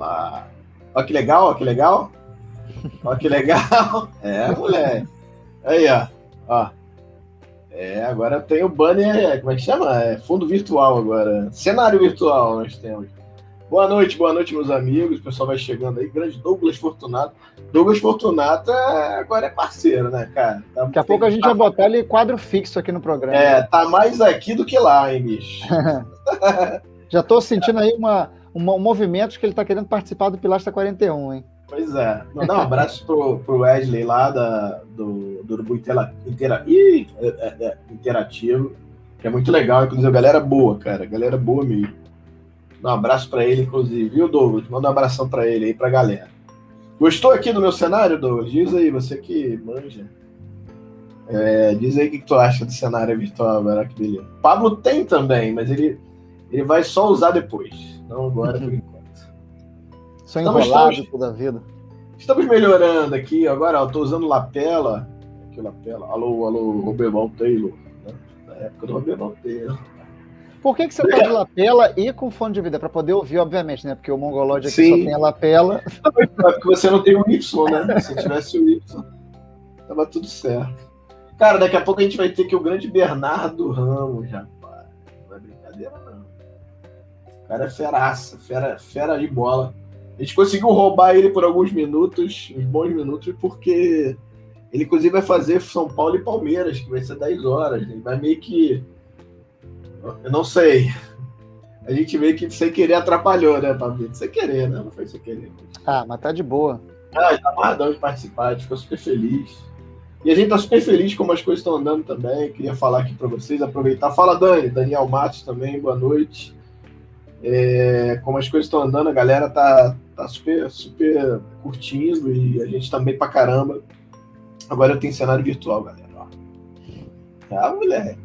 lá. Olha que legal, olha que legal. Olha que legal. É, moleque. Aí, ó. ó. É, agora tem o banner, como é que chama? É fundo virtual agora. Cenário virtual nós temos. Boa noite, boa noite, meus amigos. O pessoal vai chegando aí. Grande Douglas Fortunato. Douglas Fortunato é, agora é parceiro, né, cara? Tá, Daqui a pouco a gente tá... vai botar ele quadro fixo aqui no programa. É, tá mais aqui do que lá, hein, bicho? Já tô sentindo aí uma, uma, um movimento que ele tá querendo participar do Pilastra 41, hein? Pois é. Mandar um abraço pro, pro Wesley lá da, do, do Urubu Intera, Intera, Ih, é, é, é, Interativo, que é muito legal. Inclusive, galera boa, cara. Galera boa mesmo. Dá um abraço para ele, inclusive. Viu, Douglas? Manda um abração para ele aí, pra galera. Gostou aqui do meu cenário, Douglas? Diz aí, você que manja. É, diz aí o que, tu acha do cenário virtual, que beleza. Pablo tem também, mas ele, ele vai só usar depois. Não agora, por enquanto. Só enrolado estamos, toda a vida. Estamos melhorando aqui. Agora, eu tô usando lapela. Aqui, lapela. Alô, alô, Roberval Taylor. Né? Na época do Roberval Taylor. Por que, que você tá de lapela e com fone de vida? Para poder ouvir, obviamente, né? Porque o Mongolode aqui Sim. só tem a lapela. É porque você não tem o Y, né? Se tivesse o Y, tava tudo certo. Cara, daqui a pouco a gente vai ter que o grande Bernardo Ramos, rapaz. Não é brincadeira, não. O cara é feraça, fera, fera de bola. A gente conseguiu roubar ele por alguns minutos, uns bons minutos, porque ele, inclusive, vai fazer São Paulo e Palmeiras, que vai ser 10 horas. Ele vai meio que. Eu não sei. A gente meio que sem querer atrapalhou, né, Pablo? Sem querer, né? Não foi sem querer. Ah, mas tá de boa. Ah, tá amarradão de participar, a gente ficou super feliz. E a gente tá super feliz como as coisas estão andando também. Queria falar aqui para vocês, aproveitar. Fala, Dani, Daniel Matos também, boa noite. É, como as coisas estão andando, a galera tá, tá super, super curtindo e a gente também tá pra caramba. Agora tenho cenário virtual, galera. Ó. Ah, moleque.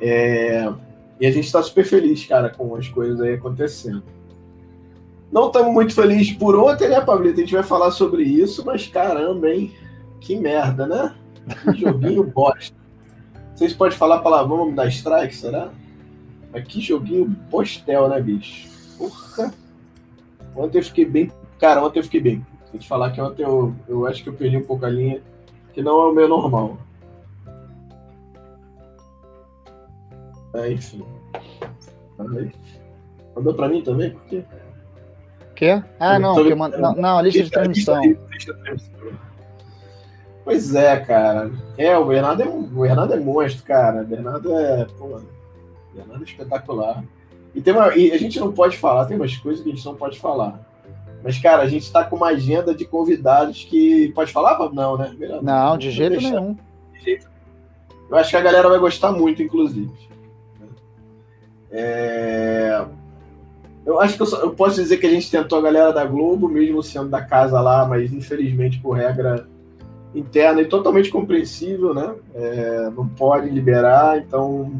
É, e a gente tá super feliz, cara, com as coisas aí acontecendo. Não estamos muito felizes por ontem, né, Pablito? A gente vai falar sobre isso, mas caramba, hein? Que merda, né? Que joguinho bosta. Vocês podem falar palavrão, me dar strike, será? Mas que joguinho postel, né, bicho? Porra. Ontem eu fiquei bem. Cara, ontem eu fiquei bem. Tem que falar que ontem eu, eu acho que eu perdi um pouco a linha, que não é o meu normal. É, enfim. Mandou pra mim também? Por quê? Quê? Ah, não, tô... mand... não, não, a lista de transmissão. Pois é, cara. É, o Bernardo é, o Bernardo é monstro, cara. O Bernardo é. Pô, Fernando é espetacular. E, tem uma, e a gente não pode falar, tem umas coisas que a gente não pode falar. Mas, cara, a gente está com uma agenda de convidados que. Pode falar? Não, né? Melhor, não, de jeito deixar. nenhum. De jeito. Eu acho que a galera vai gostar muito, inclusive. É... Eu acho que eu, só, eu, posso dizer que a gente tentou a galera da Globo, mesmo sendo da casa lá, mas infelizmente por regra interna e totalmente compreensível, né? É, não pode liberar, então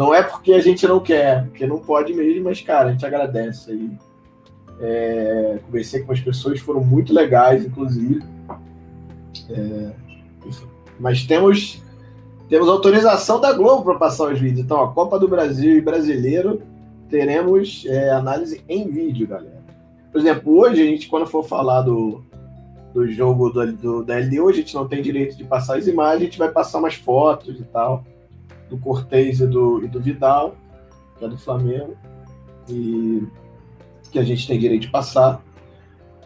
não é porque a gente não quer, porque não pode mesmo, mas, cara, a gente agradece aí. É, conversei com as pessoas, foram muito legais, inclusive. É, mas temos, temos autorização da Globo para passar os vídeos. Então, a Copa do Brasil e Brasileiro teremos é, análise em vídeo, galera. Por exemplo, hoje a gente, quando for falar do, do jogo do, do, da LDU, a gente não tem direito de passar as imagens, a gente vai passar umas fotos e tal do Cortez e do, e do Vidal, que é do Flamengo, e que a gente tem direito de passar,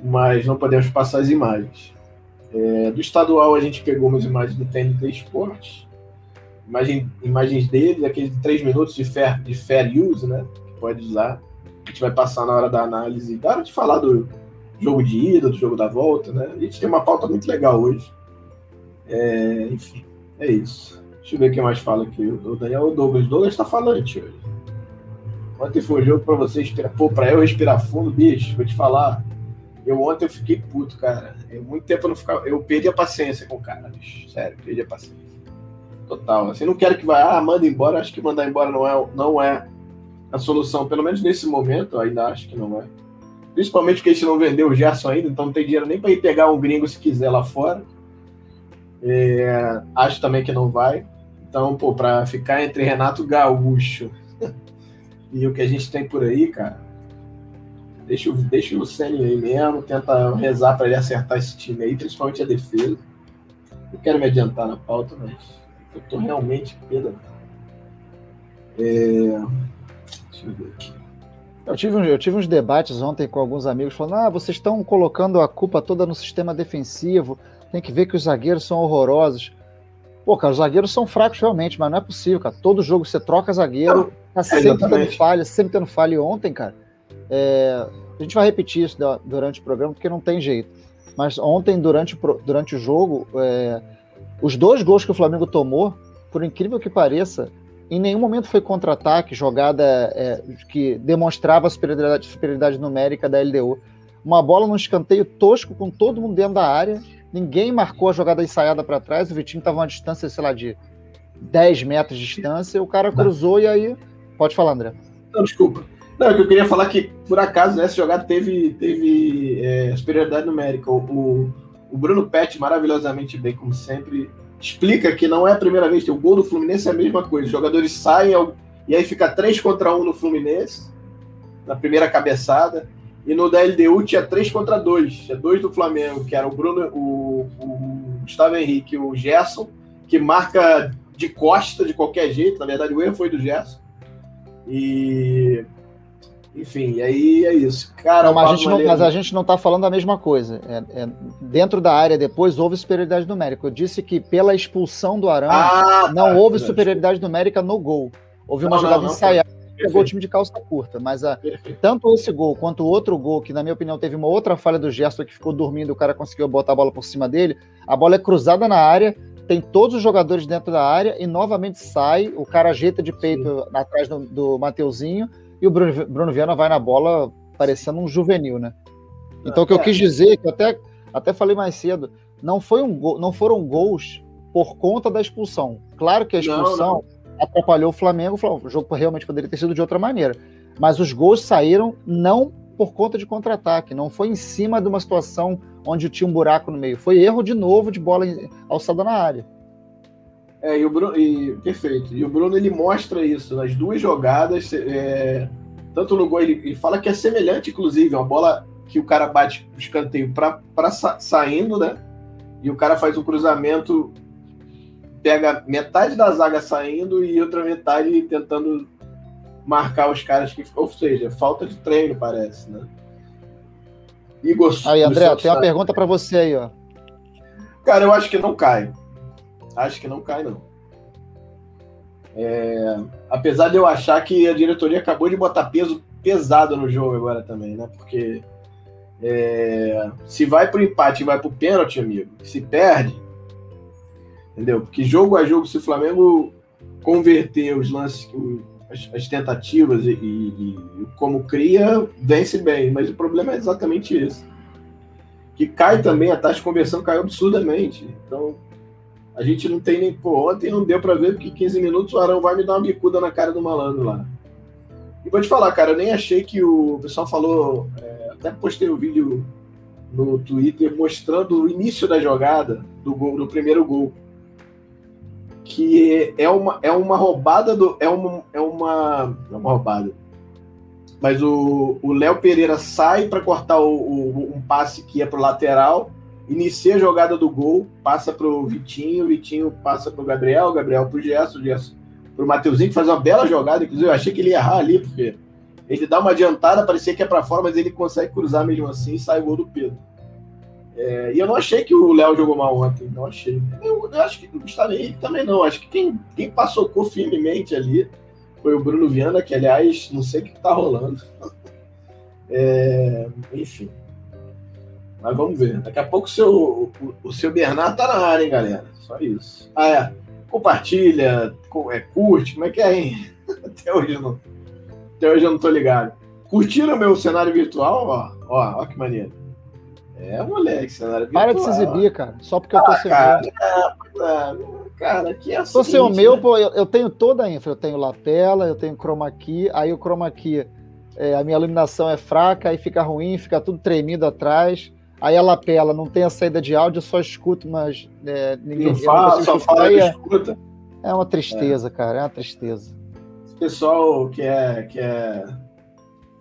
mas não podemos passar as imagens. É, do estadual a gente pegou umas imagens do TNT Esportes, imagem, imagens dele, aqueles de 3 minutos de fair, de fair use, né? Que pode usar. A gente vai passar na hora da análise, na hora de falar do jogo de ida, do jogo da volta, né? A gente tem uma pauta muito legal hoje. É, enfim, é isso. Deixa eu ver quem mais fala aqui. O Daniel Douglas. Douglas tá falante hoje. Ontem foi um jogo pra você respirar. Pô, pra eu respirar fundo, bicho, vou te falar. Eu ontem eu fiquei puto, cara. Eu, muito tempo eu não ficava. Eu perdi a paciência com o cara, bicho. Sério, perdi a paciência. Total. Assim, não quero que vá, ah, manda embora. Acho que mandar embora não é, não é a solução. Pelo menos nesse momento, ainda acho que não é. Principalmente porque a gente não vendeu o Gerson ainda, então não tem dinheiro nem para ir pegar um gringo se quiser lá fora. É, acho também que não vai. Então, pô, para ficar entre Renato Gaúcho e o que a gente tem por aí, cara, Deixa, deixa o Senna aí mesmo, tenta rezar para ele acertar esse time aí, principalmente a defesa. Não quero me adiantar na pauta, mas eu tô realmente peda. É... Deixa eu ver aqui. Eu tive, eu tive uns debates ontem com alguns amigos falando: ah, vocês estão colocando a culpa toda no sistema defensivo, tem que ver que os zagueiros são horrorosos. Pô, cara, os zagueiros são fracos realmente, mas não é possível, cara. Todo jogo você troca zagueiro, tá sempre Exatamente. tendo falha, sempre tendo falha. E ontem, cara, é... a gente vai repetir isso durante o programa, porque não tem jeito. Mas ontem, durante, durante o jogo, é... os dois gols que o Flamengo tomou, por incrível que pareça, em nenhum momento foi contra-ataque, jogada é, que demonstrava a superioridade, superioridade numérica da LDU. Uma bola num escanteio tosco com todo mundo dentro da área, ninguém marcou a jogada ensaiada para trás, o Vitinho estava a uma distância, sei lá, de 10 metros de distância, o cara cruzou e aí. Pode falar, André. Não, desculpa. Não, é que eu queria falar que, por acaso, nessa jogada teve, teve é, superioridade numérica. O, o, o Bruno Pet, maravilhosamente bem, como sempre, explica que não é a primeira vez que o gol do Fluminense é a mesma coisa. Os jogadores saem e aí fica 3 contra 1 no Fluminense, na primeira cabeçada. E no da LDU tinha 3 contra 2. Tinha dois do Flamengo, que era o Bruno, o, o Gustavo Henrique e o Gerson, que marca de costa de qualquer jeito. Na verdade, o erro foi do Gerson. E enfim, aí é isso. Cara, não, mas, a gente não, mas a gente não está falando a mesma coisa. É, é, dentro da área, depois houve superioridade numérica. Eu disse que pela expulsão do Arão, ah, não tá, houve superioridade numérica no gol. Houve uma não, jogada não, ensaiada pegou o time de calça curta. Mas a, tanto esse gol quanto o outro gol, que na minha opinião teve uma outra falha do Gerson que ficou dormindo, o cara conseguiu botar a bola por cima dele. A bola é cruzada na área, tem todos os jogadores dentro da área e novamente sai. O cara ajeita de peito Sim. atrás do, do Mateuzinho e o Bruno, Bruno Viana vai na bola parecendo um juvenil, né? Então o que eu quis dizer, que eu até, até falei mais cedo, não, foi um gol, não foram gols por conta da expulsão. Claro que a expulsão não, não. Atrapalhou o Flamengo, o jogo realmente poderia ter sido de outra maneira. Mas os gols saíram não por conta de contra-ataque, não foi em cima de uma situação onde tinha um buraco no meio. Foi erro de novo de bola alçada na área. É, e o Bruno, e, perfeito. E o Bruno ele mostra isso nas duas jogadas, é, tanto no gol, ele, ele, fala que é semelhante, inclusive, uma bola que o cara bate o escanteio para sa, saindo, né? E o cara faz um cruzamento, pega metade da zaga saindo e outra metade tentando marcar os caras que. Ou seja, falta de treino, parece, né? Igor, aí, André, tem uma pergunta para você aí, ó. Cara, eu acho que não cai. Acho que não cai, não. É, apesar de eu achar que a diretoria acabou de botar peso pesado no jogo agora também, né? Porque é, se vai pro empate e vai pro pênalti, amigo, se perde, entendeu? Porque jogo a jogo, se o Flamengo converter os lances, as, as tentativas e, e, e, como cria, vence bem. Mas o problema é exatamente esse. Que cai também, a taxa de conversão caiu absurdamente. Então, a gente não tem nem. Pô, ontem não deu para ver, porque 15 minutos o Arão vai me dar uma bicuda na cara do malandro lá. E vou te falar, cara, eu nem achei que o, o pessoal falou. É, até postei o um vídeo no Twitter mostrando o início da jogada do gol, do primeiro gol. Que é uma, é uma roubada do. É uma. É uma. É uma roubada. Mas o Léo Pereira sai para cortar o, o, um passe que ia pro lateral inicia a jogada do gol, passa para o Vitinho, Vitinho passa para o Gabriel, Gabriel para o Gerson, Gerson para o Mateuzinho, que faz uma bela jogada, inclusive eu achei que ele ia errar ali, porque ele dá uma adiantada, parecia que é para fora, mas ele consegue cruzar mesmo assim e sai o gol do Pedro. É, e eu não achei que o Léo jogou mal ontem, não achei. Eu, eu acho que o Gustavo Henrique também não, acho que quem, quem passou firmemente ali foi o Bruno Viana, que aliás, não sei o que está rolando. É, enfim. Mas vamos ver. Daqui a pouco o seu, o, o seu Bernardo tá na área, hein, galera? Só isso. Ah, é. Compartilha, é, curte, como é que é, hein? Até hoje não, até hoje eu não tô ligado. Curtiram meu cenário virtual? Ó, ó, ó que maneiro. É, moleque, cenário virtual. Para de se exibir, cara. Só porque eu tô ah, sem cara, é, cara, que é assim. Tô sem o meu, né? pô, eu, eu, tenho toda a infra. Eu tenho lapela, eu tenho chroma key. Aí o chroma key, é, a minha iluminação é fraca, aí fica ruim, fica tudo tremido atrás. Aí a lapela não tem a saída de áudio, eu só escuto, mas é, ninguém não fala, só fala que escuta. É uma tristeza, é. cara, é uma tristeza. Esse pessoal que é, que é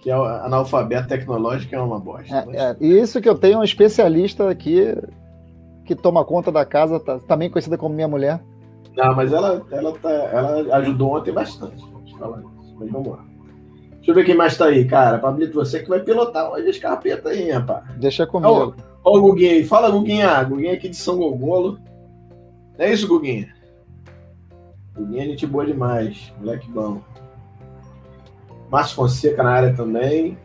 que é analfabeto tecnológico é uma bosta. É, mas... é, e isso que eu tenho um especialista aqui que toma conta da casa, tá, também conhecida como minha mulher. Não, mas ela, ela, tá, ela ajudou ontem bastante. Falar isso. Mas vamos lá. Deixa eu ver quem mais tá aí, cara. Pablito, você que vai pilotar hoje as carpetas aí, rapaz. Deixa comigo. Ó, o Guguinho aí. Fala, Guguinha. Guguinha aqui de São Gogolo. É isso, Guguinha? Guguinha é gente boa demais. Moleque bom. Márcio Fonseca na área também.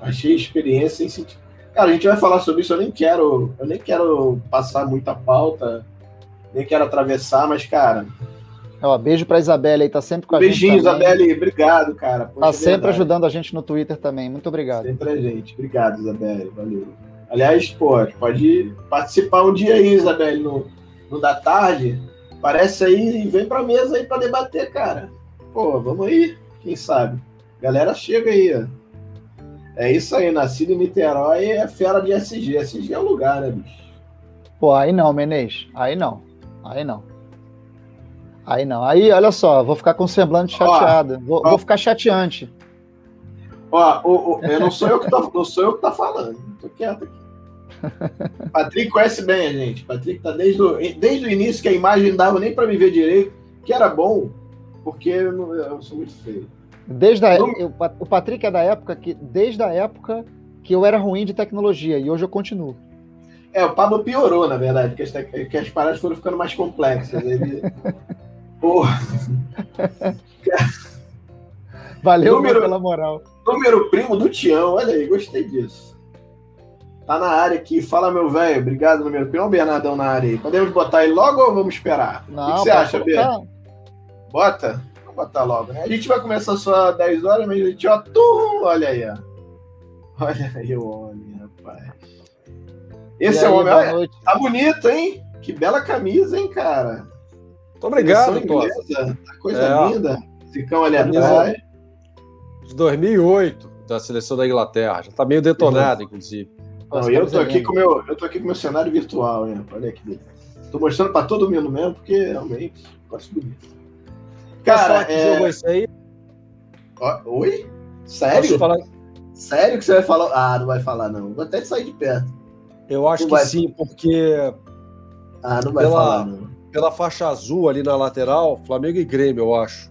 Achei experiência em sentido. Cara, a gente vai falar sobre isso. Eu nem quero, eu nem quero passar muita pauta, nem quero atravessar, mas, cara, Ó, beijo pra Isabelle aí, tá sempre com a Beijinho, gente. Beijinho, Isabelle, obrigado, cara. Poxa, tá sempre verdade. ajudando a gente no Twitter também. Muito obrigado. Sempre a gente. Obrigado, Isabelle. Valeu. Aliás, pô, pode participar um dia aí, Isabelle, no, no da tarde. Parece aí e vem pra mesa aí pra debater, cara. Pô, vamos aí, quem sabe. Galera, chega aí, ó. É isso aí, nascido em Niterói é fera de SG. SG é o lugar, né, bicho? Pô, aí não, Menez. Aí não. Aí não. Aí não. Aí, olha só, vou ficar com semblante chateado. Ó, vou, ó, vou, ficar chateante. Ó, eu não sou eu que tô, não sou eu que tá falando. Tô quieto aqui. Patrick conhece bem a gente. Patrick tá desde o, desde o início que a imagem não dava nem para me ver direito, que era bom, porque eu, não, eu sou muito feio. Desde a, eu, o Patrick é da época que, desde a época que eu era ruim de tecnologia e hoje eu continuo. É, o Pablo piorou, na verdade, que as, que as paradas foram ficando mais complexas. Ele, Porra. Valeu número, pela moral. Número primo do Tião, olha aí, gostei disso. Tá na área aqui, fala meu velho, obrigado, número primo. Olha o Bernardão na área aí. Podemos botar ele logo ou vamos esperar? Não, o que, você acha, Bernardo? Bota? Botar logo, né? A gente vai começar só às 10 horas, mas a gente, ó, tum, olha aí, ó. Olha aí o homem, rapaz. Esse e é o homem, olha, tá bonito, hein? Que bela camisa, hein, cara? Muito obrigado, inglesa, Coisa é. linda. Ficam ali atrás. De 2008, da seleção da Inglaterra. Já está meio detonado, uhum. inclusive. Não, eu tô aqui com meu, eu tô aqui com meu cenário virtual, hein? Olha aqui. Tô mostrando para todo mundo mesmo, porque realmente gosto bonito. Cara, que é... jogo é esse aí? Oi? Sério? Falar... Sério que você vai falar? Ah, não vai falar não. Vou até sair de perto. Eu acho não que vai... sim, porque Ah, não vai pela... falar não pela faixa azul ali na lateral, Flamengo e Grêmio, eu acho.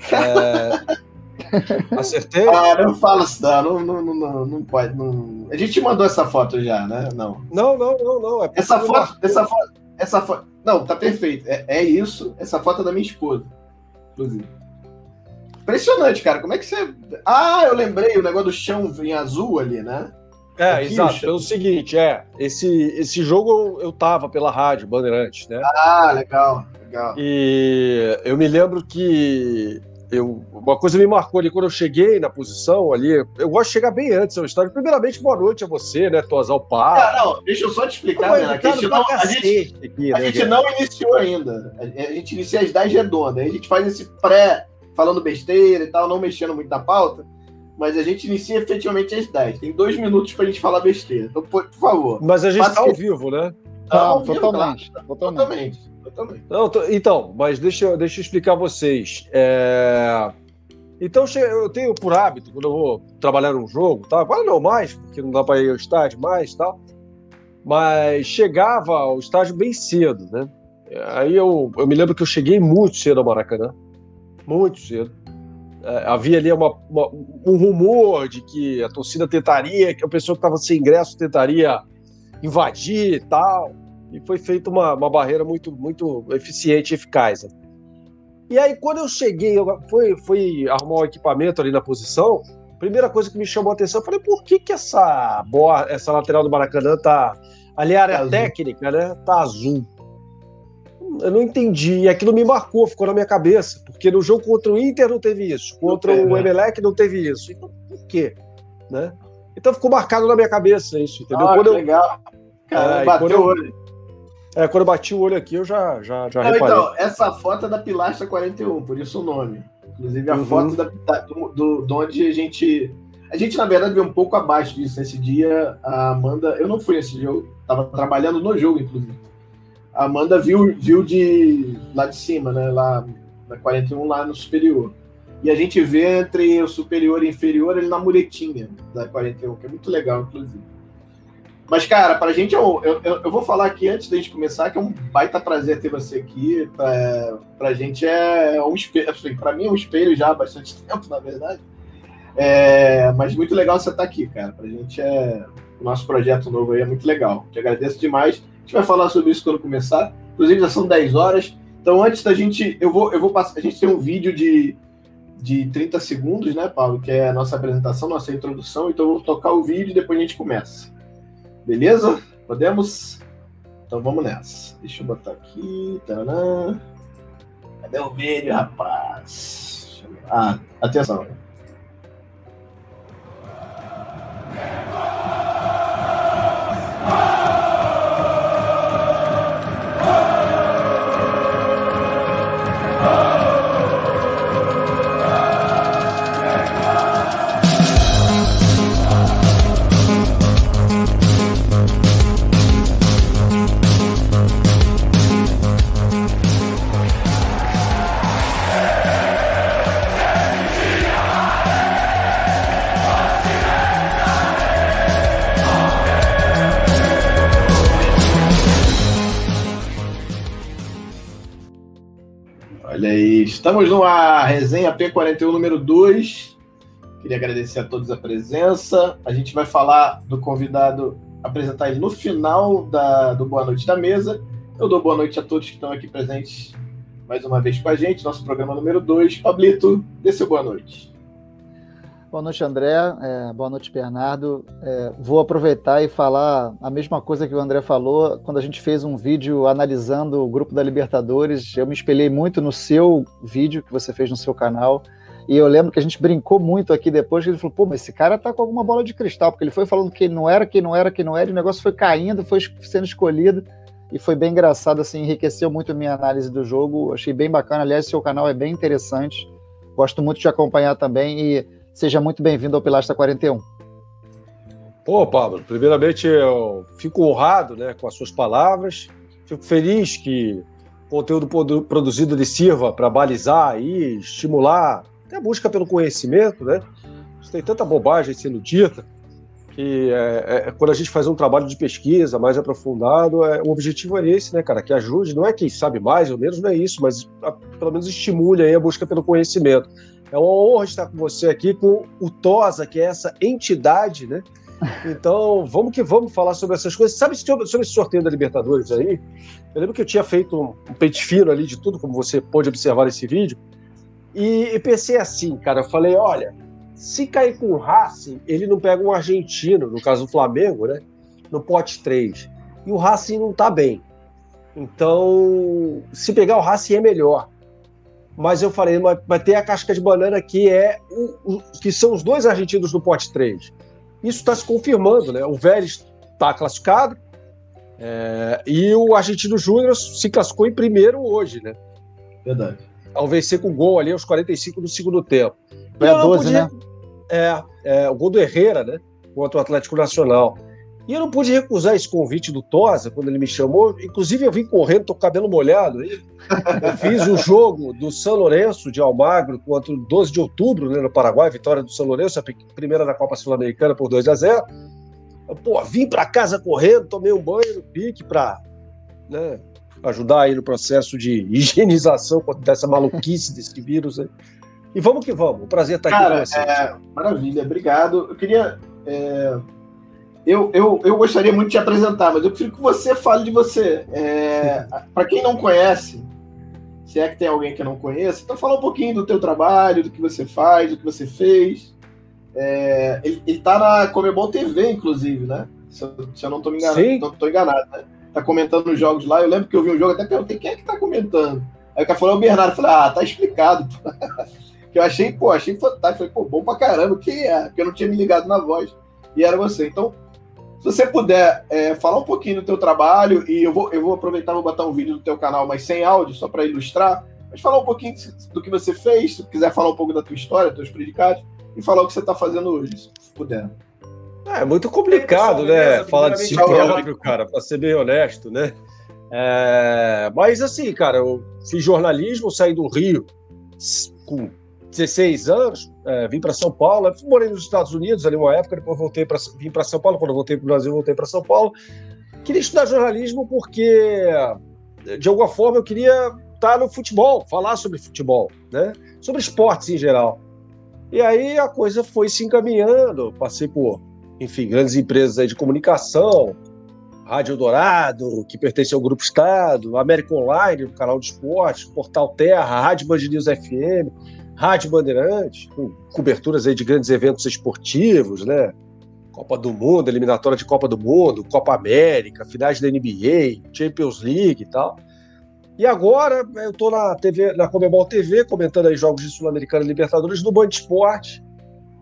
É... Acertei? Ah, não fala isso, não, não, não, não, não pode. Não... A gente mandou essa foto já, né? Não. Não, não, não, não. É essa foto, essa foto, essa foto. Não, tá perfeito. É, é isso. Essa foto é da minha esposa, inclusive. Impressionante, cara. Como é que você. Ah, eu lembrei o negócio do chão em azul ali, né? É, Aqui, exato. É o seguinte, é, esse, esse jogo eu, eu tava pela rádio, Bandeirantes, né? Ah, legal, legal. E eu me lembro que eu, uma coisa me marcou ali quando eu cheguei na posição ali. Eu gosto de chegar bem antes ao estádio. Primeiramente, boa noite a você, né, Tosar o Par. Ah, não, deixa eu só te explicar, né? A gente, não, a gente, aqui, a né, gente não iniciou ainda. A gente inicia às 10 redondas. Aí a gente faz esse pré, falando besteira e tal, não mexendo muito na pauta mas a gente inicia efetivamente às 10. Tem dois minutos pra gente falar besteira. Então, por, por favor. Mas a gente tá ao vivo, né? Tá, ao vivo, totalmente, claro. totalmente. Totalmente. Não, tô, então, mas deixa, deixa eu explicar a vocês. É... Então, eu tenho por hábito, quando eu vou trabalhar num jogo, tá? agora não mais, porque não dá para ir ao estádio mais tal, mas chegava ao estádio bem cedo, né? Aí eu, eu me lembro que eu cheguei muito cedo ao Maracanã, muito cedo. É, havia ali uma, uma, um rumor de que a torcida tentaria, que a pessoa que estava sem ingresso tentaria invadir e tal. E foi feita uma, uma barreira muito, muito eficiente e eficaz. Né? E aí, quando eu cheguei, eu fui, fui arrumar o equipamento ali na posição, primeira coisa que me chamou a atenção, eu falei, por que, que essa, boa, essa lateral do Maracanã tá. Ali a área é técnica, né? Tá azul eu não entendi. E aquilo me marcou, ficou na minha cabeça. Porque no jogo contra o Inter não teve isso. Contra o né? Emelec não teve isso. Então, por quê? Né? Então ficou marcado na minha cabeça isso, entendeu? Ah, quando eu... legal. Cara, é, bateu eu... o olho. É, quando eu bati o olho aqui, eu já, já, já não, reparei. Então, essa foto é da Pilastra 41, por isso o nome. Inclusive a uhum. foto da, da, do, do, do onde a gente... A gente, na verdade, veio um pouco abaixo disso. Nesse dia, a Amanda... Eu não fui nesse jogo, tava trabalhando no jogo, inclusive. A Amanda viu, viu de lá de cima, né? Lá na 41, lá no superior. e a gente vê entre o superior e inferior ele na muletinha da 41, que é muito legal, inclusive. Mas, cara, pra gente, eu, eu, eu vou falar aqui antes da gente começar, que é um baita prazer ter você aqui. Pra, pra gente é um espelho, assim, pra mim é um espelho já há bastante tempo, na verdade. É, mas muito legal você estar tá aqui, cara. Pra gente é. O nosso projeto novo aí é muito legal. Te agradeço demais. A gente vai falar sobre isso quando começar. Inclusive, já são 10 horas. Então, antes da gente. Eu vou, eu vou passar. A gente tem um vídeo de, de 30 segundos, né, Paulo? Que é a nossa apresentação, nossa introdução. Então, eu vou tocar o vídeo e depois a gente começa. Beleza? Podemos? Então vamos nessa. Deixa eu botar aqui. Taranã. Cadê o vídeo, rapaz? Ah, atenção. Estamos numa resenha P41 número 2. Queria agradecer a todos a presença. A gente vai falar do convidado, apresentar ele no final da, do Boa Noite da Mesa. Eu dou boa noite a todos que estão aqui presentes mais uma vez com a gente, nosso programa número 2. Pablito, dê seu boa noite. Boa noite, André. É, boa noite, Bernardo. É, vou aproveitar e falar a mesma coisa que o André falou. Quando a gente fez um vídeo analisando o grupo da Libertadores, eu me espelhei muito no seu vídeo que você fez no seu canal. E eu lembro que a gente brincou muito aqui depois, que ele falou, pô, mas esse cara tá com alguma bola de cristal, porque ele foi falando que não era, que não era, que não era, e o negócio foi caindo, foi sendo escolhido, e foi bem engraçado, assim, enriqueceu muito a minha análise do jogo, achei bem bacana, aliás, seu canal é bem interessante, gosto muito de acompanhar também, e Seja muito bem-vindo ao Pilastra 41. Pô, Pablo, primeiramente eu fico honrado né, com as suas palavras, fico feliz que o conteúdo produzido lhe sirva para balizar e estimular até a busca pelo conhecimento, né? Tem tanta bobagem sendo dita que é, é, quando a gente faz um trabalho de pesquisa mais aprofundado, é, o objetivo é esse, né, cara? Que ajude, não é quem sabe mais ou menos, não é isso, mas a, pelo menos estimule aí a busca pelo conhecimento. É uma honra estar com você aqui, com o TOSA, que é essa entidade, né? Então, vamos que vamos falar sobre essas coisas. Sabe sobre, esse sorteio da Libertadores aí? Eu lembro que eu tinha feito um, pente fino ali de tudo, como você pôde observar nesse vídeo. E, e, pensei assim, cara, eu falei, olha, se cair com o Racing, ele não pega um argentino, no caso do Flamengo, né? No pote 3. E o Racing não tá bem. Então, se pegar o Racing é melhor mas eu falei, vai ter a casca de banana que é o, o, que são os dois argentinos do pote 3. Isso está se confirmando, né? O Vélez está classificado é, e o Argentino Júnior se classificou em primeiro hoje, né? Verdade. Ao vencer com gol ali aos 45 do segundo tempo. É 12, podia... né? É, é, o gol do Herrera, né? Contra o Atlético Nacional. E eu não pude recusar esse convite do Tosa quando ele me chamou. Inclusive, eu vim correndo, tô com o cabelo molhado. Eu fiz o jogo do São Lourenço de Almagro contra o 12 de outubro, né, no Paraguai, vitória do São Lourenço, a primeira da Copa Sul-Americana por 2 a 0 Pô, vim para casa correndo, tomei um banho no pique para né, ajudar aí no processo de higienização dessa maluquice desse vírus. Né? E vamos que vamos. prazer estar aqui Cara, com você. É, maravilha, obrigado. Eu queria. É eu, eu, eu gostaria muito de te apresentar, mas eu prefiro que você fale de você. É, Para quem não conhece, se é que tem alguém que não conhece, então fala um pouquinho do teu trabalho, do que você faz, do que você fez. É, ele, ele tá na Comebol TV, inclusive, né? Se eu, se eu não estou me enganado, não tô enganado, né? Tá comentando os jogos lá. Eu lembro que eu vi um jogo, até perguntei quem é que tá comentando. Aí o cara falou, é o Bernardo. Eu falei, ah, tá explicado. que eu achei, pô, achei fantástico. Falei, pô, bom pra caramba, quem é? Porque eu não tinha me ligado na voz. E era você. Então, se você puder é, falar um pouquinho do teu trabalho, e eu vou, eu vou aproveitar vou botar um vídeo do teu canal, mas sem áudio, só para ilustrar, mas falar um pouquinho do que você fez, se quiser falar um pouco da tua história, dos teus predicados, e falar o que você está fazendo hoje, se puder. É, é muito complicado, né? Falar de si próprio, cara, para ser bem honesto, né? É, mas assim, cara, eu fiz jornalismo, saí do Rio com 16 anos, é, vim para São Paulo, morei nos Estados Unidos ali uma época, depois voltei para vim para São Paulo, quando voltei para o Brasil, voltei para São Paulo. Queria estudar jornalismo porque, de alguma forma, eu queria estar no futebol, falar sobre futebol, né? sobre esportes em geral. E aí a coisa foi se encaminhando, passei por, enfim, grandes empresas de comunicação, Rádio Dourado, que pertence ao Grupo Estado, América Online, do canal de esportes, Portal Terra, Rádio Band News FM, Rádio Bandeirantes, com coberturas aí de grandes eventos esportivos, né? Copa do Mundo, eliminatória de Copa do Mundo, Copa América, finais da NBA, Champions League e tal. E agora eu estou na TV, na Comebol TV, comentando aí jogos de Sul-Americana e Libertadores no Band Esporte.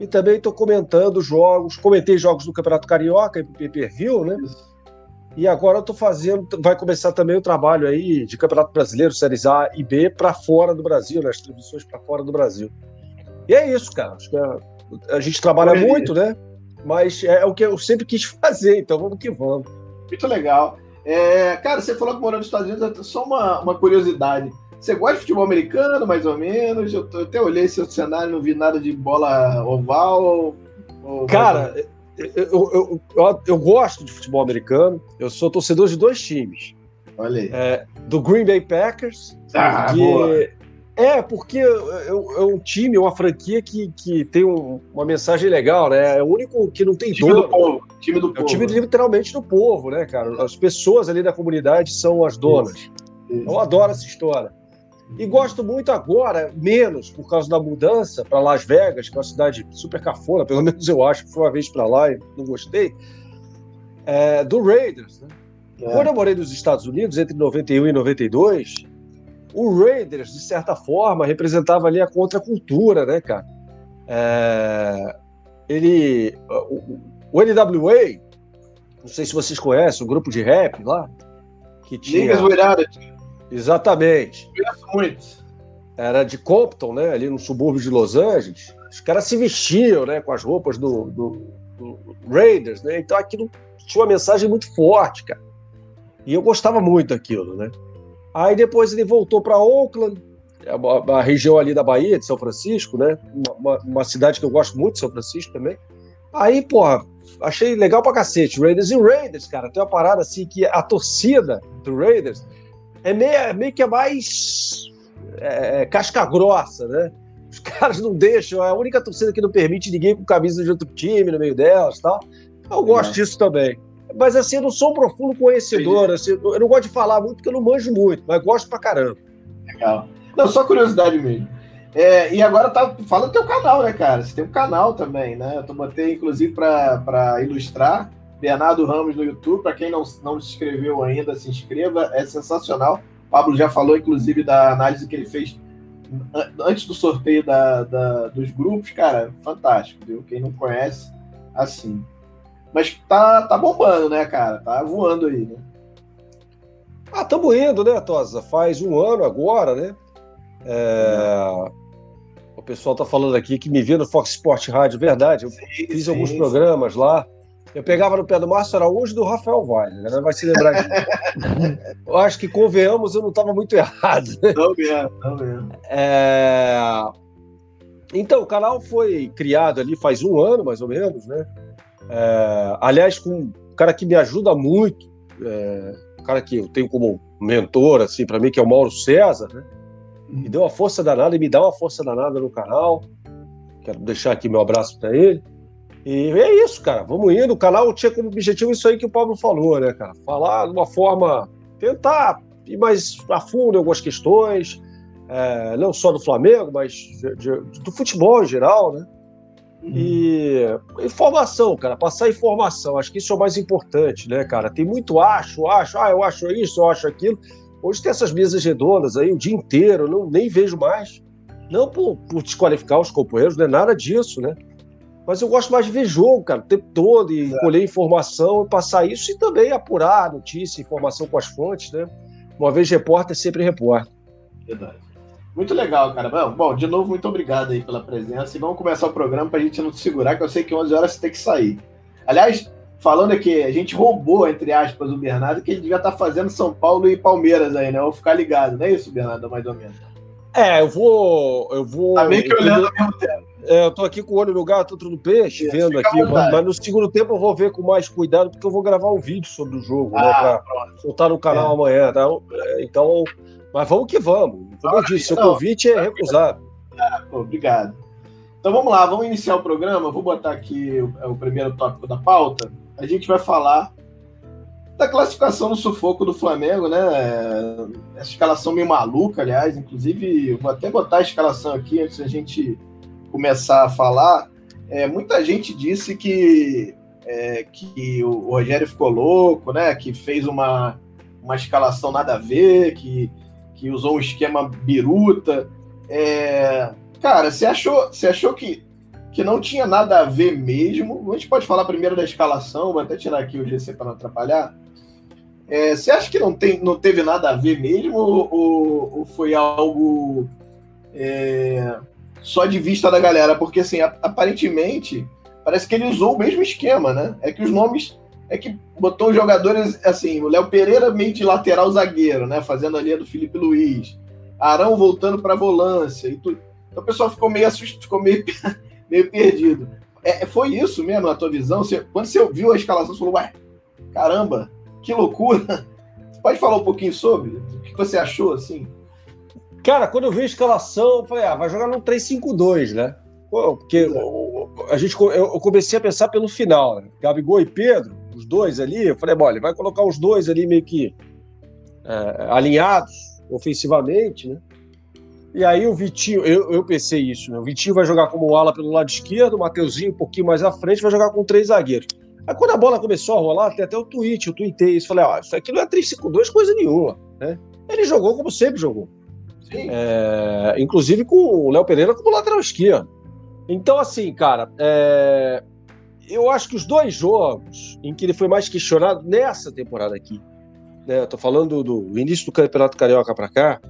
E também estou comentando jogos, comentei jogos do Campeonato Carioca, em pay view né? E agora eu estou fazendo, vai começar também o trabalho aí de Campeonato Brasileiro, Séries A e B, para fora do Brasil, nas né? transmissões para fora do Brasil. E é isso, cara. Acho que a, a gente trabalha muito, né? Mas é o que eu sempre quis fazer, então vamos que vamos. Muito legal. É, cara, você falou que morou nos Estados Unidos, é só uma, uma curiosidade. Você gosta de futebol americano, mais ou menos? Eu, eu até olhei seu cenário, não vi nada de bola oval. Ou... Cara, eu, eu, eu, gosto de futebol americano. Eu sou torcedor de dois times. Olha aí. É, do Green Bay Packers. Ah, que, boa. É, porque é, um time, uma franquia que, que tem um, uma mensagem legal, né? É o único que não tem time dono. Do povo. Time do é povo. o time literalmente do povo, né, cara? As pessoas ali da comunidade são as donas. Isso. Eu adoro essa história. E gosto muito agora, menos por causa da mudança para Las Vegas, que é uma cidade super cafona, pelo menos eu acho, que fui uma vez para lá e não gostei, é, do Raiders. Né? É. Quando eu morei nos Estados Unidos, entre 91 e 92, o Raiders, de certa forma, representava ali a contracultura, né, cara? É, ele. O, NWA, não sei se vocês conhecem, um grupo de rap lá, que tinha. Doiradas. Exatamente. Conheço. Era de Compton, né, ali no subúrbio de Los Angeles. Os caras se vestiam, né, com as roupas do, do, do Raiders, né? Então aquilo tinha uma mensagem muito forte, cara. E eu gostava muito daquilo, né? Aí depois ele voltou para Oakland, é a, região ali da Bahia, de São Francisco, né? Uma, uma, cidade que eu gosto muito, São Francisco também. Aí, porra, achei legal pra cacete. Raiders e Raiders, cara, tem uma parada assim que a torcida do Raiders é meio, é meio que a mais é, é, casca grossa, né? Os caras não deixam, é a única torcida que não permite ninguém com camisa de outro time no meio delas tal. Eu gosto é. disso também. Mas assim, eu não sou um profundo conhecedor. Assim, eu não gosto de falar muito porque eu não manjo muito, mas gosto pra caramba. Legal. Não, só curiosidade mesmo. É, e agora tá fala do teu canal, né, cara? Você tem um canal também, né? Eu botei, inclusive, para ilustrar. Bernardo Ramos no YouTube. Para quem não, não se inscreveu ainda, se inscreva. É sensacional. O Pablo já falou, inclusive, da análise que ele fez antes do sorteio da, da, dos grupos. Cara, fantástico, viu? Quem não conhece, assim. Mas tá, tá bombando, né, cara? Tá voando aí, né? Ah, estamos indo, né, Tosa? Faz um ano agora, né? É... O pessoal tá falando aqui que me vê no Fox Sport Rádio, verdade. Eu sim, fiz sim, alguns sim. programas lá. Eu pegava no pé do Márcio Araújo e do Rafael Vale, né? Vai se lembrar disso. eu acho que, convenhamos, eu não estava muito errado. Não mesmo, não mesmo. É... Então, o canal foi criado ali faz um ano, mais ou menos, né? É, aliás, com um cara que me ajuda muito, é, um cara que eu tenho como mentor, assim, para mim, que é o Mauro César, né? Me deu uma força danada e me dá uma força danada no canal. Quero deixar aqui meu abraço para ele. E é isso, cara. Vamos indo. O canal tinha como objetivo isso aí que o Pablo falou, né, cara? Falar de uma forma. tentar ir mais a fundo em algumas questões, é, não só do Flamengo, mas de, de, do futebol em geral, né? E informação, cara, passar informação, acho que isso é o mais importante, né, cara? Tem muito acho, acho, ah, eu acho isso, eu acho aquilo. Hoje tem essas mesas redondas aí o dia inteiro, não nem vejo mais. Não por, por desqualificar os companheiros, não é nada disso, né? Mas eu gosto mais de ver jogo, cara, o tempo todo, e é. colher informação e passar isso e também apurar notícia, informação com as fontes, né? Uma vez repórter, sempre repórter. Verdade. Muito legal, cara. Bom, de novo, muito obrigado aí pela presença. E vamos começar o programa para a gente não te segurar, que eu sei que 11 horas você tem que sair. Aliás, falando aqui, a gente roubou, entre aspas, o Bernardo, que ele devia estar tá fazendo São Paulo e Palmeiras aí, né? Vou ficar ligado, não é isso, Bernardo, mais ou menos? É, eu vou. Eu vou. Tá meio que olhando ao mesmo tempo. É, eu tô aqui com o olho no gato, outro no peixe, Isso, vendo aqui, mas, mas, no segundo tempo eu vou ver com mais cuidado, porque eu vou gravar um vídeo sobre o jogo, né, ah, né, pra pronto. soltar no canal é. amanhã, tá? Então, mas vamos que vamos. Como eu disse, seu convite é recusado. Ah, obrigado. Então vamos lá, vamos iniciar o programa. Vou botar aqui o, o primeiro tópico da pauta. A gente vai falar da classificação no sufoco do Flamengo, né? Essa escalação meio maluca, aliás. Inclusive, vou até botar a escalação aqui antes da gente começar a falar. É, muita gente disse que, é, que o Rogério ficou louco, né? Que fez uma, uma escalação nada a ver, que, que usou um esquema biruta. É, cara, você achou, você achou que que não tinha nada a ver mesmo. A gente pode falar primeiro da escalação, vou até tirar aqui o GC para não atrapalhar. É, você acha que não, tem, não teve nada a ver mesmo ou, ou foi algo é, só de vista da galera? Porque, assim, aparentemente, parece que ele usou o mesmo esquema, né? É que os nomes. É que botou os jogadores, assim, o Léo Pereira meio de lateral zagueiro, né? Fazendo a linha do Felipe Luiz. Arão voltando para volância e tudo. Então o pessoal ficou meio assustado, ficou meio meio perdido. É, foi isso mesmo, na tua visão? Você, quando você viu a escalação, você falou, ué, caramba, que loucura. Você pode falar um pouquinho sobre? O que você achou, assim? Cara, quando eu vi a escalação, eu falei, ah, vai jogar no 3-5-2, né? Porque a gente, eu comecei a pensar pelo final, né? Gabigol e Pedro, os dois ali, eu falei, bom, ele vai colocar os dois ali meio que é, alinhados ofensivamente, né? E aí o Vitinho, eu, eu pensei isso, né? O Vitinho vai jogar como ala pelo lado esquerdo, o Mateuzinho um pouquinho mais à frente vai jogar com três zagueiros. Aí quando a bola começou a rolar, tem até o tweet, eu tuitei isso, falei, ó, isso aqui não é 3-5-2 coisa nenhuma, né? Ele jogou como sempre jogou. É, inclusive com o Léo Pereira como lateral esquerdo. Então, assim, cara, é, eu acho que os dois jogos em que ele foi mais questionado nessa temporada aqui, né? Eu tô falando do início do Campeonato Carioca para cá,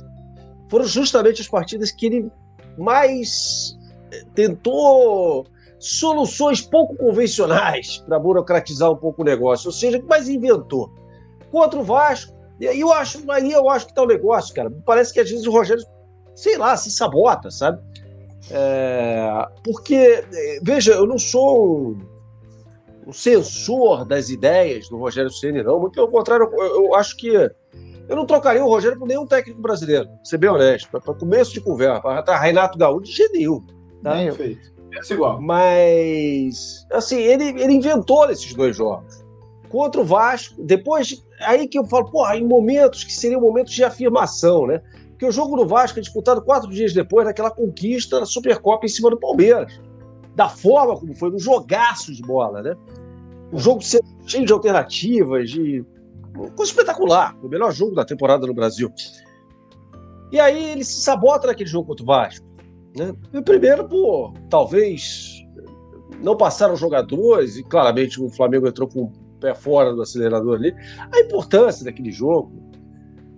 foram justamente as partidas que ele mais eh, tentou soluções pouco convencionais para burocratizar um pouco o negócio, ou seja, que mais inventou. Contra o Vasco, e aí eu acho, aí eu acho que tá o negócio, cara. Parece que às vezes o Rogério, sei lá, se sabota, sabe? É, porque, eh, veja, eu não sou um, um censor das ideias do Rogério Ceni, não. Muito pelo contrário, eu, eu acho que eu não trocaria o Rogério por nenhum técnico brasileiro, pra ser bem honesto. Para começo de conversa, para Renato Gaúcho, de jeito nenhum. Tá? Perfeito. É igual. Mas, assim, ele, ele inventou esses dois jogos. Contra o Vasco, depois, aí que eu falo, porra, em momentos que seriam momentos de afirmação, né? Porque o jogo do Vasco é disputado quatro dias depois daquela conquista da Supercopa em cima do Palmeiras. Da forma como foi, um jogaço de bola, né? Um jogo cheio de alternativas, de coisa espetacular, o melhor jogo da temporada no Brasil. E aí ele se sabota naquele jogo contra o Vasco. Né? Primeiro, por talvez não passaram jogadores, e claramente o Flamengo entrou com pé fora do acelerador ali, a importância daquele jogo.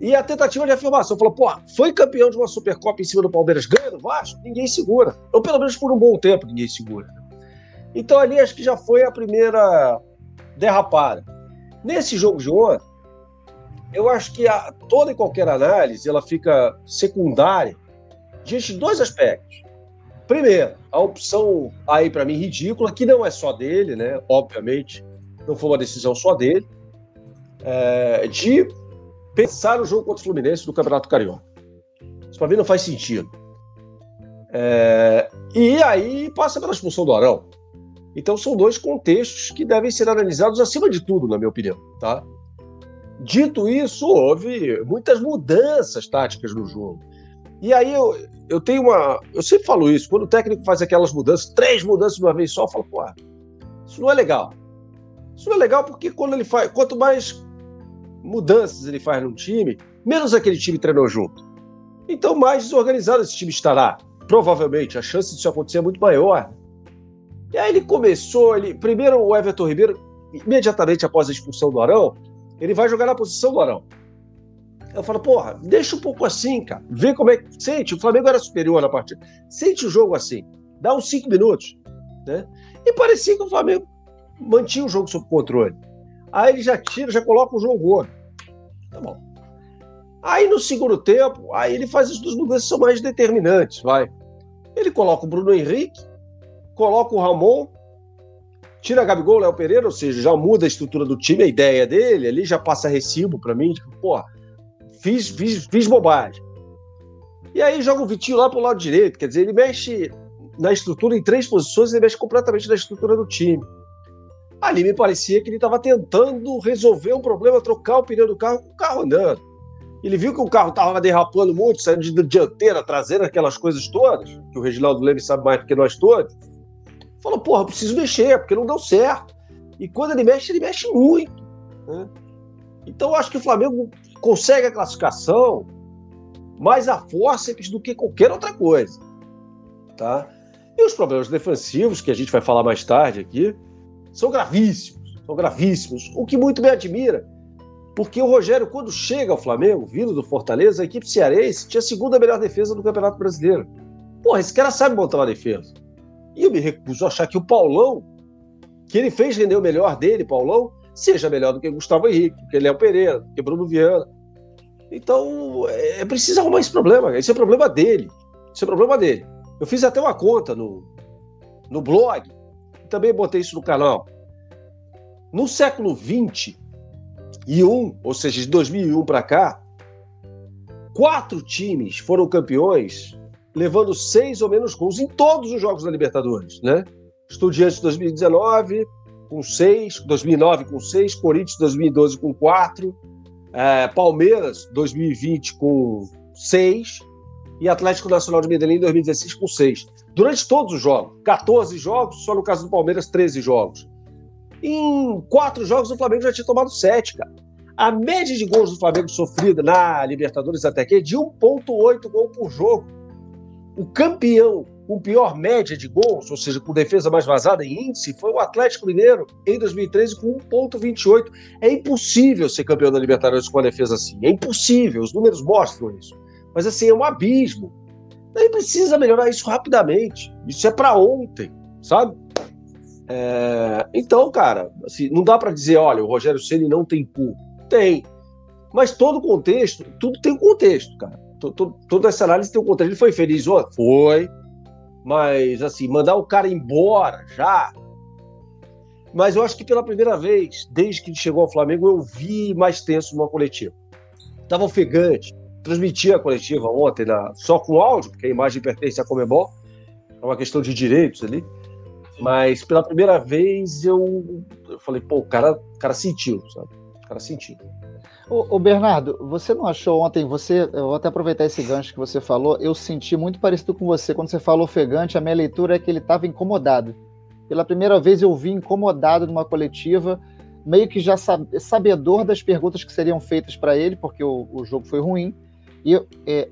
E a tentativa de afirmação, falou, pô, foi campeão de uma Supercopa em cima do Palmeiras, ganha no Vasco, ninguém segura. Ou pelo menos por um bom tempo ninguém segura. Então ali acho que já foi a primeira derrapada. Nesse jogo de ontem, eu acho que a, toda e qualquer análise ela fica secundária diante de dois aspectos. Primeiro, a opção aí para mim ridícula, que não é só dele, né? Obviamente, não foi uma decisão só dele, é, de pensar o jogo contra o Fluminense do Campeonato Carioca. Isso para mim não faz sentido. É, e aí passa pela expulsão do Arão. Então são dois contextos que devem ser analisados acima de tudo, na minha opinião, tá? Dito isso, houve muitas mudanças táticas no jogo. E aí eu, eu tenho uma. Eu sempre falo isso, quando o técnico faz aquelas mudanças, três mudanças de uma vez só, eu falo, pô, isso não é legal. Isso é legal porque quando ele faz. Quanto mais mudanças ele faz num time, menos aquele time treinou junto. Então, mais desorganizado esse time estará. Provavelmente, a chance disso acontecer é muito maior. E aí ele começou, ele. Primeiro o Everton Ribeiro, imediatamente após a expulsão do Arão, ele vai jogar na posição do Arão. Eu falo, porra, deixa um pouco assim, cara. Vê como é que. Sente, o Flamengo era superior na partida. Sente o jogo assim. Dá uns cinco minutos. Né? E parecia que o Flamengo mantinha o jogo sob controle. Aí ele já tira, já coloca o jogo outro. Tá bom. Aí no segundo tempo, aí ele faz as duas mudanças que são mais determinantes, vai. Ele coloca o Bruno Henrique, coloca o Ramon, tira Gabigol, Léo Pereira, ou seja, já muda a estrutura do time, a ideia dele, ali já passa recibo para mim, tipo, porra, fiz, fiz, fiz bobagem. E aí joga o Vitinho lá pro lado direito, quer dizer, ele mexe na estrutura em três posições, ele mexe completamente na estrutura do time. Ali me parecia que ele estava tentando resolver um problema, trocar o pneu do carro com o carro andando. Ele viu que o carro estava derrapando muito, saindo de dianteira, traseira, aquelas coisas todas, que o Reginaldo Leme sabe mais do que nós todos. Falou, porra, preciso mexer, porque não deu certo. E quando ele mexe, ele mexe muito. Né? Então, eu acho que o Flamengo consegue a classificação mais a fórceps do que qualquer outra coisa. Tá? E os problemas defensivos, que a gente vai falar mais tarde aqui, são gravíssimos. São gravíssimos. O que muito me admira porque o Rogério, quando chega ao Flamengo, vindo do Fortaleza, a equipe cearense tinha a segunda melhor defesa do Campeonato Brasileiro. Porra, esse cara sabe montar uma defesa. E eu me recuso a achar que o Paulão, que ele fez render o melhor dele, Paulão, seja melhor do que Gustavo Henrique, que Léo Pereira, que Bruno Viana. Então, é, é preciso arrumar esse problema. Esse é problema dele. Esse é problema dele. Eu fiz até uma conta no, no blog, também botei isso no canal. No século XX, e um, ou seja, de 2001 para cá, quatro times foram campeões levando seis ou menos gols em todos os jogos da Libertadores, né? Estudiantes 2019 com seis, 2009 com seis, Corinthians 2012 com quatro, é, Palmeiras 2020 com seis e Atlético Nacional de Medellín 2016 com seis. Durante todos os jogos, 14 jogos, só no caso do Palmeiras 13 jogos. Em quatro jogos, o Flamengo já tinha tomado sete, cara. A média de gols do Flamengo sofrida na Libertadores até aqui é de 1,8 gol por jogo. O campeão com pior média de gols, ou seja, com defesa mais vazada em índice, foi o Atlético Mineiro em 2013 com 1,28. É impossível ser campeão da Libertadores com uma defesa assim. É impossível, os números mostram isso. Mas assim, é um abismo. Daí precisa melhorar isso rapidamente. Isso é para ontem, sabe? É, então, cara, assim, não dá para dizer, olha, o Rogério Ceni não tem cu. Tem. Mas todo contexto, tudo tem um contexto, cara. Toda essa análise tem um contexto. Ele foi feliz, ó, foi. Mas, assim, mandar o cara embora já. Mas eu acho que pela primeira vez, desde que ele chegou ao Flamengo, eu vi mais tenso numa coletiva. Tava ofegante. Transmitia a coletiva ontem na, só com áudio, porque a imagem pertence à Comebol. É uma questão de direitos ali. Mas pela primeira vez eu, eu falei, pô, o cara, o cara sentiu, sabe? O cara sentiu. Ô, Bernardo, você não achou ontem, você, eu vou até aproveitar esse gancho que você falou, eu senti muito parecido com você. Quando você falou ofegante, a minha leitura é que ele estava incomodado. Pela primeira vez eu vi incomodado numa coletiva, meio que já sabedor das perguntas que seriam feitas para ele, porque o, o, jogo foi ruim. E é,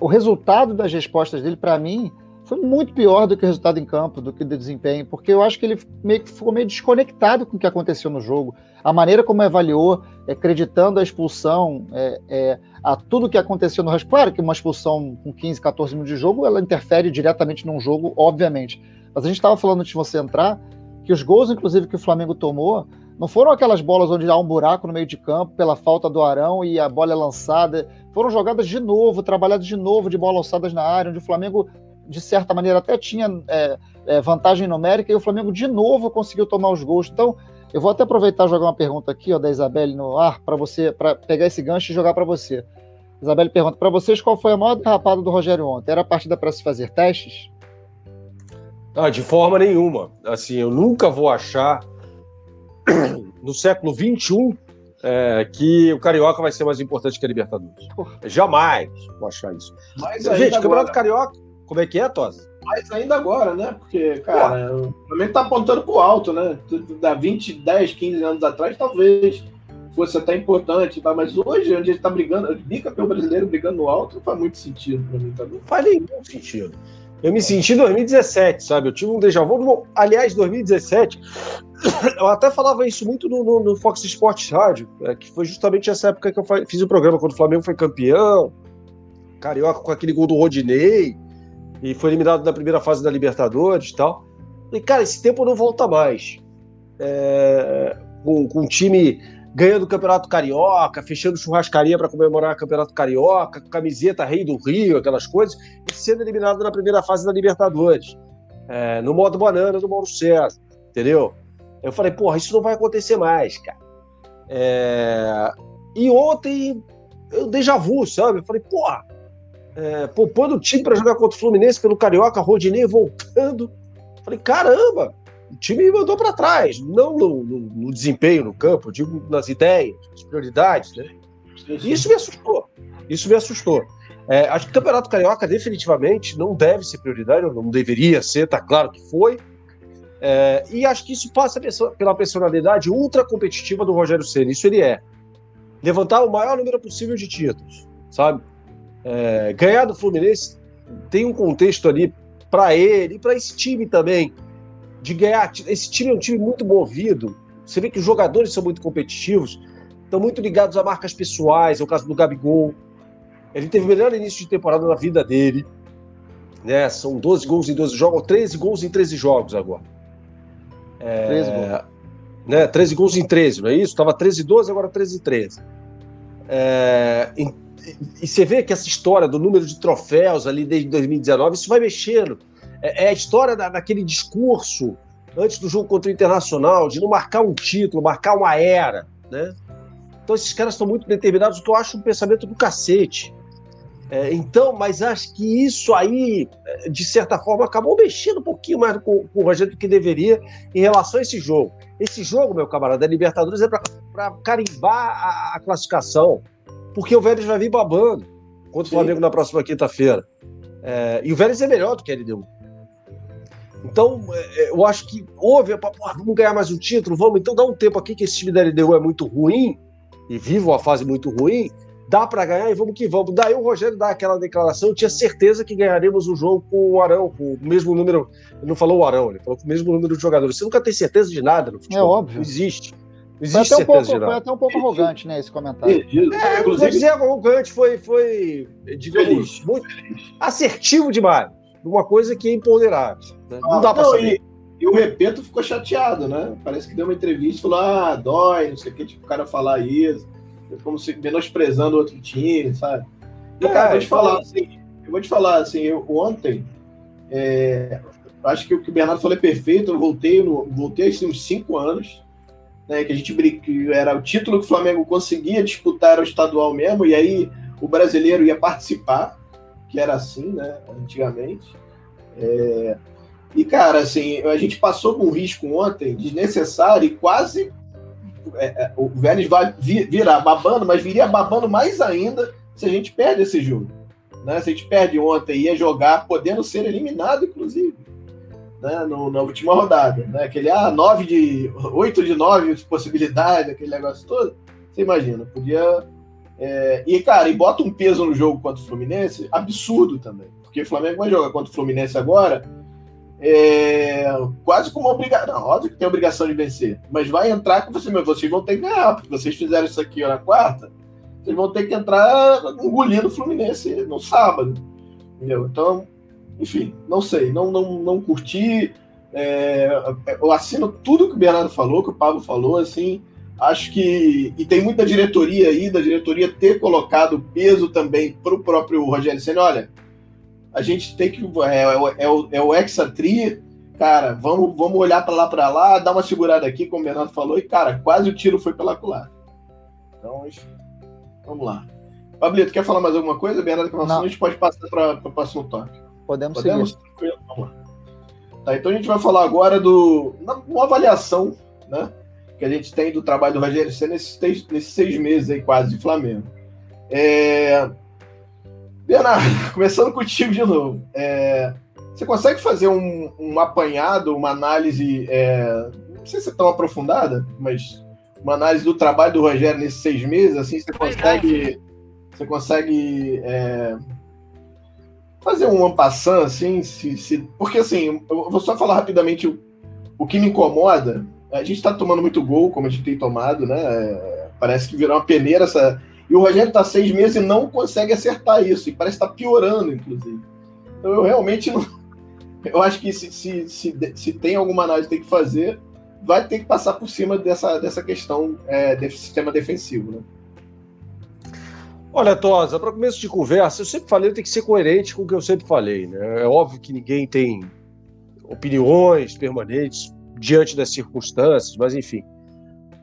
o resultado das respostas dele, para mim, foi muito pior do que o resultado em campo, do que o desempenho, porque eu acho que ele meio que ficou meio desconectado com o que aconteceu no jogo. A maneira como avaliou, é, acreditando a expulsão, é, é, a tudo que aconteceu no resto. Claro que uma expulsão com 15, 14 minutos de jogo, ela interfere diretamente num jogo, obviamente. Mas a gente estava falando antes de você entrar, que os gols, inclusive, que o Flamengo tomou, não foram aquelas bolas onde há um buraco no meio de campo pela falta do Arão e a bola é lançada. Foram jogadas de novo, trabalhadas de novo de bola alçadas na área, onde o Flamengo de certa maneira, até tinha é, é, vantagem numérica e o Flamengo de novo conseguiu tomar os gols. Então, eu vou até aproveitar e jogar uma pergunta aqui, ó, da Isabelle no ar, para você, para pegar esse gancho e jogar para você. Isabelle pergunta: para vocês, qual foi a maior derrapada do Rogério ontem? Era a partida para se fazer testes? Ah, de forma nenhuma. Assim, eu nunca vou achar no século XXI é, que o Carioca vai ser mais importante que a Libertadores. Porra. Jamais vou achar isso. Mas Gente, o Campeonato Carioca como é que é, Tosa? Mais ainda agora, né? Porque, cara, Pô. o Flamengo tá apontando pro alto, né? Da 20, 10, 15 anos atrás, talvez fosse até importante, tá? mas hoje, onde ele tá brigando, bicampeão brasileiro brigando no alto, não faz muito sentido pra mim também. Não faz nenhum sentido. Eu me senti em 2017, sabe? Eu tive um déjà vu. Aliás, 2017, eu até falava isso muito no, no, no Fox Sports Rádio, é, que foi justamente essa época que eu fiz o programa, quando o Flamengo foi campeão, Carioca com aquele gol do Rodinei, e foi eliminado na primeira fase da Libertadores e tal. E, cara, esse tempo não volta mais. É, com, com um time ganhando o Campeonato Carioca, fechando churrascaria para comemorar o Campeonato Carioca, camiseta Rei do Rio, aquelas coisas, e sendo eliminado na primeira fase da Libertadores. É, no modo banana do Mauro César, entendeu? Eu falei, porra, isso não vai acontecer mais, cara. É... E ontem, eu déjà vu, sabe? Eu falei, porra, é, poupando o time para jogar contra o Fluminense pelo Carioca, Rodinei voltando. Eu falei, caramba, o time me mandou para trás, não no, no, no, desempenho no campo, eu digo nas ideias, nas prioridades, né? Isso me assustou. Isso me assustou. É, acho que o Campeonato Carioca definitivamente não deve ser prioridade, não deveria ser, tá claro que foi. É, e acho que isso passa pela personalidade ultra competitiva do Rogério Ceni. Isso ele é. Levantar o maior número possível de títulos, sabe? É, ganhar do Fluminense tem um contexto ali para ele e para esse time também de ganhar. Esse time é um time muito movido. Você vê que os jogadores são muito competitivos, estão muito ligados a marcas pessoais. É o caso do Gabigol. Ele teve o melhor início de temporada na vida dele. Né? São 12 gols em 12 jogos, 13 gols em 13 jogos agora. É, 13 gols. Né? 13 gols em 13, não é isso? Estava 13 e 12, agora 13 e 13. É, e, e você vê que essa história do número de troféus ali desde 2019, isso vai mexendo é, é a história da, daquele discurso antes do jogo contra o Internacional, de não marcar um título, marcar uma era, né? Então esses caras estão muito determinados, o que eu acho um pensamento do cacete. É, então, mas acho que isso aí, de certa forma, acabou mexendo um pouquinho mais com, com o Rogério do que deveria em relação a esse jogo. Esse jogo, meu camarada, a Libertadores é para carimbar a, a, classificação, porque o Vélez vai vir babando contra o Flamengo na próxima quinta-feira. É, e o Vélez é melhor do que a LDU. Então, é, é, eu acho que houve, vamos ganhar mais um título, vamos, então dá um tempo aqui que esse time da LDU é muito ruim, e vive uma fase muito ruim, dá para ganhar e vamos que vamos. Daí o Rogério dá aquela declaração, eu tinha certeza que ganharemos o jogo com o Arão, com o mesmo número, ele não falou o Arão, ele falou com o mesmo número de jogadores. Você nunca tem certeza de nada no futebol. É óbvio. Não existe. Não existe foi, até um pouco, foi até um pouco arrogante, né, esse comentário. É, inclusive... dizer arrogante, foi, foi digamos, muito assertivo demais uma coisa que é imponderável. Né? Não dá para saber. E, e, o Repeto ficou chateado, né? Parece que deu uma entrevista e falou: ah, dói, não sei o que, tipo, o cara falar isso, como se menosprezando outro time, sabe? E, cara, é, vou te falar assim, eu vou te falar assim, eu, ontem, é, acho que o que o Bernardo falou é perfeito, eu voltei, no, voltei assim, uns cinco anos, né, que a gente que era o título que o Flamengo conseguia disputar era o estadual mesmo, e aí o brasileiro ia participar, que era assim, né, antigamente. É... E, cara, assim, a gente passou por um risco ontem desnecessário e quase é, é, o Vélez vai vir, virar babando, mas viria babando mais ainda se a gente perde esse jogo. Né? Se a gente perde ontem ia jogar, podendo ser eliminado, inclusive, né? No, na última rodada. Né? Aquele ah, 9 de. 8 de 9 possibilidade, aquele negócio todo. Você imagina, podia é, e, cara, e bota um peso no jogo contra o Fluminense absurdo também. Porque o Flamengo vai jogar contra o Fluminense agora é, quase como obrigação. Óbvio que tem obrigação de vencer. Mas vai entrar com você, vocês vão ter que ganhar, porque vocês fizeram isso aqui na quarta, vocês vão ter que entrar engolindo o Fluminense no sábado. Entendeu? Então, enfim, não sei, não, não, não curti. É, eu assino tudo que o Bernardo falou, que o Pablo falou, assim acho que e tem muita diretoria aí da diretoria ter colocado peso também para o próprio Rogério Senna. Olha, a gente tem que é, é, é o, é o Exatri, cara, vamos, vamos olhar para lá para lá, dar uma segurada aqui, como o Bernardo falou, e cara, quase o tiro foi pela culatra. Então, vamos lá. Pablito, quer falar mais alguma coisa? Bernardo, que a gente pode passar para o próximo toque. Podemos, Podemos seguir. Vamos lá. Tá, então a gente vai falar agora do uma avaliação, né? que a gente tem do trabalho do Rogério Senna nesses, nesses seis meses aí quase de Flamengo. É... Bernardo, começando contigo de novo. É... Você consegue fazer um, um apanhado, uma análise, é... não sei se é tão aprofundada, mas uma análise do trabalho do Rogério nesses seis meses, assim, você consegue, você consegue é... fazer um ampassant, assim, se, se... porque assim, eu vou só falar rapidamente o, o que me incomoda a gente está tomando muito gol, como a gente tem tomado, né? É, parece que virou uma peneira essa. E o Rogério está seis meses e não consegue acertar isso. E parece estar tá piorando, inclusive. Então eu realmente não. Eu acho que se, se, se, se tem alguma análise que tem que fazer, vai ter que passar por cima dessa, dessa questão é, desse sistema defensivo. Né? Olha, Tosa, para começo de conversa, eu sempre falei que tem que ser coerente com o que eu sempre falei. Né? É óbvio que ninguém tem opiniões permanentes diante das circunstâncias, mas enfim.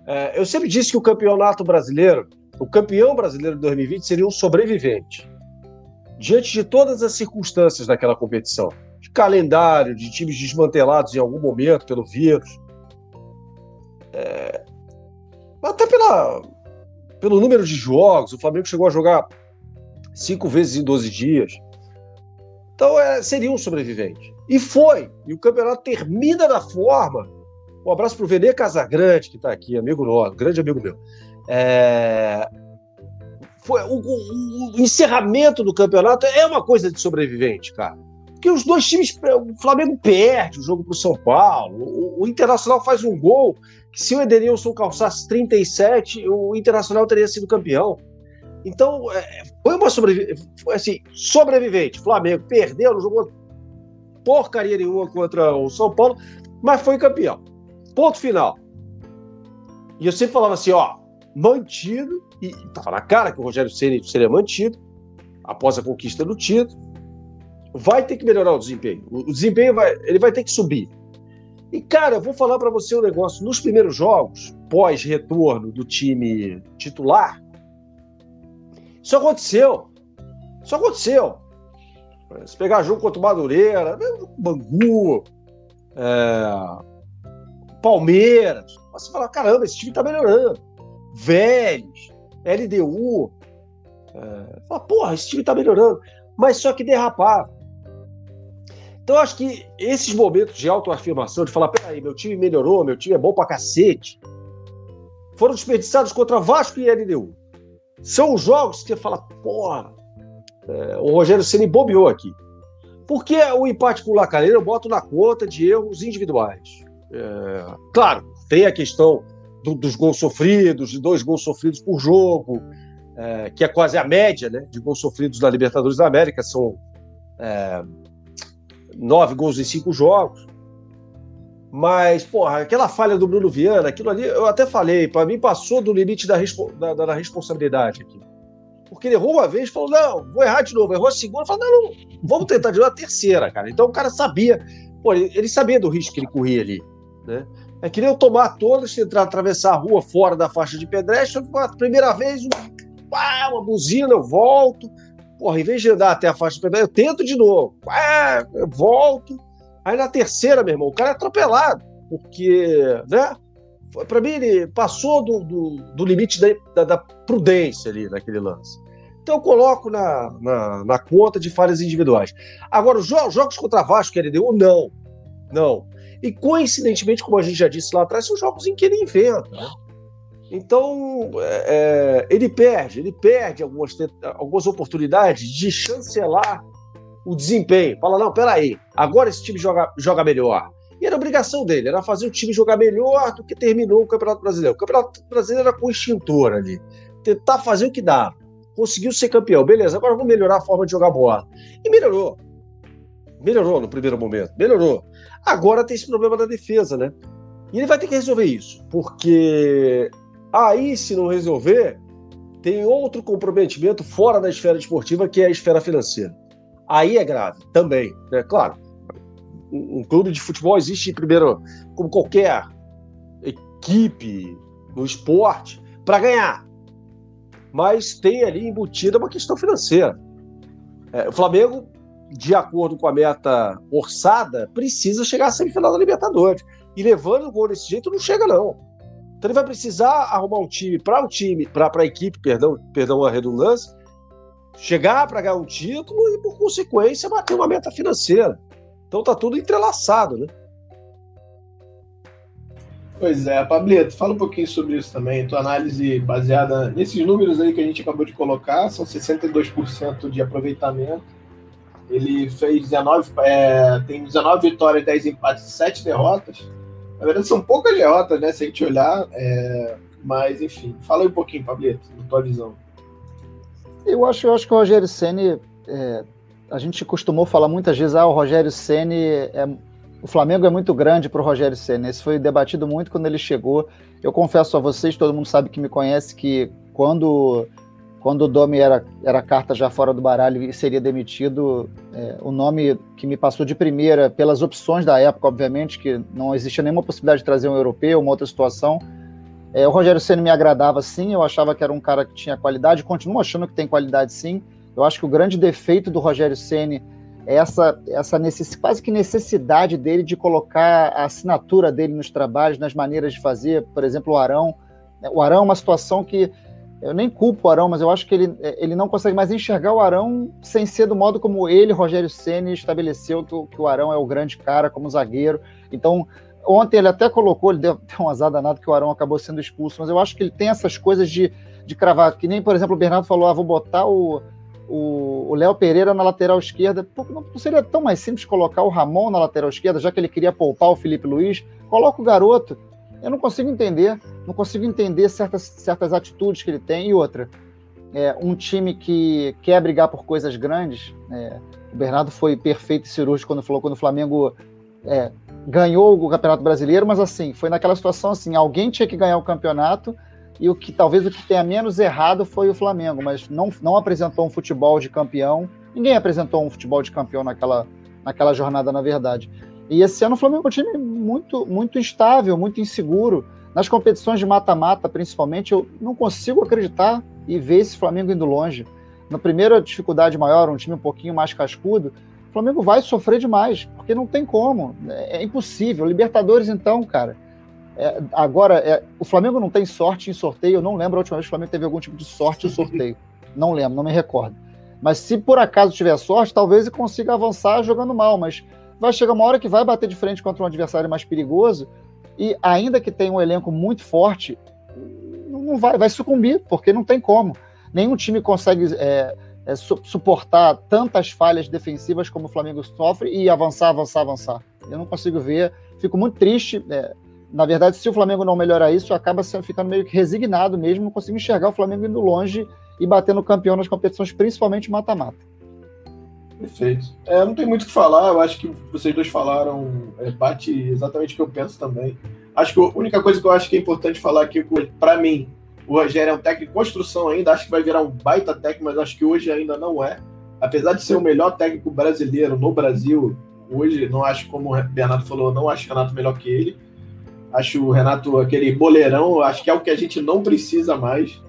É, eu sempre disse que o campeonato brasileiro, o campeão brasileiro de 2020 seria um sobrevivente. Diante de todas as circunstâncias daquela competição, de calendário, de times desmantelados em algum momento pelo vírus, é, até pela, pelo número de jogos, o Flamengo chegou a jogar cinco vezes em 12 dias. Então é, seria um sobrevivente. E foi. E o campeonato termina da forma. Um abraço para o Vene Casagrande, que está aqui, amigo nosso, grande amigo meu. É... Foi, o, o, o, encerramento do campeonato é uma coisa de sobrevivente, cara. Porque os dois times. O Flamengo perde o jogo para o São Paulo. O, o Internacional faz um gol que, se o Edenilson calçasse 37, o Internacional teria sido campeão. Então, é, foi uma sobrevivente. Assim, sobrevivente. Flamengo perdeu, não jogou porcaria nenhuma contra o São Paulo, mas foi campeão. Ponto final. E eu sempre falava assim, ó, mantido, e tava na cara que o Rogério Ceni seria mantido após a conquista do título. Vai ter que melhorar o desempenho. O desempenho vai, ele vai ter que subir. E cara, eu vou falar para você um negócio. Nos primeiros jogos, pós retorno do time titular, isso aconteceu. Isso aconteceu. Se pegar jogo contra o Madureira, Bangu, é, Palmeiras, você fala, caramba, esse time tá melhorando. Vélez, LDU. É, fala, porra, esse time tá melhorando. Mas só que derrapar. Então, acho que esses momentos de autoafirmação, de falar, peraí, meu time melhorou, meu time é bom pra cacete, foram desperdiçados contra Vasco e LDU. São os jogos que você fala, porra, é, o Rogério Ceni bobeou aqui. Porque o empate com o Lacareira eu boto na conta de erros individuais. É, claro, tem a questão do, dos gols sofridos, de dois gols sofridos por jogo, é, que é quase a média né, de gols sofridos na Libertadores da América, são é, nove gols em cinco jogos. Mas, porra, aquela falha do Bruno Viana, aquilo ali, eu até falei, para mim passou do limite da, da, da responsabilidade aqui. Porque ele errou uma vez, falou, não, vou errar de novo. Errou a segunda, falou, não, não, vamos tentar de novo a terceira, cara. Então o cara sabia, pô, ele, ele sabia do risco que ele corria ali, né? É que nem eu tomar todas, tentar atravessar a rua fora da faixa de pedestre, a primeira vez, um, pá, uma buzina, eu volto. Porra, em vez de andar até a faixa de pedestre, eu tento de novo. Eu volto. Aí na terceira, meu irmão, o cara é atropelado, porque, né? Para mim, ele passou do, do, do limite da, da, prudência ali naquele lance. Então, eu coloco na, na, na conta de falhas individuais. Agora, os jogos, jogos contra Vasco que ele deu, não. Não. E, coincidentemente, como a gente já disse lá atrás, são jogos em que ele inventa. Né? Então, é, é ele perde, ele perde algumas, algumas oportunidades de chancelar o desempenho. Fala, não, peraí, agora esse time joga, joga melhor. E era obrigação dele, era fazer o time jogar melhor do que terminou o Campeonato Brasileiro. O Campeonato Brasileiro era com extintor ali. Tentar fazer o que dá. Conseguiu ser campeão. Beleza, agora vamos melhorar a forma de jogar bola. E melhorou. Melhorou no primeiro momento. Melhorou. Agora tem esse problema da defesa, né? E ele vai ter que resolver isso. Porque aí, se não resolver, tem outro comprometimento fora da esfera esportiva, que é a esfera financeira. Aí é grave também, né? Claro, um, clube de futebol existe primeiro como qualquer equipe no esporte para ganhar, mas tem ali embutida uma questão financeira. É, o Flamengo, de acordo com a meta orçada, precisa chegar à semifinal da Libertadores. E levando o gol desse jeito, não chega, não. Então ele vai precisar arrumar um time para o time, para a equipe, perdão, perdão a redundância, chegar para ganhar um título e, por consequência, bater uma meta financeira. Então tá tudo entrelaçado, né? Pois é, Pablito, fala um pouquinho sobre isso também. Tua análise baseada nesses números aí que a gente acabou de colocar, são 62% de aproveitamento. Ele fez 19, é, tem 19 vitórias, 10 empates e 7 derrotas. Na verdade, são poucas derrotas, né? Se a gente olhar. É, mas, enfim, fala aí um pouquinho, Pablito, da tua visão. Eu acho, eu acho que o Rogério Senni é, a gente costumou falar muitas vezes, ah, o Rogério Ceni é, o Flamengo é muito grande para o Rogério Senna. Isso foi debatido muito quando ele chegou. Eu confesso a vocês, todo mundo sabe que me conhece, que quando, quando o Domi era, era carta já fora do baralho e seria demitido, é, o nome que me passou de primeira, pelas opções da época, obviamente, que não existia nenhuma possibilidade de trazer um europeu, uma outra situação. É, o Rogério Senna me agradava sim, eu achava que era um cara que tinha qualidade, continuo achando que tem qualidade sim. Eu acho que o grande defeito do Rogério Senna essa, essa necess, quase que necessidade dele de colocar a assinatura dele nos trabalhos, nas maneiras de fazer, por exemplo, o Arão. O Arão é uma situação que eu nem culpo o Arão, mas eu acho que ele, ele não consegue mais enxergar o Arão sem ser do modo como ele, Rogério Ceni estabeleceu que o, que o Arão é o grande cara como zagueiro. Então, ontem ele até colocou, ele deu, deu um azar danado que o Arão acabou sendo expulso, mas eu acho que ele tem essas coisas de, de cravar, que nem, por exemplo, o Bernardo falou, ah, vou botar o o Léo Pereira na lateral esquerda. Pô, não seria tão mais simples colocar o Ramon na lateral esquerda, já que ele queria poupar o Felipe Luiz? Coloca o garoto. Eu não consigo entender, não consigo entender certas, certas atitudes que ele tem. E outra, é, um time que quer brigar por coisas grandes. É, o Bernardo foi perfeito e cirúrgico quando falou quando o Flamengo é, ganhou o Campeonato Brasileiro, mas assim, foi naquela situação assim, alguém tinha que ganhar o campeonato e o que talvez o que tenha menos errado foi o Flamengo, mas não, não apresentou um futebol de campeão. Ninguém apresentou um futebol de campeão naquela, naquela jornada, na verdade. E esse ano o Flamengo é um time muito, muito instável, muito inseguro. Nas competições de mata-mata, principalmente, eu não consigo acreditar e ver esse Flamengo indo longe. Na primeira dificuldade maior, um time um pouquinho mais cascudo, o Flamengo vai sofrer demais, porque não tem como. É, é impossível. Libertadores, então, cara é, agora, é, o Flamengo não tem sorte em sorteio. Eu não lembro a última vez que o Flamengo teve algum tipo de sorte em sorteio. Não lembro, não me recordo. Mas se por acaso tiver sorte, talvez ele consiga avançar jogando mal. Mas vai chegar uma hora que vai bater de frente contra um adversário mais perigoso. E ainda que tenha um elenco muito forte, não vai, vai sucumbir, porque não tem como. Nenhum time consegue é, é, su suportar tantas falhas defensivas como o Flamengo sofre e avançar, avançar, avançar. Eu não consigo ver. Fico muito triste. É, na verdade, se o Flamengo não melhorar isso, acaba ficando meio que resignado mesmo, não consigo enxergar o Flamengo indo longe e batendo campeão nas competições, principalmente mata-mata. Perfeito. É, não tem muito o que falar, eu acho que vocês dois falaram, é, bate exatamente o que eu penso também. Acho que a única coisa que eu acho que é importante falar aqui, para mim, o Rogério é um técnico de construção ainda, acho que vai virar um baita técnico, mas acho que hoje ainda não é. Apesar de ser o melhor técnico brasileiro no Brasil, hoje, não acho, como o Bernardo falou, não acho o Renato melhor que ele Acho o Renato aquele boleirão, acho que é o que a gente não precisa mais,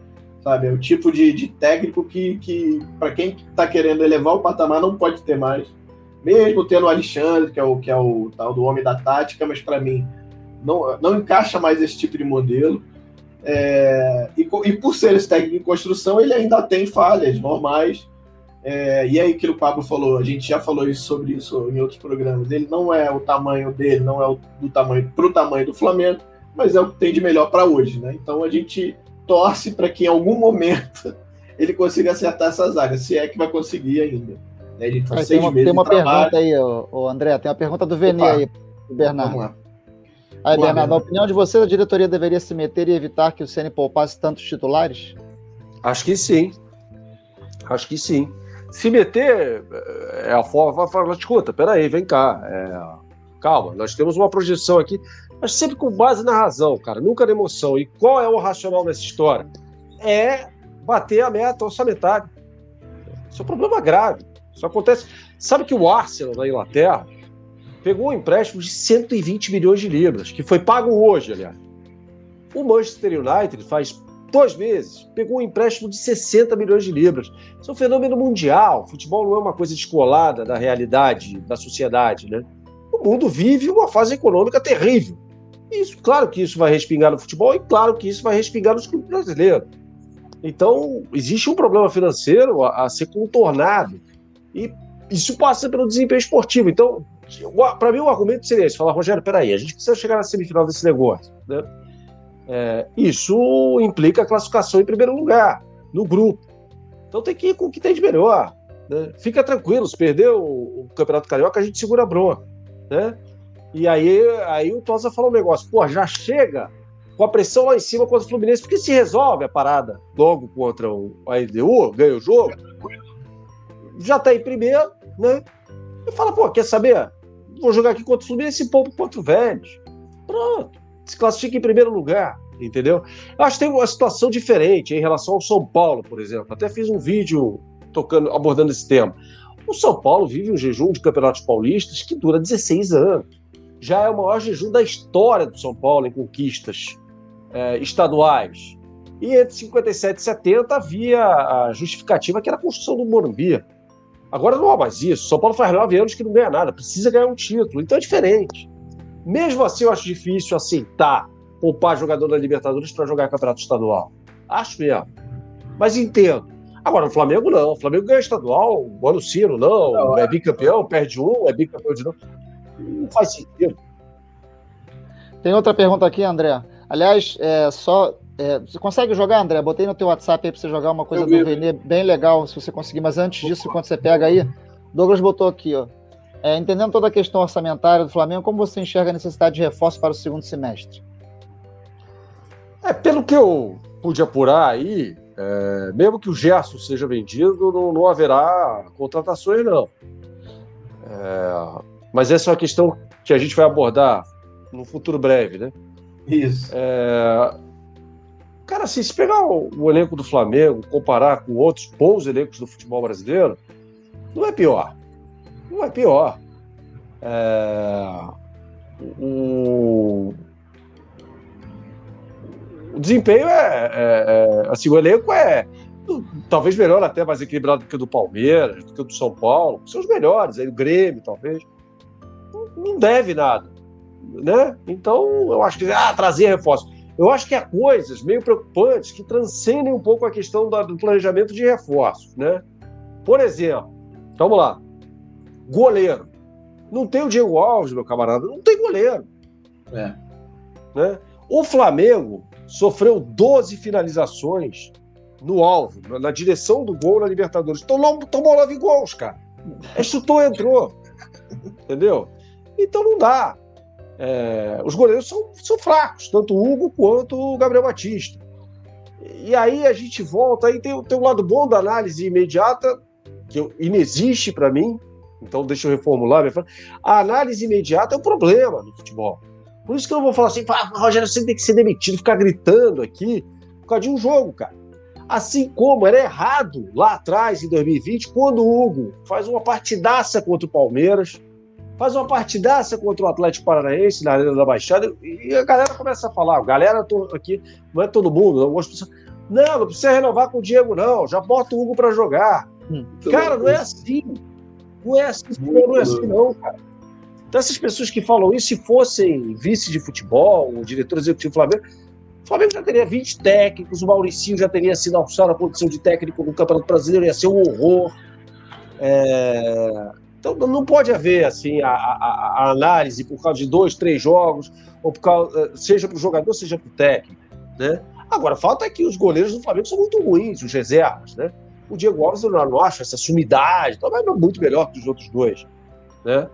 sabe? É o tipo de, de técnico que, que para quem está querendo elevar o patamar, não pode ter mais. Mesmo tendo o Alexandre, que é o, que é o tal do homem da tática, mas para mim não, não encaixa mais esse tipo de modelo. É, e, e por ser esse técnico em construção, ele ainda tem falhas normais é, e aí, que o Pablo falou, a gente já falou isso, sobre isso em outros programas. Ele não é o tamanho dele, não é o, do tamanho para o tamanho do Flamengo, mas é o que tem de melhor para hoje, né? Então a gente torce para que em algum momento ele consiga acertar essa zaga, se é que vai conseguir ainda. Né? Gente faz seis tem uma, meses tem uma pergunta aí, ô, André, tem uma pergunta do Vene aí, do Bernardo. Vamos lá. Aí, Boa, Bernardo, na opinião de você, a diretoria deveria se meter e evitar que o Ceni poupasse tantos titulares? Acho que sim. Acho que sim se meter eh, é a forma, vai falar, escuta, peraí, vem cá, é, calma, nós temos uma projeção aqui, mas sempre com base na razão, cara, nunca na emoção. E qual é o racional nessa história? É bater a meta orçamentária. Isso é um problema grave. Isso acontece. Sabe que o Arsenal na Inglaterra pegou um empréstimo de 120 milhões de libras, que foi pago hoje, aliás. O Manchester United faz dois meses, pegou um empréstimo de 60 milhões de libras. Isso é um fenômeno mundial. O futebol não é uma coisa descolada da realidade da sociedade, né? O mundo vive uma fase econômica terrível. Isso, claro que isso vai respingar no futebol e claro que isso vai respingar nos clubes brasileiros. Então, existe um problema financeiro a, a ser contornado. E isso passa pelo desempenho esportivo. Então, para mim, o argumento seria esse: falar, Rogério, peraí, a gente precisa chegar na semifinal desse negócio. Né? é, isso implica a classificação em primeiro lugar, no grupo. Então tem que ir com o que tem de melhor. Né? Fica tranquilo, se perder o, o, Campeonato Carioca, a gente segura a bronca. Né? E aí, aí o Tosa falou um negócio, pô, já chega com a pressão lá em cima contra o Fluminense, porque se resolve a parada logo contra o AEDU, ganha o jogo, já tá em primeiro, né? E fala, pô, quer saber? vou jogar aqui contra o Fluminense e pouco contra o Vélez. Pronto. Se classifica em primeiro lugar, entendeu? Eu acho que tem uma situação diferente em relação ao São Paulo, por exemplo. Até fiz um vídeo tocando, abordando esse tema. O São Paulo vive um jejum de campeonatos paulistas que dura 16 anos. Já é o maior jejum da história do São Paulo em conquistas é, estaduais. E entre 57 e 70 havia a justificativa que era a construção do Morumbi. Agora não há mais isso. São Paulo faz nove anos que não ganha nada, precisa ganhar um título. Então é diferente. Mesmo assim, eu acho difícil aceitar poupar jogador da Libertadores para jogar campeonato estadual. Acho mesmo. Mas entendo. Agora, o Flamengo não. O Flamengo ganha estadual, o ano Ciro não. não é bicampeão, perde um, é bicampeão de novo. Não faz sentido. Tem outra pergunta aqui, André. Aliás, é, só é, você consegue jogar, André? Botei no teu WhatsApp aí para você jogar uma coisa do Venê bem legal, se você conseguir. Mas antes disso, quando você pega aí, Douglas botou aqui, ó. É, entendendo toda a questão orçamentária do Flamengo, como você enxerga a necessidade de reforço para o segundo semestre? É, pelo que eu pude apurar aí, é, mesmo que o Gerson seja vendido, não, não haverá contratações, não. É, mas essa é uma questão que a gente vai abordar no futuro breve, né? Isso. É, cara, assim, se pegar o, o, elenco do Flamengo, comparar com outros bons elencos do futebol brasileiro, não é pior. Não é pior. É, o, o desempenho é, é, é, assim, o elenco é talvez melhor até mais equilibrado do que o do Palmeiras, do que o do São Paulo, são os melhores, aí o Grêmio talvez. Não, deve nada, né? Então eu acho que ah, trazer reforço. Eu acho que há coisas meio preocupantes que transcendem um pouco a questão do planejamento de reforços, né? Por exemplo, vamos lá, goleiro. Não tem o Diego Alves, meu camarada, não tem goleiro. É. Né? O Flamengo sofreu 12 finalizações no alvo, na direção do gol na Libertadores. Tomou, tomou 9 gols, cara. É, chutou, entrou. Entendeu? Então não dá. É, os goleiros são, são fracos, tanto o Hugo quanto o Gabriel Batista. E aí a gente volta, aí tem, tem um lado bom da análise imediata, que inexiste para mim, então deixa eu reformular. A análise imediata é o problema no futebol. Por isso que eu vou falar assim, ah, Rogério, você tem que ser demitido, ficar gritando aqui por causa de um jogo, cara. Assim como era errado lá atrás, em 2020, quando o Hugo faz uma partidaça contra o Palmeiras, faz uma partidaça contra o Atlético Paranaense na Arena da Baixada, e a galera começa a falar, galera tô aqui, não é todo mundo, algumas pessoas, não, não precisa renovar com o Diego, não, já bota o Hugo para jogar. Hum, cara, não é assim. Não é assim, não é assim, não, cara. Então, essas pessoas que falam isso, se fossem vice de futebol, o diretor executivo do Flamengo, o Flamengo já teria 20 técnicos, o Mauricinho já teria sido alçado a condição de técnico no Campeonato Brasileiro, ia ser um horror. É... Então não pode haver assim a, a, a, análise por causa de dois, três jogos, ou por causa, seja para o jogador, seja para o técnico. Né? Agora, falta é que os goleiros do Flamengo são muito ruins, os reservas. Né? O Diego Alves eu não acho essa sumidade, talvez não é muito melhor que os outros dois. Né?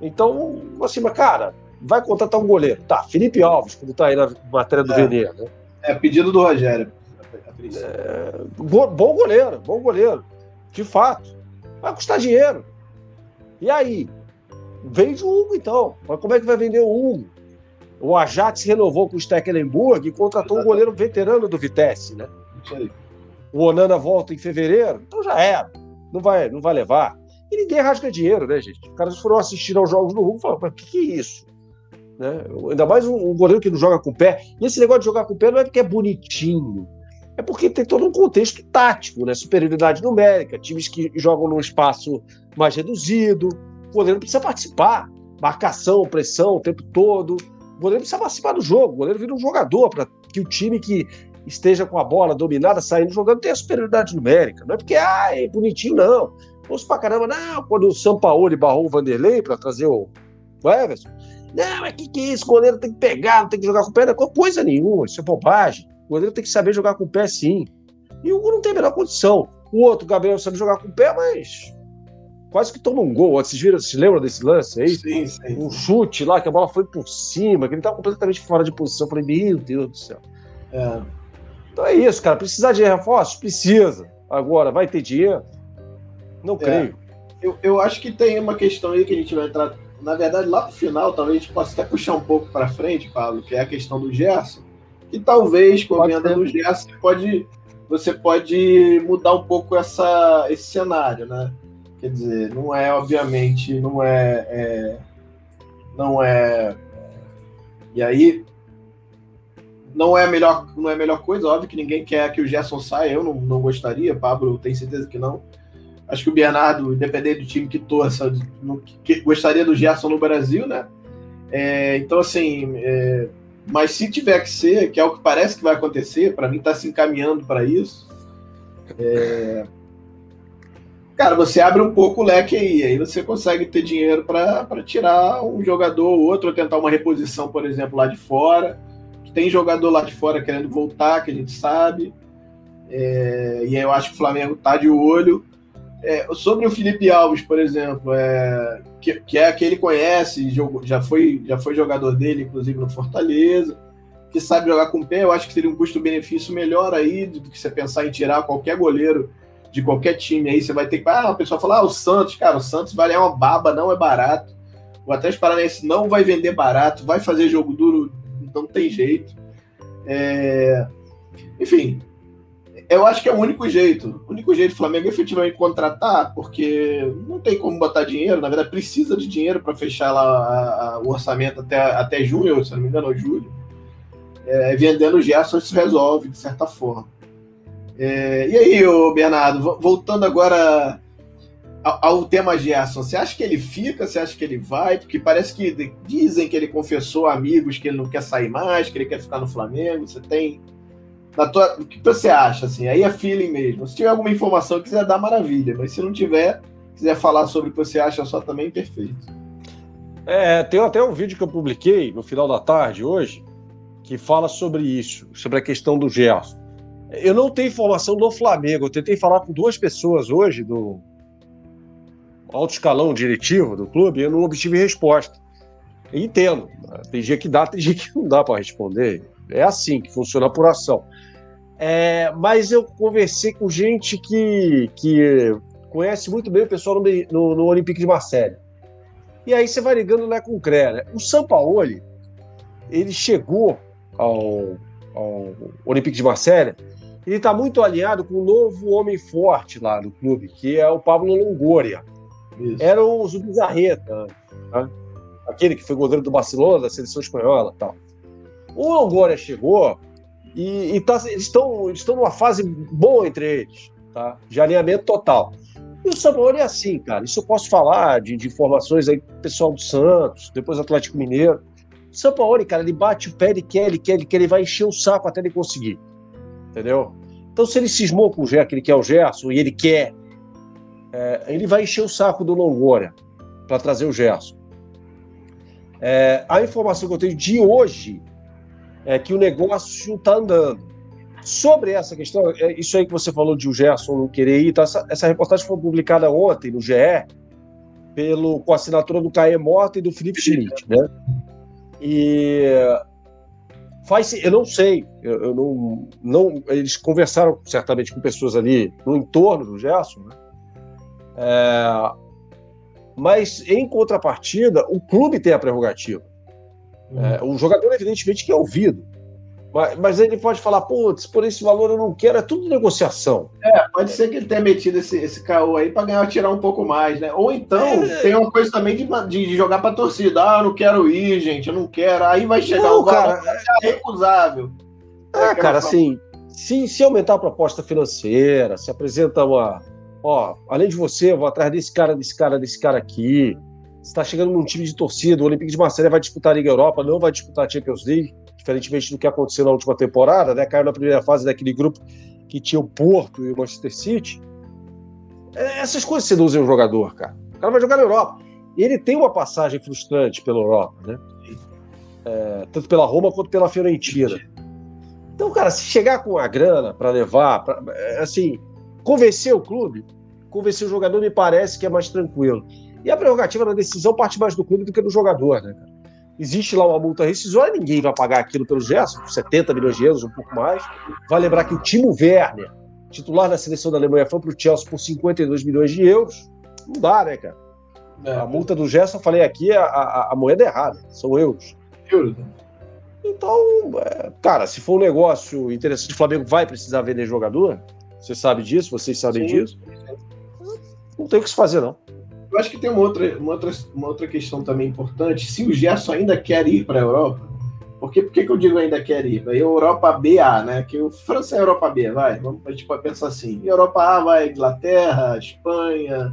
Então, assim, mas cara, vai contratar um goleiro. Tá, Felipe Alves, como tá aí na matéria do é, Venê, né? É, pedido do Rogério. É, bom goleiro, bom goleiro. De fato. Vai custar dinheiro. E aí? Vende o Hugo, então. Mas como é que vai vender o Hugo? O Ajax renovou com o Stecklenburg e contratou um goleiro veterano do Vitesse, né? O Onana volta em fevereiro, então já era. Não vai, não vai levar. E ninguém rasga dinheiro, né, gente? Os caras foram assistir aos jogos do Hugo e falaram, mas o que, que é isso? Né? Ainda mais um, um, goleiro que não joga com o pé. E esse negócio de jogar com o pé não é porque é bonitinho. É porque tem todo um contexto tático, né? Superioridade numérica, times que jogam num espaço mais reduzido. O goleiro precisa participar. Marcação, pressão o tempo todo. O goleiro precisa participar do jogo. O goleiro vira um jogador para que o time que esteja com a bola dominada, saindo jogando, tenha superioridade numérica. Não é porque ah, é bonitinho, não. Ouço pra caramba, não, quando o São Paulo barrou o Vanderlei para trazer o, Everson. Não, mas que que é isso? O goleiro tem que pegar, não tem que jogar com. Não, coisa nenhuma, isso é bobagem. O goleiro tem que saber jogar com o pé sim. E o Hugo não tem a menor condição. O outro, o Gabriel, sabe jogar com o pé, mas quase que toma um gol. Vocês viram, vocês lembram desse lance aí? Sim, sim. Um chute lá, que a bola foi por cima, que ele estava completamente fora de posição. Eu falei, meu Deus do céu. É. Então é isso, cara. Precisar de reforços? Precisa. Agora, vai ter dinheiro? Não é. creio. Eu, eu acho que tem uma questão aí que a gente vai entrar na verdade, lá no final, talvez a gente possa até puxar um pouco para frente, Pablo, que é a questão do Gerson. E talvez, com a venda do Gerson, pode, você pode mudar um pouco essa, esse cenário, né? Quer dizer, não é, obviamente, não é, é não é. E aí, não é a melhor, não é melhor coisa, óbvio que ninguém quer que o Gerson saia, eu não, não gostaria, Pablo tem certeza que não. Acho que o Bernardo, independente do time que torça, não, que, gostaria do Gerson no Brasil, né? É, então, assim, é, mas se tiver que ser, que é o que parece que vai acontecer, para mim está se encaminhando para isso. É, cara, você abre um pouco o leque aí, aí você consegue ter dinheiro para tirar um jogador ou outro, ou tentar uma reposição, por exemplo, lá de fora. Tem jogador lá de fora querendo voltar, que a gente sabe. É, e aí eu acho que o Flamengo tá de olho. É, sobre o Felipe Alves, por exemplo, é, que, que é que ele conhece, já foi, já foi jogador dele, inclusive no Fortaleza, que sabe jogar com o pé, eu acho que seria um custo-benefício melhor aí do que você pensar em tirar qualquer goleiro de qualquer time aí. Você vai ter que. Ah, o pessoal fala, ah, o Santos, cara, o Santos vale uma baba, não é barato. O Atlético Paranaense não vai vender barato, vai fazer jogo duro não tem jeito. É... Enfim, eu acho que é o único jeito. O único jeito do Flamengo é efetivamente contratar, porque não tem como botar dinheiro, na verdade precisa de dinheiro para fechar lá a, a, o orçamento até, até junho, se não me engano, ou julho. É, vendendo Gerson isso resolve, de certa forma. É, e aí, ô Bernardo, voltando agora ao tema Gerson, você acha que ele fica? Você acha que ele vai? Porque parece que dizem que ele confessou a amigos que ele não quer sair mais, que ele quer ficar no Flamengo. Você tem. Na tua, o que você acha? Assim? Aí é feeling mesmo. Se tiver alguma informação que quiser dar, maravilha. Mas se não tiver, quiser falar sobre o que você acha só também, perfeito. É, tem até um vídeo que eu publiquei no final da tarde hoje que fala sobre isso, sobre a questão do Gerson. Eu não tenho informação do Flamengo. Eu tentei falar com duas pessoas hoje do, alto escalão diretivo do clube, eu não obtive resposta. Entendo. Tem dia que dá, tem dia que não dá para responder. É assim que funciona a apuração. É, mas eu conversei com gente que, que conhece muito bem o pessoal no, no, no Olympique de Marseille. E aí você vai ligando né, com o CREA. O Sampaoli, ele chegou ao, ao Olympique de Marseille, ele está muito alinhado com o novo homem forte lá do clube, que é o Pablo Longoria. Isso. era o Zubizarreta, né? aquele que foi goleiro do Barcelona, da seleção espanhola tal. O Longoria chegou e, e tá, eles estão numa fase boa entre eles, tá? de alinhamento total. E o São Paulo é assim, cara. Isso eu posso falar de, de informações aí pessoal do Santos, depois Atlético Mineiro. O São Paulo, cara, ele bate o pé, ele quer, ele quer, ele quer, ele vai encher o saco até ele conseguir. Entendeu? Então, se ele cismou com o Gerson, ele quer o Gerson, e ele quer, é, ele vai encher o saco do Longoria para trazer o Gerson. É, a informação que eu tenho de hoje é que o negócio está andando. Sobre essa questão, é isso aí que você falou de o Gerson não querer ir, tá, essa, essa, reportagem foi publicada ontem no GE, pelo, com a assinatura do Caê Mota e do Felipe Schmidt, né? E faz eu não sei, eu, eu, não, não, eles conversaram certamente com pessoas ali no entorno do Gerson, né? É, mas, em contrapartida, o clube tem a prerrogativa. Uhum. É, o jogador, evidentemente, que é ouvido. Mas, mas ele pode falar, putz, por esse valor eu não quero, é tudo negociação. É, pode ser que ele tenha metido esse, esse caô aí para ganhar, tirar um pouco mais, né? Ou então é... tem uma coisa também de, de, jogar para torcida. Ah, eu não quero ir, gente, eu não quero. Aí vai chegar não, o cara, é recusável. É, cara, assim, se, se aumentar a proposta financeira, se apresenta uma, ó, além de você, eu vou atrás desse cara, desse cara, desse cara aqui. Está chegando num time de torcida, o Olympique de Marseille vai disputar a Liga Europa, não vai disputar a Champions League, diferentemente do que aconteceu na última temporada, né? Caiu na primeira fase daquele grupo que tinha o Porto e o Manchester City. É, essas coisas seduzem o jogador, cara. O cara vai jogar na Europa. Ele tem uma passagem frustrante pela Europa, né? É, tanto pela Roma quanto pela Fiorentina. Então, cara, se chegar com a grana para levar, pra, é, assim, convencer o clube, convencer o jogador me parece que é mais tranquilo. E a prerrogativa da decisão parte mais do clube do que do jogador, né, cara? Existe lá uma multa rescisória, ninguém vai pagar aquilo pelo Gerson, 70 milhões de euros, um pouco mais. Vai lembrar que o Timo Werner, titular da seleção da Alemanha, foi para o Chelsea por 52 milhões de euros. Não dá, né, cara? É. A multa do Gerson, eu falei aqui, a, a, a moeda é errada, são euros. Euros. Então, é, cara, se for um negócio interessante, o Flamengo vai precisar vender jogador, você sabe disso, vocês sabem Sim. disso. Não tem o que se fazer, não. Eu acho que tem uma outra, uma outra, uma outra questão também importante. Se o Gerson ainda quer ir para a Europa, porque por que eu digo ainda quer ir? Vai Europa BA, né? Que o França é Europa B, vai. Vamos, a gente pode pensar assim. Europa A vai Inglaterra, Espanha,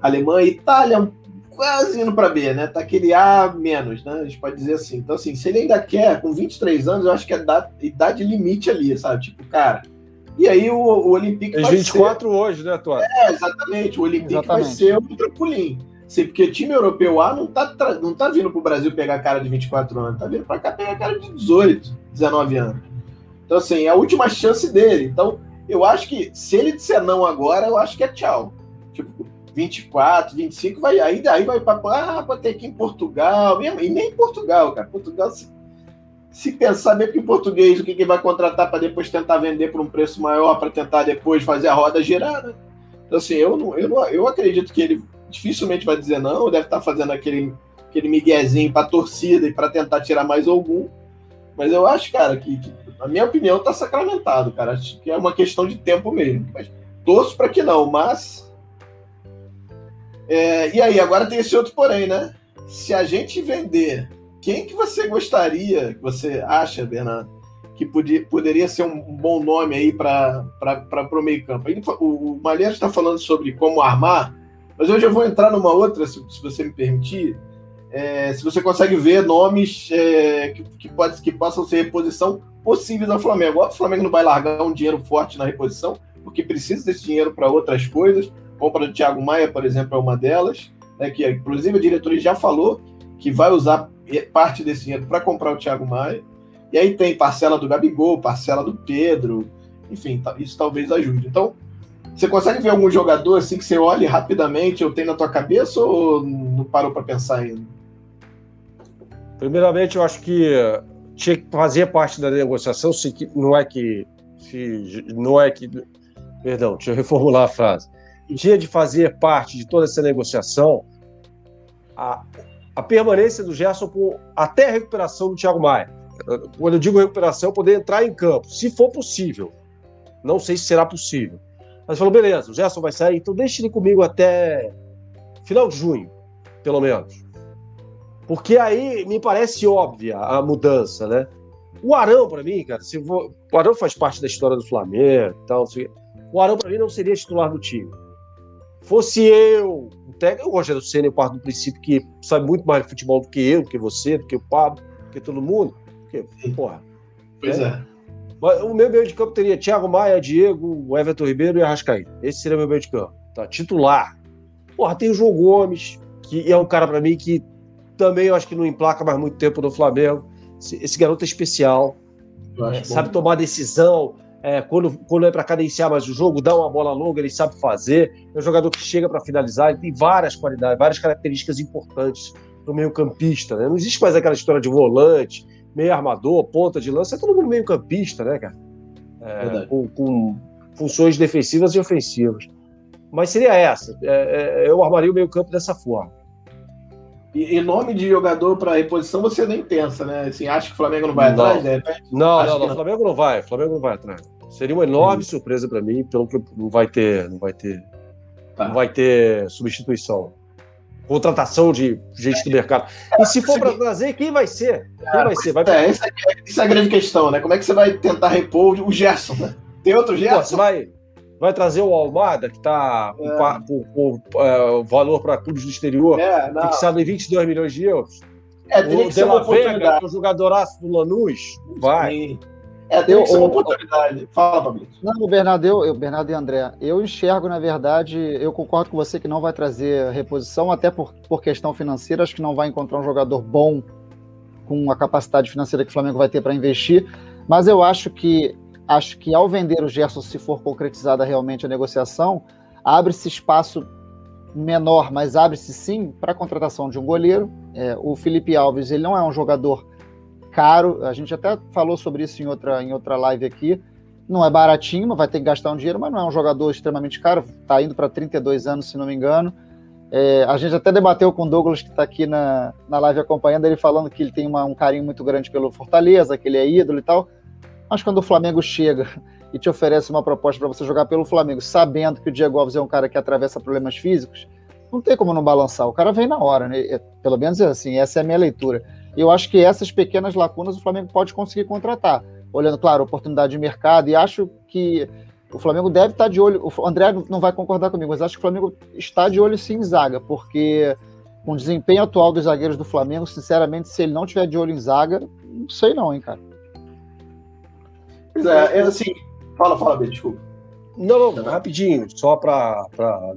Alemanha, Itália quase indo para B, né? Tá aquele A menos, né? A gente pode dizer assim. Então, assim, se ele ainda quer, com 23 anos, eu acho que é idade limite ali, sabe? Tipo, cara. E aí o, o Olympique. Tem 24 ser... hoje, né, Tuan? É, exatamente. O Olympique exatamente. vai ser o trampolim. Sim, porque o time europeu A não tá, não tá vindo pro Brasil pegar cara de 24 anos, tá vindo para cá pegar cara de 18, 19 anos. Então, assim, é a última chance dele. Então, eu acho que se ele disser não agora, eu acho que é tchau. Tipo, 24, 25, vai, aí, aí vai para ah, ter aqui em Portugal, e nem em Portugal, cara. Portugal, se, pensar bem que em português, o que, que vai contratar para depois tentar vender por um preço maior, para tentar depois fazer a roda girar, né? Então, assim, eu, não, eu, não, eu acredito que ele dificilmente vai dizer não, deve estar tá fazendo aquele, aquele miguezinho para torcida e para tentar tirar mais algum. Mas eu acho, cara, que, que a minha opinião está sacramentado, cara. Acho que é uma questão de tempo mesmo. Mas torço para que não, mas é, e aí, agora tem esse outro porém, né? Se a gente vender, quem que você gostaria, que você acha, Bernardo, que podia, poderia ser um bom nome aí para o meio campo? O, o Malheiro está falando sobre como armar, mas hoje eu vou entrar numa outra, se, se você me permitir, é, se você consegue ver nomes é, que, que, pode, que possam ser reposição possíveis ao Flamengo. O Flamengo não vai largar um dinheiro forte na reposição, porque precisa desse dinheiro para outras coisas compra do Thiago Maia, por exemplo, é uma delas, né, que inclusive a diretoria já falou que vai usar parte desse dinheiro para comprar o Thiago Maia. E aí tem parcela do Gabigol, parcela do Pedro, enfim, isso talvez ajude. Então, você consegue ver algum jogador assim que você olhe rapidamente ou tem na tua cabeça ou não parou para pensar ainda? Primeiramente, eu acho que tinha que fazer parte da negociação, se não é que se, não é que perdão, deixa eu reformular a frase dia de fazer parte de toda essa negociação a, a permanência do Gerson por, até a recuperação do Thiago Maia. Quando eu digo recuperação, poder entrar em campo, se for possível. Não sei se será possível. Mas falou, beleza, o Gerson vai sair, então deixe ele comigo até final de junho, pelo menos. Porque aí me parece óbvia a mudança, né? O Arão, para mim, cara, se vou... o Arão faz parte da história do Flamengo tal. O Arão, para mim, não seria titular do time. Fosse eu, o técnico, o Rogério Senna, eu parto do princípio que sabe muito mais de futebol do que eu, do que você, do que o Pablo, do que todo mundo. Porque, porra. Pois é. é. O meu meio de campo teria Thiago Maia, Diego, Everton Ribeiro e Arrascaí. Esse seria o meu meio de campo. Tá? Titular. Porra, tem o João Gomes, que é um cara para mim que também eu acho que não emplaca mais muito tempo no Flamengo. Esse garoto é especial. É, sabe tomar decisão, é, quando, quando é para cadenciar mais o jogo, dá uma bola longa, ele sabe fazer. É um jogador que chega para finalizar, ele tem várias qualidades, várias características importantes no meio-campista. Né? Não existe mais aquela história de volante, meio armador, ponta de lança, é todo mundo meio-campista, né, cara? É, com, com, funções defensivas e ofensivas. Mas seria essa. É, é eu armaria o meio-campo dessa forma. E, e, nome de jogador para reposição você nem pensa, né? Assim, acha que o Flamengo não vai não. atrás, né? Não, não, não, o Flamengo não vai. O Flamengo não vai atrás. Seria uma enorme surpresa para mim, pelo que não vai ter, não vai ter, tá. não vai ter substituição. Contratação de gente do mercado. E se for para trazer, quem vai ser? Quem vai ser? Vai é, essa, é, essa é a grande questão, né? Como é que você vai tentar repor o Gerson? Né? Tem outro Gerson? Pô, você vai, vai trazer o Almada, que está é. com, é, valor para clubes do exterior, é, fixado em 22 milhões de euros. É, o De La Vega, que é o jogadoraço do Lanús, vai. Sim. É, tem que ser uma oportunidade. Fala, Fabrício. Não, Bernardo, eu, eu, Bernardo e André, eu enxergo, na verdade, eu concordo com você que não vai trazer reposição, até por, por questão financeira, acho que não vai encontrar um jogador bom com a capacidade financeira que o Flamengo vai ter para investir, mas eu acho que acho que ao vender o Gerson, se for concretizada realmente a negociação, abre-se espaço menor, mas abre-se sim para a contratação de um goleiro. É, o Felipe Alves ele não é um jogador caro, a gente até falou sobre isso em outra, em outra live aqui. Não é baratinho, vai ter que gastar um dinheiro, mas não é um jogador extremamente caro. Está indo para 32 anos, se não me engano. É, a gente até debateu com o Douglas, que está aqui na, na live acompanhando, ele falando que ele tem uma, um carinho muito grande pelo Fortaleza, que ele é ídolo e tal. Mas quando o Flamengo chega e te oferece uma proposta para você jogar pelo Flamengo, sabendo que o Diego Alves é um cara que atravessa problemas físicos, não tem como não balançar. O cara vem na hora, né? É, pelo menos é assim, essa é a minha leitura. Eu acho que essas pequenas lacunas o Flamengo pode conseguir contratar. Olhando, claro, oportunidade de mercado, e acho que o Flamengo deve estar de olho. O André não vai concordar comigo, mas acho que o Flamengo está de olho sim em zaga, porque com o desempenho atual dos zagueiros do Flamengo, sinceramente, se ele não tiver de olho em zaga, não sei não, hein, cara. Pois é, é assim. Fala, fala, bem, desculpa. Não, não, rapidinho, só para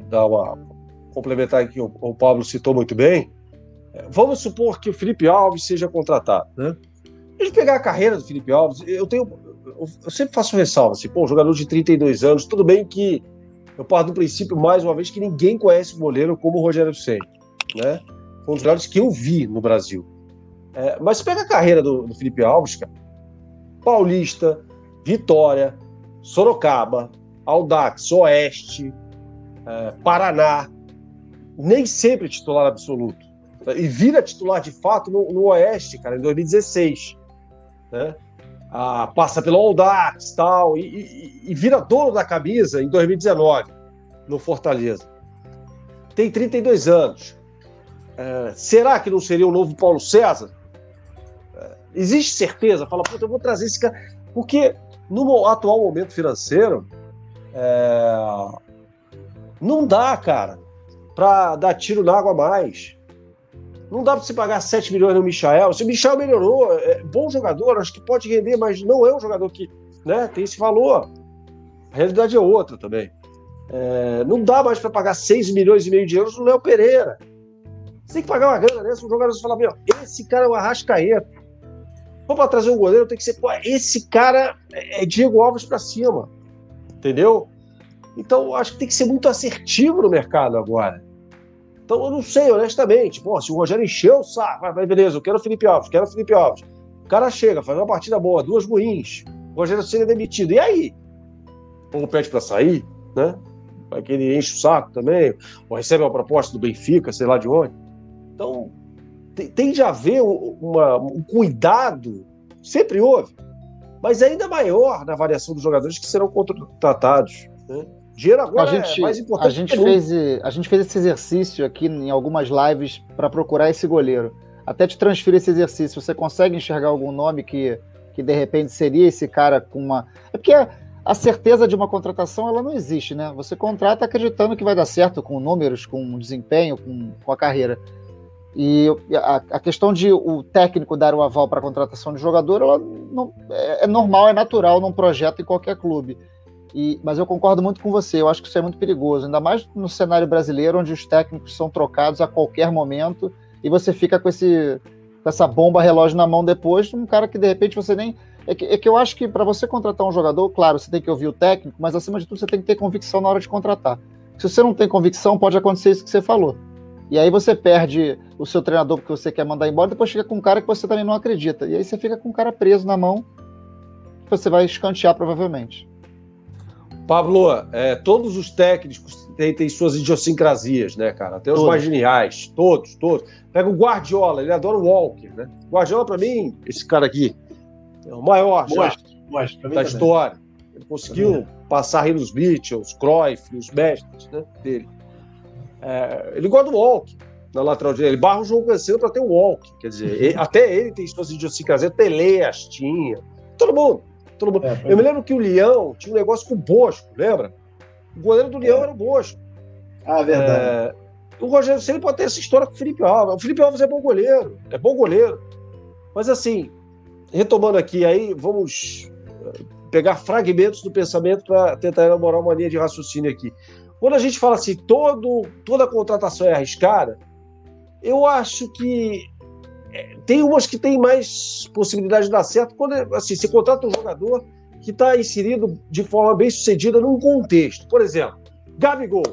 dar uma. complementar aqui, o, o Pablo citou muito bem. É, vamos supor que o Felipe Alves seja contratado, né? A gente pegar a carreira do Felipe Alves, eu tenho eu sempre faço ressalva, assim, pô, um jogador de 32 anos, tudo bem que eu parto do princípio, mais uma vez, que ninguém conhece o goleiro como o Rogério Ceni, né? Foi um dos que eu vi no Brasil. É, mas pega a carreira do, do Felipe Alves, cara. Paulista, Vitória, Sorocaba, Aldax, Oeste, é, Paraná, nem sempre titular absoluto. E vira titular de fato no, no Oeste, cara, em 2016. Né? ah, passa pelo Audax tal, e, e, e vira dono da camisa em 2019, no Fortaleza. Tem 32 anos. É, será que não seria o novo Paulo César? É, existe certeza? Fala, puta, eu vou trazer esse cara. Porque no atual momento financeiro, é, não dá, cara, para dar tiro na água mais. Não dá para você pagar 7 milhões no Michael. Se o Michael melhorou, é bom jogador, acho que pode render, mas não é um jogador que né, tem esse valor. A realidade é outra também. É, não dá mais para pagar 6 milhões e meio de euros no Léo Pereira. Você tem que pagar uma grana nessa, um jogador você fala, meu, esse cara é o Arrascaeta. Vou para trazer um goleiro, tem que ser, pô, esse cara é Diego Alves para cima. Entendeu? Então, acho que tem que ser muito assertivo no mercado agora. Então eu não sei, honestamente. Pô, se o Rogério encheu o saco, vai, beleza, eu quero o Felipe Alves, quero o Felipe Alves. O cara chega, faz uma partida boa, duas ruins. O Rogério seria demitido. E aí? Ou pede para sair, né? Vai que ele enche o saco também, ou recebe uma proposta do Benfica, sei lá de onde. Então, tem, de haver uma, um cuidado, sempre houve, mas ainda maior na variação dos jogadores que serão contratados. Né? Dinheiro agora a gente, é mais importante. A gente, fez, a gente fez esse exercício aqui em algumas lives para procurar esse goleiro. Até te transferir esse exercício. Você consegue enxergar algum nome que, que de repente seria esse cara com uma. É porque a certeza de uma contratação ela não existe, né? Você contrata acreditando que vai dar certo com números, com desempenho, com, com a carreira. E a, a, questão de o técnico dar o aval para a contratação de jogador, ela não, é, é normal, é natural num projeto em qualquer clube. E, mas eu concordo muito com você, eu acho que isso é muito perigoso, ainda mais no cenário brasileiro, onde os técnicos são trocados a qualquer momento e você fica com, esse, com essa bomba relógio na mão depois, um cara que de repente você nem. É que, é que eu acho que para você contratar um jogador, claro, você tem que ouvir o técnico, mas acima de tudo você tem que ter convicção na hora de contratar. Se você não tem convicção, pode acontecer isso que você falou. E aí você perde o seu treinador porque você quer mandar embora, depois fica com um cara que você também não acredita. E aí você fica com um cara preso na mão, que você vai escantear provavelmente. Pablo, é, todos os técnicos têm, têm, suas idiosincrasias, né, cara? Até os todos. mais geniais, todos, todos. Pega o Guardiola, ele adora o Walker, né? Guardiola, para mim, esse cara aqui, é o maior já, da história. Ele conseguiu passar aí nos Beatles, Cruyff, os mestres né, dele. É, ele gosta do Walker na lateral direita. Ele barra o jogo vencendo para ter o Walker. Quer dizer, ele, até ele tem suas idiosincrasias. Pelé, Astinha, todo mundo. Todo mundo. É, eu me lembro que o Leão tinha um negócio com o Bosco, lembra? O goleiro do Leão é. era o Bosco. Ah, verdade. É... O Rogério Ceni pode ter essa história com o Felipe Alves. O Felipe Alves é bom goleiro, é bom goleiro. Mas assim, retomando aqui, aí vamos eh, pegar fragmentos do pensamento para tentar elaborar uma linha de raciocínio aqui. Quando a gente fala assim, todo, toda contratação é arriscada, eu acho que tem umas que tem mais possibilidade de dar certo quando assim, você contrata um jogador que está inserido de forma bem sucedida num contexto. Por exemplo, Gabigol,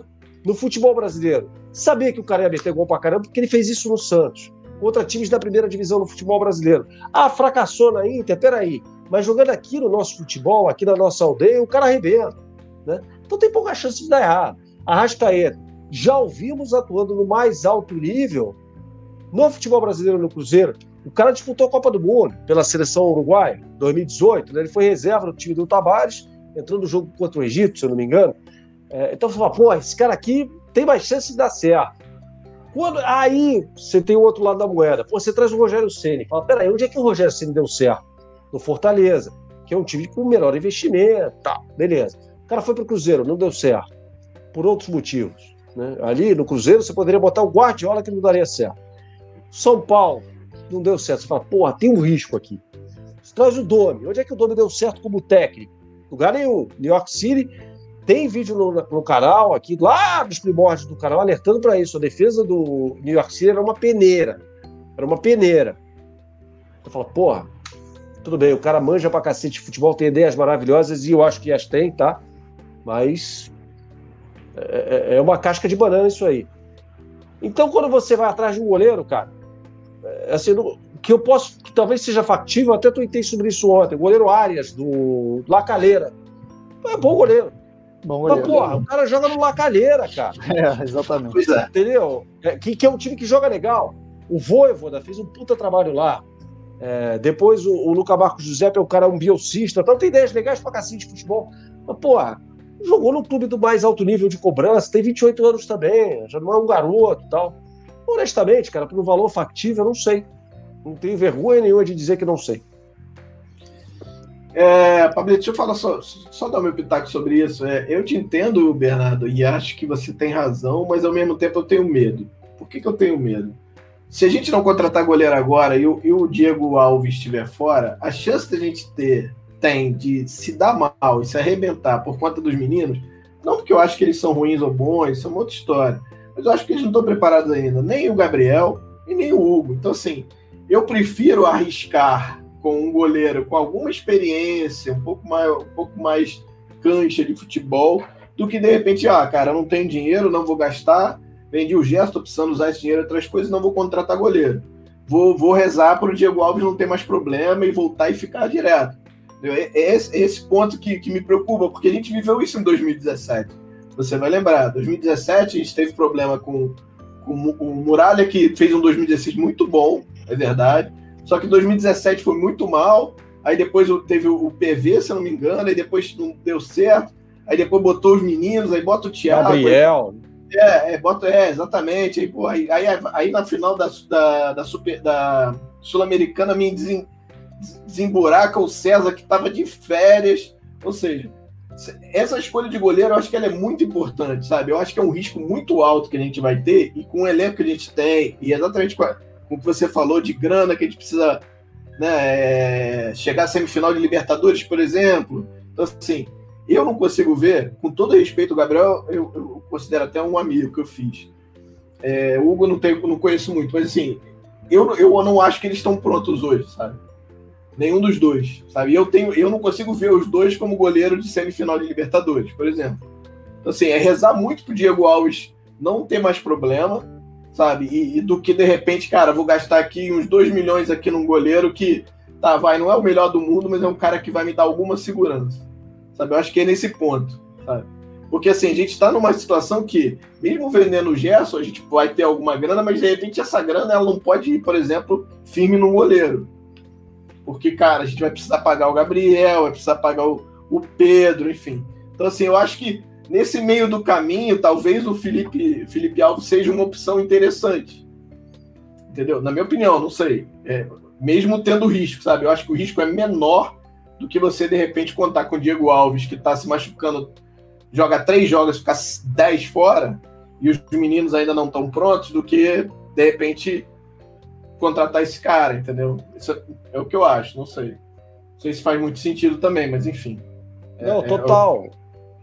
no futebol brasileiro. Sabia que o cara ia meter gol pra caramba, porque ele fez isso no Santos, contra times da primeira divisão no futebol brasileiro. Ah, fracassou na Inter, peraí. Mas jogando aqui no nosso futebol, aqui na nossa aldeia, o cara arrebenta. Né? Então tem pouca chance de dar errado. Arrascaeta, já ouvimos atuando no mais alto nível no futebol brasileiro no Cruzeiro. O cara disputou a Copa do Mundo pela seleção uruguaia, 2018. Né? Ele foi reserva no time do Tabares, entrou no jogo contra o Egito, se eu não me engano. É, então você fala, pô, esse cara aqui tem mais chance de dar certo. Quando, aí você tem o outro lado da moeda. Pô, você traz o Rogério Ceni. Fala, peraí, onde é que o Rogério Ceni deu certo? No Fortaleza, que é um time com melhor investimento, tá, beleza. O cara foi pro Cruzeiro, não deu certo. Por outros motivos. Né? Ali no Cruzeiro você poderia botar o Guardiola que não daria certo. São Paulo, não deu certo. Você fala, porra, tem um risco aqui. Você traz o Domi. Onde é que o Domi deu certo como técnico? Lugar nenhum. New York City tem vídeo no, no canal, aqui, lá dos primórdios do canal, alertando para isso. A defesa do New York City era uma peneira. Era uma peneira. Você fala, porra, tudo bem, o cara manja pra cacete de futebol, tem ideias maravilhosas, e eu acho que as tem, tá? Mas é, é, é uma casca de banana isso aí. Então, quando você vai atrás de um goleiro, cara, é, assim, que eu posso, que talvez seja factível, até tuitei sobre isso ontem, o goleiro Arias, do Lacalheira. É bom goleiro. Bom goleiro. Mas, porra, o cara joga no Lacalheira, cara. É, exatamente. Pois é. Entendeu? É, que, que é um time que joga legal. O Voivoda fez um puta trabalho lá. É, depois o, o Luca Marcos José é um cara, um biocista, então tem ideias legais pra cacete de futebol. Mas, porra, jogou no clube do mais alto nível de cobrança, tem 28 anos também, já não é um garoto tal. Honestamente, cara, um valor factível, eu não sei. Não tenho vergonha nenhuma de dizer que não sei. É, Pablo, deixa eu falar só, só dar meu pitaco sobre isso. É, eu te entendo, Bernardo, e acho que você tem razão, mas ao mesmo tempo eu tenho medo. Por que, que eu tenho medo? Se a gente não contratar goleiro agora e o, e o Diego Alves estiver fora, a chance da gente ter tem de se dar mal e se arrebentar por conta dos meninos, não porque eu acho que eles são ruins ou bons, isso é uma outra história, mas eu acho que eles não estão preparados ainda, nem o Gabriel e nem o Hugo. Então, assim, eu prefiro arriscar com um goleiro com alguma experiência, um pouco mais, um pouco mais cancha de futebol, do que de repente, ah, cara, eu não tenho dinheiro, não vou gastar, vendi o gesto, precisando usar esse dinheiro em outras coisas, não vou contratar goleiro. Vou, vou rezar para o Diego Alves não ter mais problema e voltar e ficar direto. É, é esse, é esse ponto que, que me preocupa, porque a gente viveu isso em 2017. Você vai lembrar, 2017 a gente teve problema com, com o Muralha, que fez um 2016 muito bom, é verdade. Só que 2017 foi muito mal. Aí depois teve o PV, se eu não me engano, aí depois não deu certo. Aí depois botou os meninos, aí bota o Thiago. Gabriel. Aí, é, é, bota, é, exatamente. Aí, pô, aí, aí, aí, na final da, da, da, da Sul-Americana me desen, desemburaca o César, que estava de férias. Ou seja, essa escolha de goleiro eu acho que ela é muito importante, sabe? Eu acho que é um risco muito alto que a gente vai ter, e com o elenco que a gente tem, e exatamente com o que você falou de grana, que a gente precisa né, é, chegar à semifinal de Libertadores, por exemplo. Então, assim, eu não consigo ver, com todo respeito, o Gabriel, eu, eu considero até um amigo que eu fiz. É, o Hugo não, tenho, não conheço muito, mas assim, eu, eu não acho que eles estão prontos hoje, sabe? Nenhum dos dois, sabe? Eu, tenho, eu não consigo ver os dois como goleiro de semifinal de Libertadores, por exemplo. Então, assim, é rezar muito pro Diego Alves não ter mais problema, sabe? E, e, do que de repente, cara, vou gastar aqui uns 2 milhões aqui num goleiro que, tá, vai, não é o melhor do mundo, mas é um cara que vai me dar alguma segurança, sabe? Eu acho que é nesse ponto, sabe? Porque assim, a gente tá numa situação que, mesmo vendendo o Gerson, a gente vai ter alguma grana, mas de repente essa grana ela não pode ir, por exemplo, firme no goleiro. Porque, cara, a gente vai precisar pagar o Gabriel, vai precisar pagar o, o Pedro, enfim. Então, assim, eu acho que Nesse meio do caminho, talvez o Felipe, Felipe Alves seja uma opção interessante. Entendeu? Na minha opinião, não sei. É, mesmo tendo risco, sabe? Eu acho que o risco é menor do que você, de repente, contar com o Diego Alves, que está se machucando, joga três jogos, ficar dez fora, e os meninos ainda não estão prontos, do que, de repente, contratar esse cara, entendeu? Isso é o que eu acho, não sei. Não sei se faz muito sentido também, mas enfim. Não, é, total. É,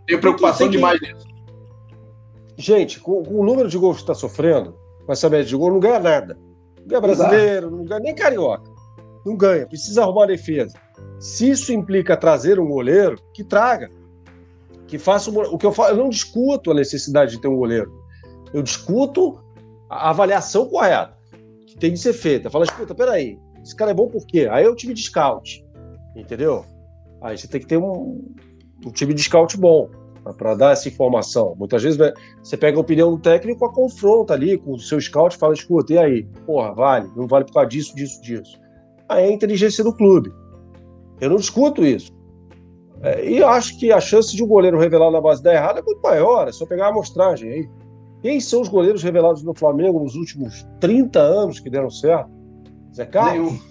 tenho preocupação que... demais nisso. Gente, com, com, o número de gols que está sofrendo, com essa média de gol, não ganha nada. Não ganha brasileiro, Exato. não ganha nem carioca. Não ganha, precisa arrumar a defesa. Se isso implica trazer um goleiro, que traga. Que faça o, o que eu falo. Eu não discuto a necessidade de ter um goleiro. Eu discuto a avaliação correta, tem que ser feita. Fala, escuta, peraí, esse cara é bom por quê? Aí é o time de scout. Entendeu? Aí você tem que ter um, um time de scout bom para dar essa informação. Muitas vezes né, você pega a opinião do técnico, a confronta ali com o seu scout fala: escuta, e aí? Porra, vale, não vale por causa disso, disso, disso. Aí é a inteligência do clube. Eu não discuto isso. É, e acho que a chance de um goleiro revelado na base da errada é muito maior, é só pegar a amostragem aí. Quem são os goleiros revelados no Flamengo nos últimos 30 anos que deram certo? Zé Carlos? Nenhum.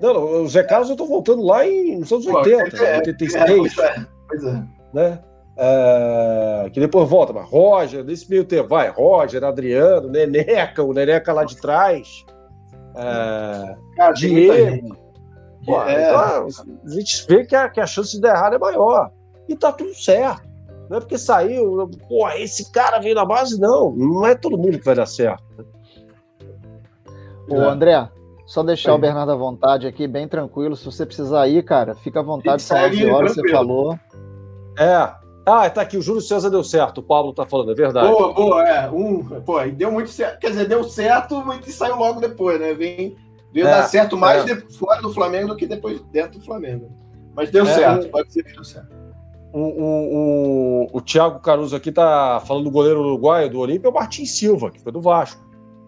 Não, não, o Zé Carlos eu estou voltando lá em, nos anos Pô, 80, é, 86. É, pois é. Né? É, que depois volta, mas Roger, nesse meio tempo, vai, Roger, Adriano, Neneca, o Neneca lá de trás, é, Cara, Diego. Pô, é, então, a gente vê que a, que a chance de dar errado é maior. E tá tudo certo. Não é porque saiu, pô, esse cara veio na base, não. Não é todo mundo que vai dar certo. Ô, André, só deixar o Bernardo à vontade aqui, bem tranquilo. Se você precisar ir, cara, fica à vontade, são 11 horas, você falou. É. Ah, tá aqui, o Júlio César deu certo, o Pablo tá falando, é verdade. Boa, boa, é. Um, pô, deu muito certo. Quer dizer, deu certo e saiu logo depois, né? Vem, veio é, dar certo mais é. de, fora do Flamengo do que depois dentro do Flamengo. Mas deu é, certo, pode ser que deu certo. O, o, o, o Thiago Caruso aqui tá falando do goleiro uruguaio do Olímpio, é o Martin Silva, que foi do Vasco.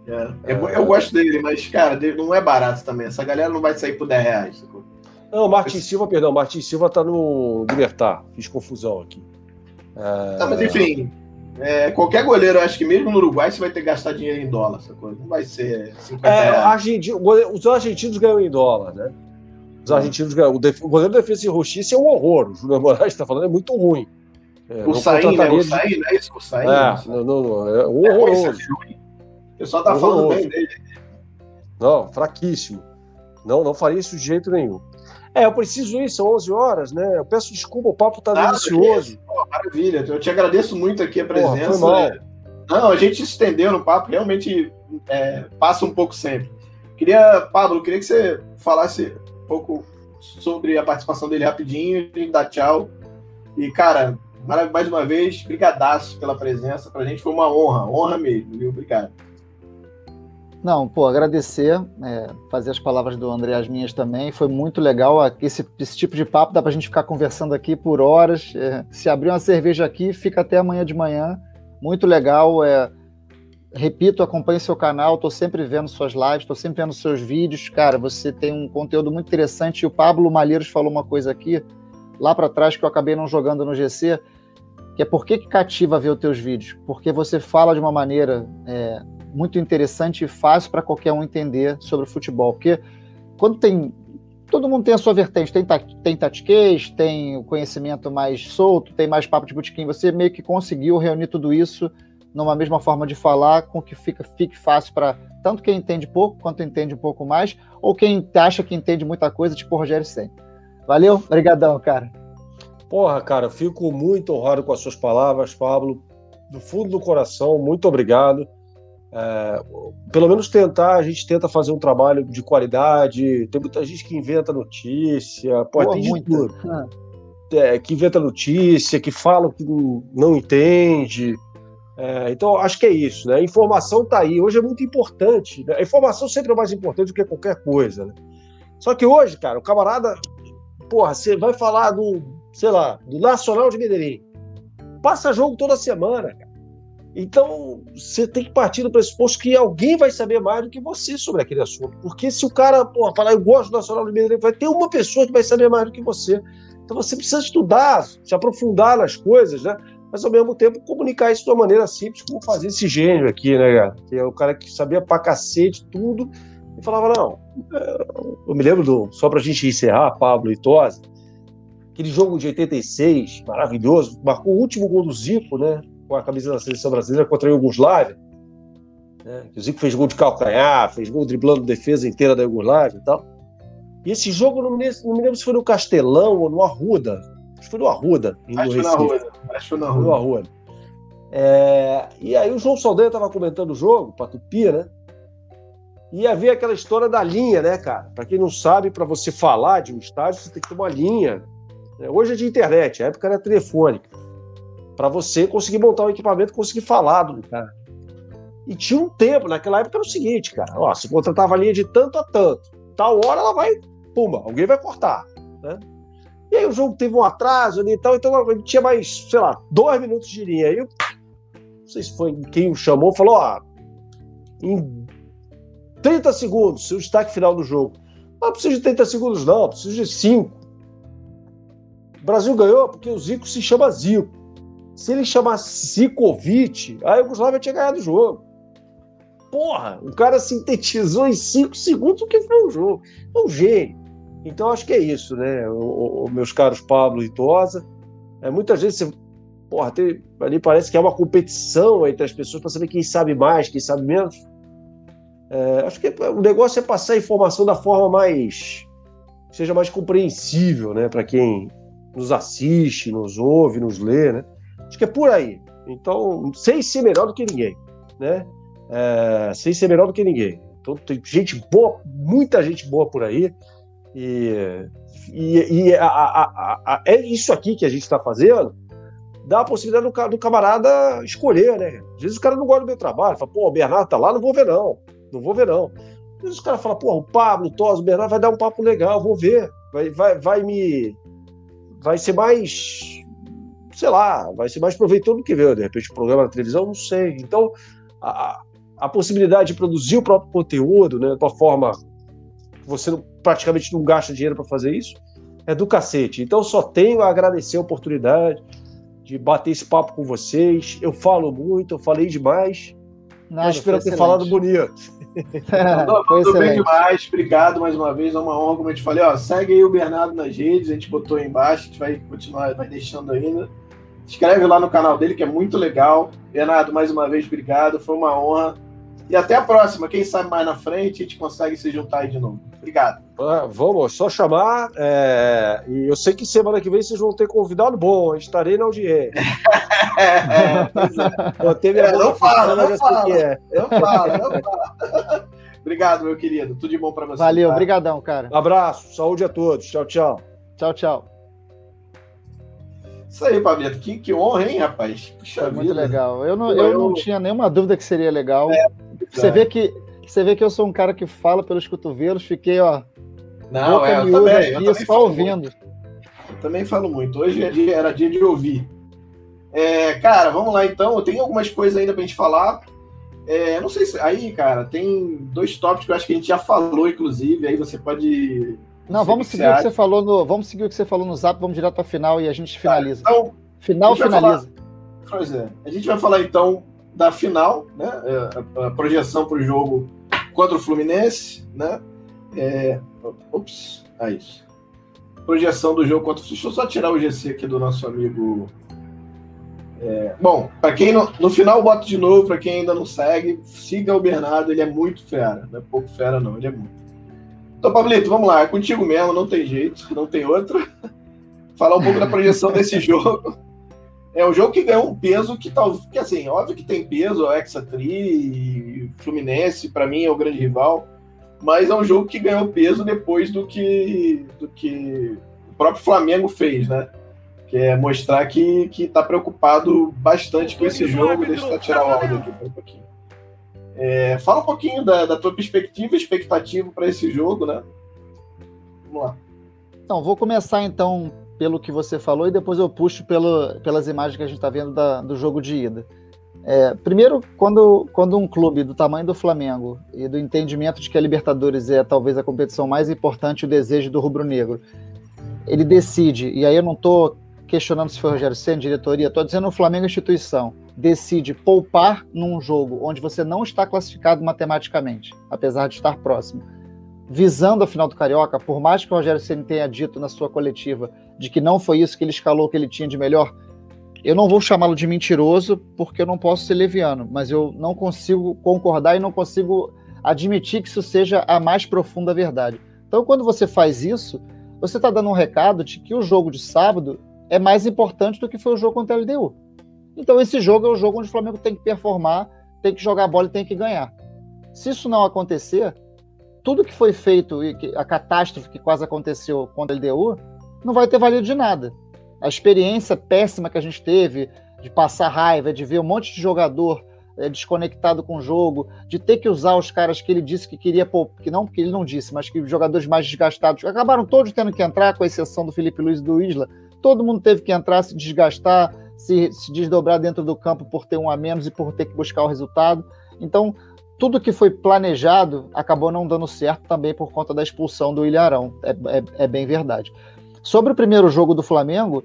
É. Eu, eu, gosto dele, mas, cara, não é barato também. Essa galera não vai sair por 10 reais. Sacou? Não, Martin Silva, perdão, Martin Silva tá no Libertar. Fiz confusão aqui. É... Tá, mas enfim, é, qualquer goleiro, acho que mesmo no Uruguai, você vai ter que gastar dinheiro em dólar, essa coisa. Não vai ser 50 é, argentino, os argentinos ganham em dólar, né? Os argentinos ganham. O, def, o goleiro defesa e justiça é um horror. O Júnior Moraes está falando, é muito ruim. É, o Sain, né? O Sain, não é isso? O Sain. É, não, não, não, é horroroso. O pessoal tá falando bem dele. Não, fraquíssimo. Não, não faria isso de jeito nenhum. É, eu preciso ir, são 11 horas, né? Eu peço desculpa, o papo tá Nada, delicioso. Pô, maravilha, eu te agradeço muito aqui a presença. Pô, né? Não, a gente se estendeu no papo, realmente é, passa um pouco sempre. Queria, Pablo, queria que você falasse pouco sobre a participação dele rapidinho, a dá tchau. E, cara, mais uma vez, brigadaço pela presença. Pra gente foi uma honra, honra mesmo, viu? Obrigado. Não, pô, agradecer, é, fazer as palavras do André as minhas também. Foi muito legal. Esse, esse tipo de papo dá pra gente ficar conversando aqui por horas. É, se abrir uma cerveja aqui, fica até amanhã de manhã. Muito legal. É, repito, acompanhe seu canal. Estou sempre vendo suas lives, estou sempre vendo seus vídeos. Cara, você tem um conteúdo muito interessante. E o Pablo Malheiros falou uma coisa aqui, lá para trás, que eu acabei não jogando no GC, que é por que, que cativa ver os teus vídeos? Porque você fala de uma maneira é, muito interessante e fácil para qualquer um entender sobre o futebol. Porque quando tem. Todo mundo tem a sua vertente, tem, tem tatiquês, tem o conhecimento mais solto, tem mais papo de botequim. Você meio que conseguiu reunir tudo isso numa mesma forma de falar, com que fica, fique fácil para tanto quem entende pouco quanto entende um pouco mais, ou quem acha que entende muita coisa, tipo o Rogério Sen. Valeu? Obrigadão, cara. Porra, cara, fico muito honrado com as suas palavras, Pablo. Do fundo do coração, muito obrigado. É, pelo menos tentar, a gente tenta fazer um trabalho de qualidade. Tem muita gente que inventa notícia, pô, Pô tem de tudo. Ah. É, que inventa notícia, que fala que não entende. É, então, acho que é isso, né? A informação está aí. Hoje é muito importante. Né? A informação sempre é mais importante do que qualquer coisa, né? Só que hoje, cara, o camarada, porra, você vai falar do, sei lá, do Nacional de Medellín. Passa jogo toda semana, cara. Então, você tem que partir do pressuposto que alguém vai saber mais do que você sobre aquele assunto. Porque se o cara porra, falar, eu gosto do Nacional de Medellín, vai ter uma pessoa que vai saber mais do que você. Então, você precisa estudar, se aprofundar nas coisas, né? Mas, ao mesmo tempo, comunicar isso de uma maneira simples, como fazer esse gênio aqui, né, cara? Que é o cara que sabia pra cacete tudo e falava, não. É, eu me lembro do. Só pra gente encerrar, Pablo e Tosa, aquele jogo de 86, maravilhoso, marcou o último gol do Zico, né? com a camisa da seleção brasileira contra a Iugoslávia. Né? O Zico fez gol de calcanhar, fez gol driblando defesa inteira da Iugoslávia e tal. E esse jogo, não me lembro se foi no Castelão ou no Arruda. Acho que foi no Arruda. Acho que foi no Arruda. Acho que foi no Arruda. No Arruda. É, e aí o João Saldanha estava comentando o jogo, para Tupi, né? E havia aquela história da linha, né, cara? Para quem não sabe, para você falar de um estádio, você tem que ter uma linha. Né? Hoje é de internet, a época era telefônica para você conseguir montar um equipamento conseguir falar do cara. E tinha um tempo, naquela época era o seguinte, cara, ó, você contratava a linha de tanto a tanto, tal hora ela vai, pumba, alguém vai cortar, né? E aí o jogo teve um atraso ali e tal, então tinha mais, sei lá, dois minutos de linha. Aí não sei se foi quem o chamou, falou: ó, em 30 segundos, seu destaque final do jogo. Não precisa de 30 segundos, não, precisa de 5. O Brasil ganhou porque o Zico se chama Zico. Se ele chamasse Zikovic, aí o Yugoslávia tinha ganhado o jogo. Porra, o cara sintetizou em 5 segundos o que foi o jogo. É um gênio. Então acho que é isso, né, o, o, meus caros Pablo e Tosa. É, muitas vezes você, porra, tem, ali parece que é uma competição entre as pessoas para saber quem sabe mais, quem sabe menos. É, acho que o negócio é passar a informação da forma mais seja mais compreensível, né, para quem nos assiste, nos ouve, nos lê, né? Acho que é por aí. Então, sem ser melhor do que ninguém, né? É, sem ser melhor do que ninguém. Então, tem gente boa, muita gente boa por aí. E, e, e a, a, a, é isso aqui que a gente está fazendo dá a possibilidade do, do, camarada escolher, né? Às vezes o cara não gosta do meu trabalho, fala, pô, o Bernardo tá lá, não vou ver não, não vou ver não. Às vezes o cara fala, pô, o Pablo, o o Bernardo vai dar um papo legal, vou ver, vai, vai, vai me... vai ser mais, sei lá, vai ser mais proveitoso do que ver, de repente, o programa na televisão, não sei. Então, a, a possibilidade de produzir o próprio conteúdo, né, uma forma que você não, praticamente não gasta dinheiro para fazer isso, é do cacete. Então, só tenho a agradecer a oportunidade de bater esse papo com vocês. Eu falo muito, eu falei demais. Nada, mas espero ter excelente. falado bonito. É, bem demais, obrigado mais uma vez, é uma honra, como eu te falei, ó, segue aí o Bernardo nas redes, a gente botou aí embaixo, a gente vai continuar, vai deixando ainda. Se inscreve lá no canal dele, que é muito legal. Bernardo, mais uma vez, obrigado, foi uma honra. E até a próxima. Quem sabe mais na frente a gente consegue se juntar aí de novo. Obrigado. Ah, vamos, só chamar. É... E eu sei que semana que vem vocês vão ter convidado bom. Estarei na audiência. é, é, é, não fala, não fala. É. Não fala, não fala. Obrigado, meu querido. Tudo de bom para você. Valeu, tá? obrigadão, cara. abraço, saúde a todos. Tchau, tchau. Tchau, tchau. Isso aí, Pablito. Que, que honra, hein, rapaz? Puxa Foi vida. muito legal. Eu não, eu, eu não tinha nenhuma dúvida que seria legal. É, você, vê que, você vê que eu sou um cara que fala pelos cotovelos. Fiquei, ó. Não, é, eu também, eu também só ouvindo. Muito. Eu também falo muito. Hoje é dia, era dia de ouvir. É, cara, vamos lá então. Tem algumas coisas ainda pra gente falar. É, não sei se. Aí, cara, tem dois tópicos que eu acho que a gente já falou, inclusive. Aí você pode não, vamos seguir o que você falou no, vamos seguir o que você falou no Zap, vamos direto para final e a gente finaliza. Tá, então, final finaliza. Falar, pois é. A gente vai falar então da final, né? É, a, projeção para o jogo contra o Fluminense, né? É, ops, é isso. Projeção do jogo contra o Deixa eu só tirar o GC aqui do nosso amigo. É, bom, para quem não, no final boto de novo, para quem ainda não segue, siga o Bernardo, ele é muito fera, não é pouco fera não, ele é muito. Então, Pablito, vamos lá, é contigo mesmo, não tem jeito, não tem outro. Falar um pouco da projeção desse jogo. É um jogo que ganhou um peso que tal, que assim, óbvio que tem peso, o Exatri, Fluminense, para mim é o grande rival, mas é um jogo que ganhou peso depois do que do que o próprio Flamengo fez, né? Que é mostrar que que tá preocupado bastante com esse jogo. Deixa eu tirar o áudio aqui um pouquinho. É, fala um pouquinho da, da tua perspectiva, expectativa para esse jogo, né? Vamos lá. Então, vou começar então pelo que você falou e depois eu puxo pelo, pelas imagens que a gente está vendo da, do jogo de ida. É, primeiro, quando, quando um clube do tamanho do Flamengo e do entendimento de que a Libertadores é talvez a competição mais importante, o desejo do rubro-negro, ele decide, e aí eu não estou questionando se foi o Rogério Senna, diretoria, estou dizendo o Flamengo instituição, decide poupar num jogo onde você não está classificado matematicamente, apesar de estar próximo, visando a final do Carioca, por mais que o Rogério Senna tenha dito na sua coletiva de que não foi isso que ele escalou, que ele tinha de melhor, eu não vou chamá-lo de mentiroso porque eu não posso ser leviano, mas eu não consigo concordar e não consigo admitir que isso seja a mais profunda verdade. Então, quando você faz isso, você está dando um recado de que o jogo de sábado é mais importante do que foi o jogo contra a LDU. Então esse jogo é o jogo onde o Flamengo tem que performar, tem que jogar bola e tem que ganhar. Se isso não acontecer, tudo que foi feito e a catástrofe que quase aconteceu contra a LDU não vai ter valido de nada. A experiência péssima que a gente teve de passar raiva, de ver um monte de jogador é, desconectado com o jogo, de ter que usar os caras que ele disse que queria que não porque ele não disse, mas que jogadores mais desgastados acabaram todos tendo que entrar, com exceção do Felipe Luiz e do Isla. Todo mundo teve que entrar, se desgastar, se, se desdobrar dentro do campo por ter um a menos e por ter que buscar o resultado. Então, tudo que foi planejado acabou não dando certo também por conta da expulsão do Ilharão. É, é, é bem verdade. Sobre o primeiro jogo do Flamengo,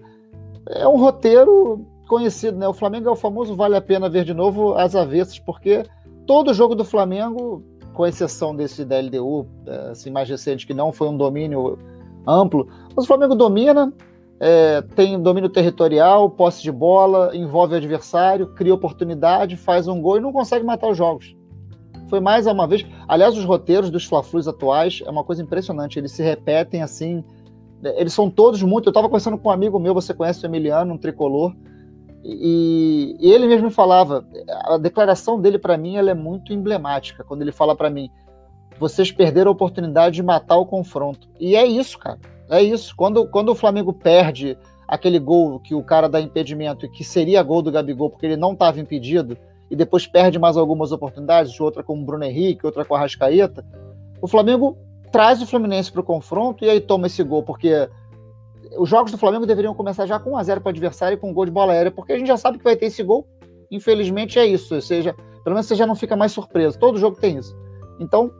é um roteiro conhecido, né? O Flamengo é o famoso vale a pena ver de novo as avessas, porque todo jogo do Flamengo, com exceção desse da LDU, é, assim, mais recente, que não foi um domínio amplo, mas o Flamengo domina, é, tem domínio territorial, posse de bola, envolve o adversário, cria oportunidade, faz um gol e não consegue matar os jogos. Foi mais uma vez. Aliás, os roteiros dos Fla-Flus atuais é uma coisa impressionante. Eles se repetem assim. Eles são todos muito. Eu estava conversando com um amigo meu, você conhece o Emiliano, um tricolor. E, e ele mesmo falava, a declaração dele para mim ela é muito emblemática, quando ele fala para mim, vocês perderam a oportunidade de matar o confronto. E é isso, cara. É isso. Quando, quando o Flamengo perde aquele gol que o cara dá impedimento e que seria gol do Gabigol porque ele não estava impedido, e depois perde mais algumas oportunidades, outra com o Bruno Henrique, outra com a Rascaeta, o Flamengo traz o Fluminense para o confronto e aí toma esse gol, porque os jogos do Flamengo deveriam começar já com 1x0 para o adversário e com um gol de bola aérea, porque a gente já sabe que vai ter esse gol. Infelizmente é isso. Ou seja, pelo menos você já não fica mais surpreso. Todo jogo tem isso. Então,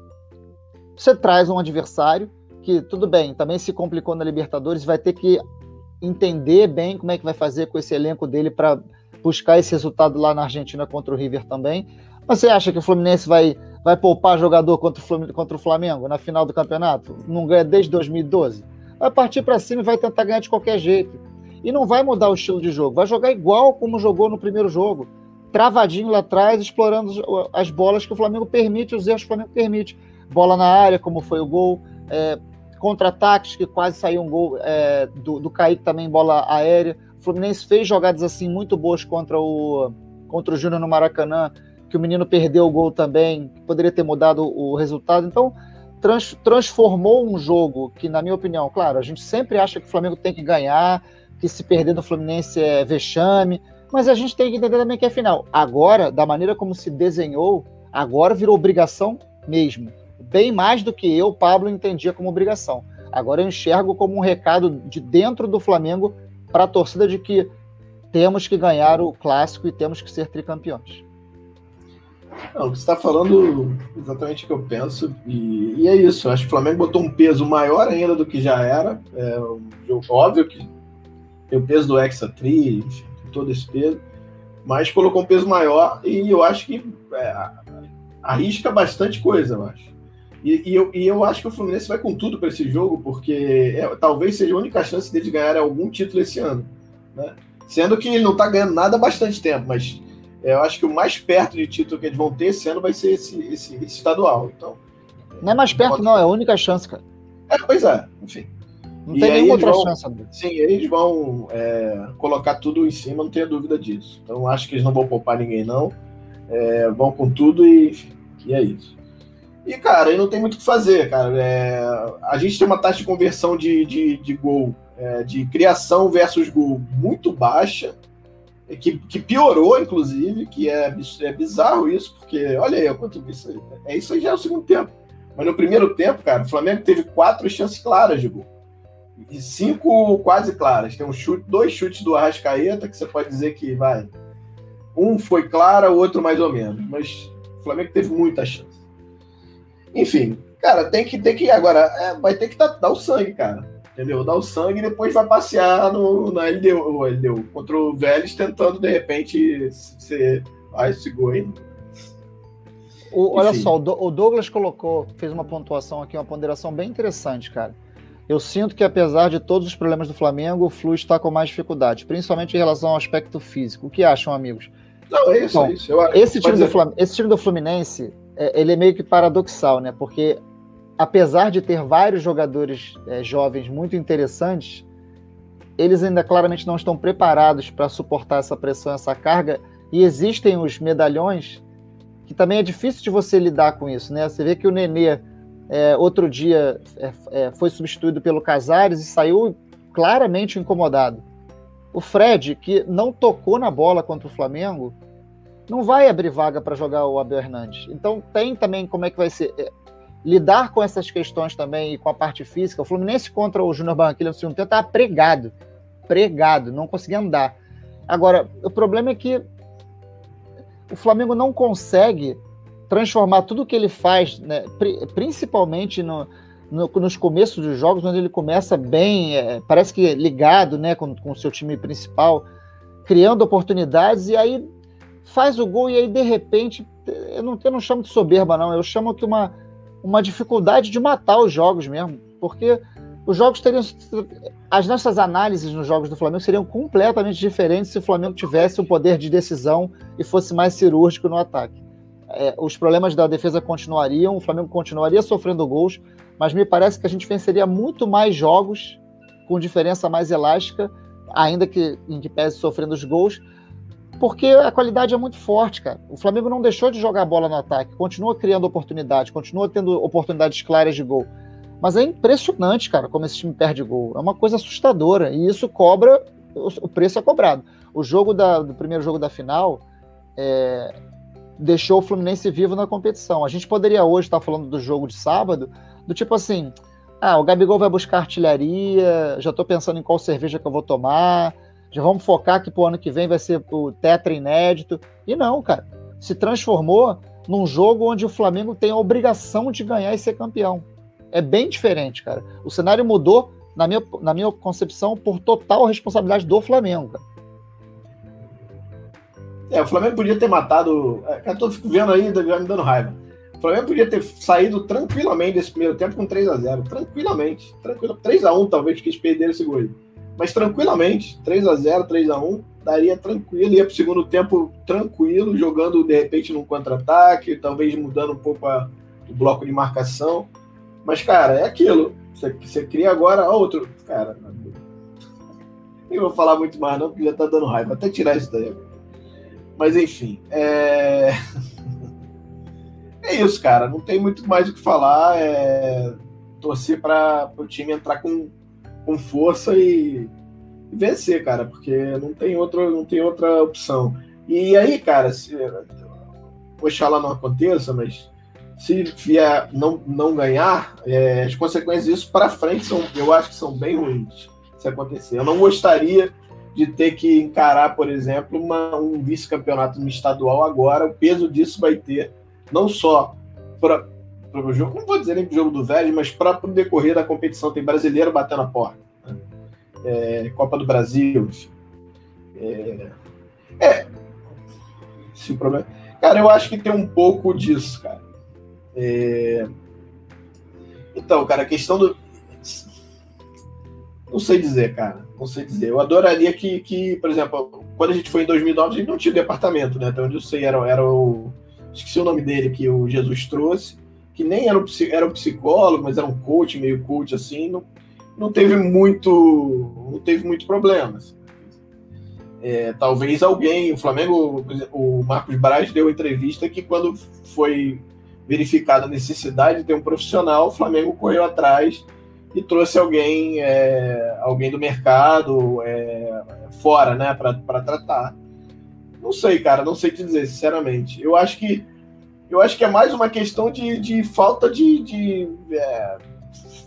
você traz um adversário que, tudo bem, também se complicou na Libertadores, vai ter que entender bem como é que vai fazer com esse elenco dele para buscar esse resultado lá na Argentina contra o River também. Mas você acha que o Fluminense vai, vai poupar jogador contra o, contra o Flamengo na final do campeonato? Não ganha desde 2012? vai partir para cima e vai tentar ganhar de qualquer jeito. E não vai mudar o estilo de jogo, vai jogar igual como jogou no primeiro jogo. Travadinho lá atrás, explorando as bolas que o Flamengo permite, os erros que o Flamengo permite. Bola na área, como foi o gol, é, contra-ataques, que quase saiu um gol é, do, do Kaique também, bola aérea. O Fluminense fez jogadas assim muito boas contra o, contra o Júnior no Maracanã, que o menino perdeu o gol também, poderia ter mudado o resultado. Então, trans, transformou um jogo que, na minha opinião, claro, a gente sempre acha que o Flamengo tem que ganhar, que se perder no Fluminense é vexame, mas a gente tem que entender também que é final. Agora, da maneira como se desenhou, agora virou obrigação mesmo. Bem mais do que eu, Pablo, entendia como obrigação. Agora eu enxergo como um recado de dentro do Flamengo para a torcida de que temos que ganhar o clássico e temos que ser tricampeões. Não, você está falando exatamente o que eu penso, e, e, é isso. Acho que o Flamengo botou um peso maior ainda do que já era. É óbvio que tem o peso do Hexatri, enfim, todo esse peso, mas colocou um peso maior e eu acho que é, arrisca bastante coisa, eu acho. E, e, eu, e eu acho que o Fluminense vai com tudo para esse jogo, porque é, talvez seja a única chance dele ganhar algum título esse ano. Né? Sendo que ele não está ganhando nada há bastante tempo, mas é, eu acho que o mais perto de título que eles vão ter esse ano vai ser esse, esse, esse estadual. Então, não é mais perto, não, é a única chance, cara. É, pois é, enfim. Não e tem nenhuma outra vão, chance. Sim, eles vão é, colocar tudo em cima, não tenha dúvida disso. Então acho que eles não vão poupar ninguém, não. É, vão com tudo e, enfim, e é isso. E, cara, aí não tem muito o que fazer, cara. É, a gente tem uma taxa de conversão de, de, de gol, é, de criação versus gol muito baixa que, que piorou, inclusive, que é, é bizarro isso, porque olha aí, quanto isso é isso aí já é o segundo tempo. Mas no primeiro tempo, cara, o Flamengo teve quatro chances claras de gol. E cinco quase claras. Tem um chute, dois chutes do Arrascaeta, que você pode dizer que vai. Um foi clara, o outro mais ou menos. Mas o Flamengo teve muita chance. Enfim, cara, tem que, tem que agora, é, vai ter que dar, dar o sangue, cara entendeu? Dá o sangue e depois vai passear no, na LDU, LDU contra o Vélez, tentando de repente ser. Ah, esse gol aí. O, olha só, o Douglas colocou, fez uma pontuação aqui, uma ponderação bem interessante, cara. Eu sinto que, apesar de todos os problemas do Flamengo, o Flu está com mais dificuldade, principalmente em relação ao aspecto físico. O que acham, amigos? Não, é isso, Bom, é isso. Eu, esse, time do Flam esse time do Fluminense, é, ele é meio que paradoxal, né? Porque apesar de ter vários jogadores é, jovens muito interessantes, eles ainda claramente não estão preparados para suportar essa pressão, essa carga. E existem os medalhões que também é difícil de você lidar com isso, né? Você vê que o Nenê é, outro dia é, é foi substituído pelo Casares e saiu claramente incomodado. O Fred, que não tocou na bola contra o Flamengo, não vai abrir vaga para jogar o Abel Hernandes. Então tem também como é que vai ser é, lidar com essas questões também e com a parte física. O Fluminense contra o Júnior Barranquilla no segundo tempo estava pregado, pregado, não conseguia andar. Agora, o problema é que o Flamengo não consegue transformar tudo que ele faz, né, principalmente no, no, nos começos dos jogos, onde ele começa bem, é, parece que ligado né, com o seu time principal, criando oportunidades, e aí faz o gol, e aí de repente, eu não, eu não chamo de soberba, não, eu chamo que uma, uma dificuldade de matar os jogos mesmo, porque os jogos teriam. As nossas análises nos jogos do Flamengo seriam completamente diferentes se o Flamengo tivesse o poder de decisão e fosse mais cirúrgico no ataque. É, os problemas da defesa continuariam, o Flamengo continuaria sofrendo gols, mas me parece que a gente venceria muito mais jogos com diferença mais elástica, ainda que em que pese sofrendo os gols, porque a qualidade é muito forte, cara. O Flamengo não deixou de jogar bola no ataque, continua criando oportunidades, continua tendo oportunidades claras de gol. Mas é impressionante, cara, como esse time perde gol. É uma coisa assustadora. E isso cobra, o preço é cobrado. O jogo da, do primeiro jogo da final é, deixou o Fluminense vivo na competição. A gente poderia hoje estar falando do jogo de sábado, do tipo assim: ah, o Gabigol vai buscar artilharia, já estou pensando em qual cerveja que eu vou tomar, já vamos focar que pro ano que vem vai ser o tetra inédito. E não, cara. Se transformou num jogo onde o Flamengo tem a obrigação de ganhar e ser campeão. É bem diferente, cara. O cenário mudou, na minha, na minha concepção, por total responsabilidade do Flamengo, cara. É, o Flamengo podia ter matado. É, cara, tô vendo aí, me dando raiva. O Flamengo podia ter saído tranquilamente desse primeiro tempo com 3 a 0 Tranquilamente. Tranquilo. 3 a 1 talvez que eles perderam esse gol. Mas tranquilamente. 3 a 0 3 a 1 daria tranquilo. Ia pro segundo tempo tranquilo, jogando de repente num contra-ataque, talvez mudando um pouco a, o bloco de marcação. Mas, cara, é aquilo. Você, cria agora outro. Cara, nem vou falar muito mais, não, porque já tá dando raiva. Até tirar isso daí. Mas, enfim. É, é isso, cara. Não tem muito mais o que falar. É torcer para o time entrar com, com força e, e vencer, cara, porque não tem, outra, não tem outra opção. E aí, cara, se, oxalá não aconteça, mas se vier não, não ganhar, é, as consequências disso para frente são, eu acho que são bem ruins se acontecer. Eu não gostaria de ter que encarar, por exemplo, uma, um vice-campeonato estadual agora. O peso disso vai ter não só para o jogo, não vou dizer nem para o jogo do velho, mas para o decorrer da competição. Tem brasileiro batendo a porta. Né? É, Copa do Brasil, enfim. É, é, problema. Cara, eu acho que tem um pouco disso, cara. É... Então, cara, a questão do. Não sei dizer, cara. Não sei dizer. Eu adoraria que, que, por exemplo, quando a gente foi em 2009, a gente não tinha departamento, né? Então, onde eu sei, era, era o. Esqueci o nome dele que o Jesus trouxe, que nem era um, era um psicólogo, mas era um coach, meio coach assim. Não, não teve muito. Não teve muito problema. Assim. É, talvez alguém, o Flamengo, o Marcos Braz deu entrevista que quando foi verificada a necessidade de ter um profissional, o Flamengo correu atrás e trouxe alguém, é, alguém do mercado é, fora, né, para tratar. Não sei, cara, não sei te dizer, sinceramente. Eu acho que eu acho que é mais uma questão de, de falta de, de é,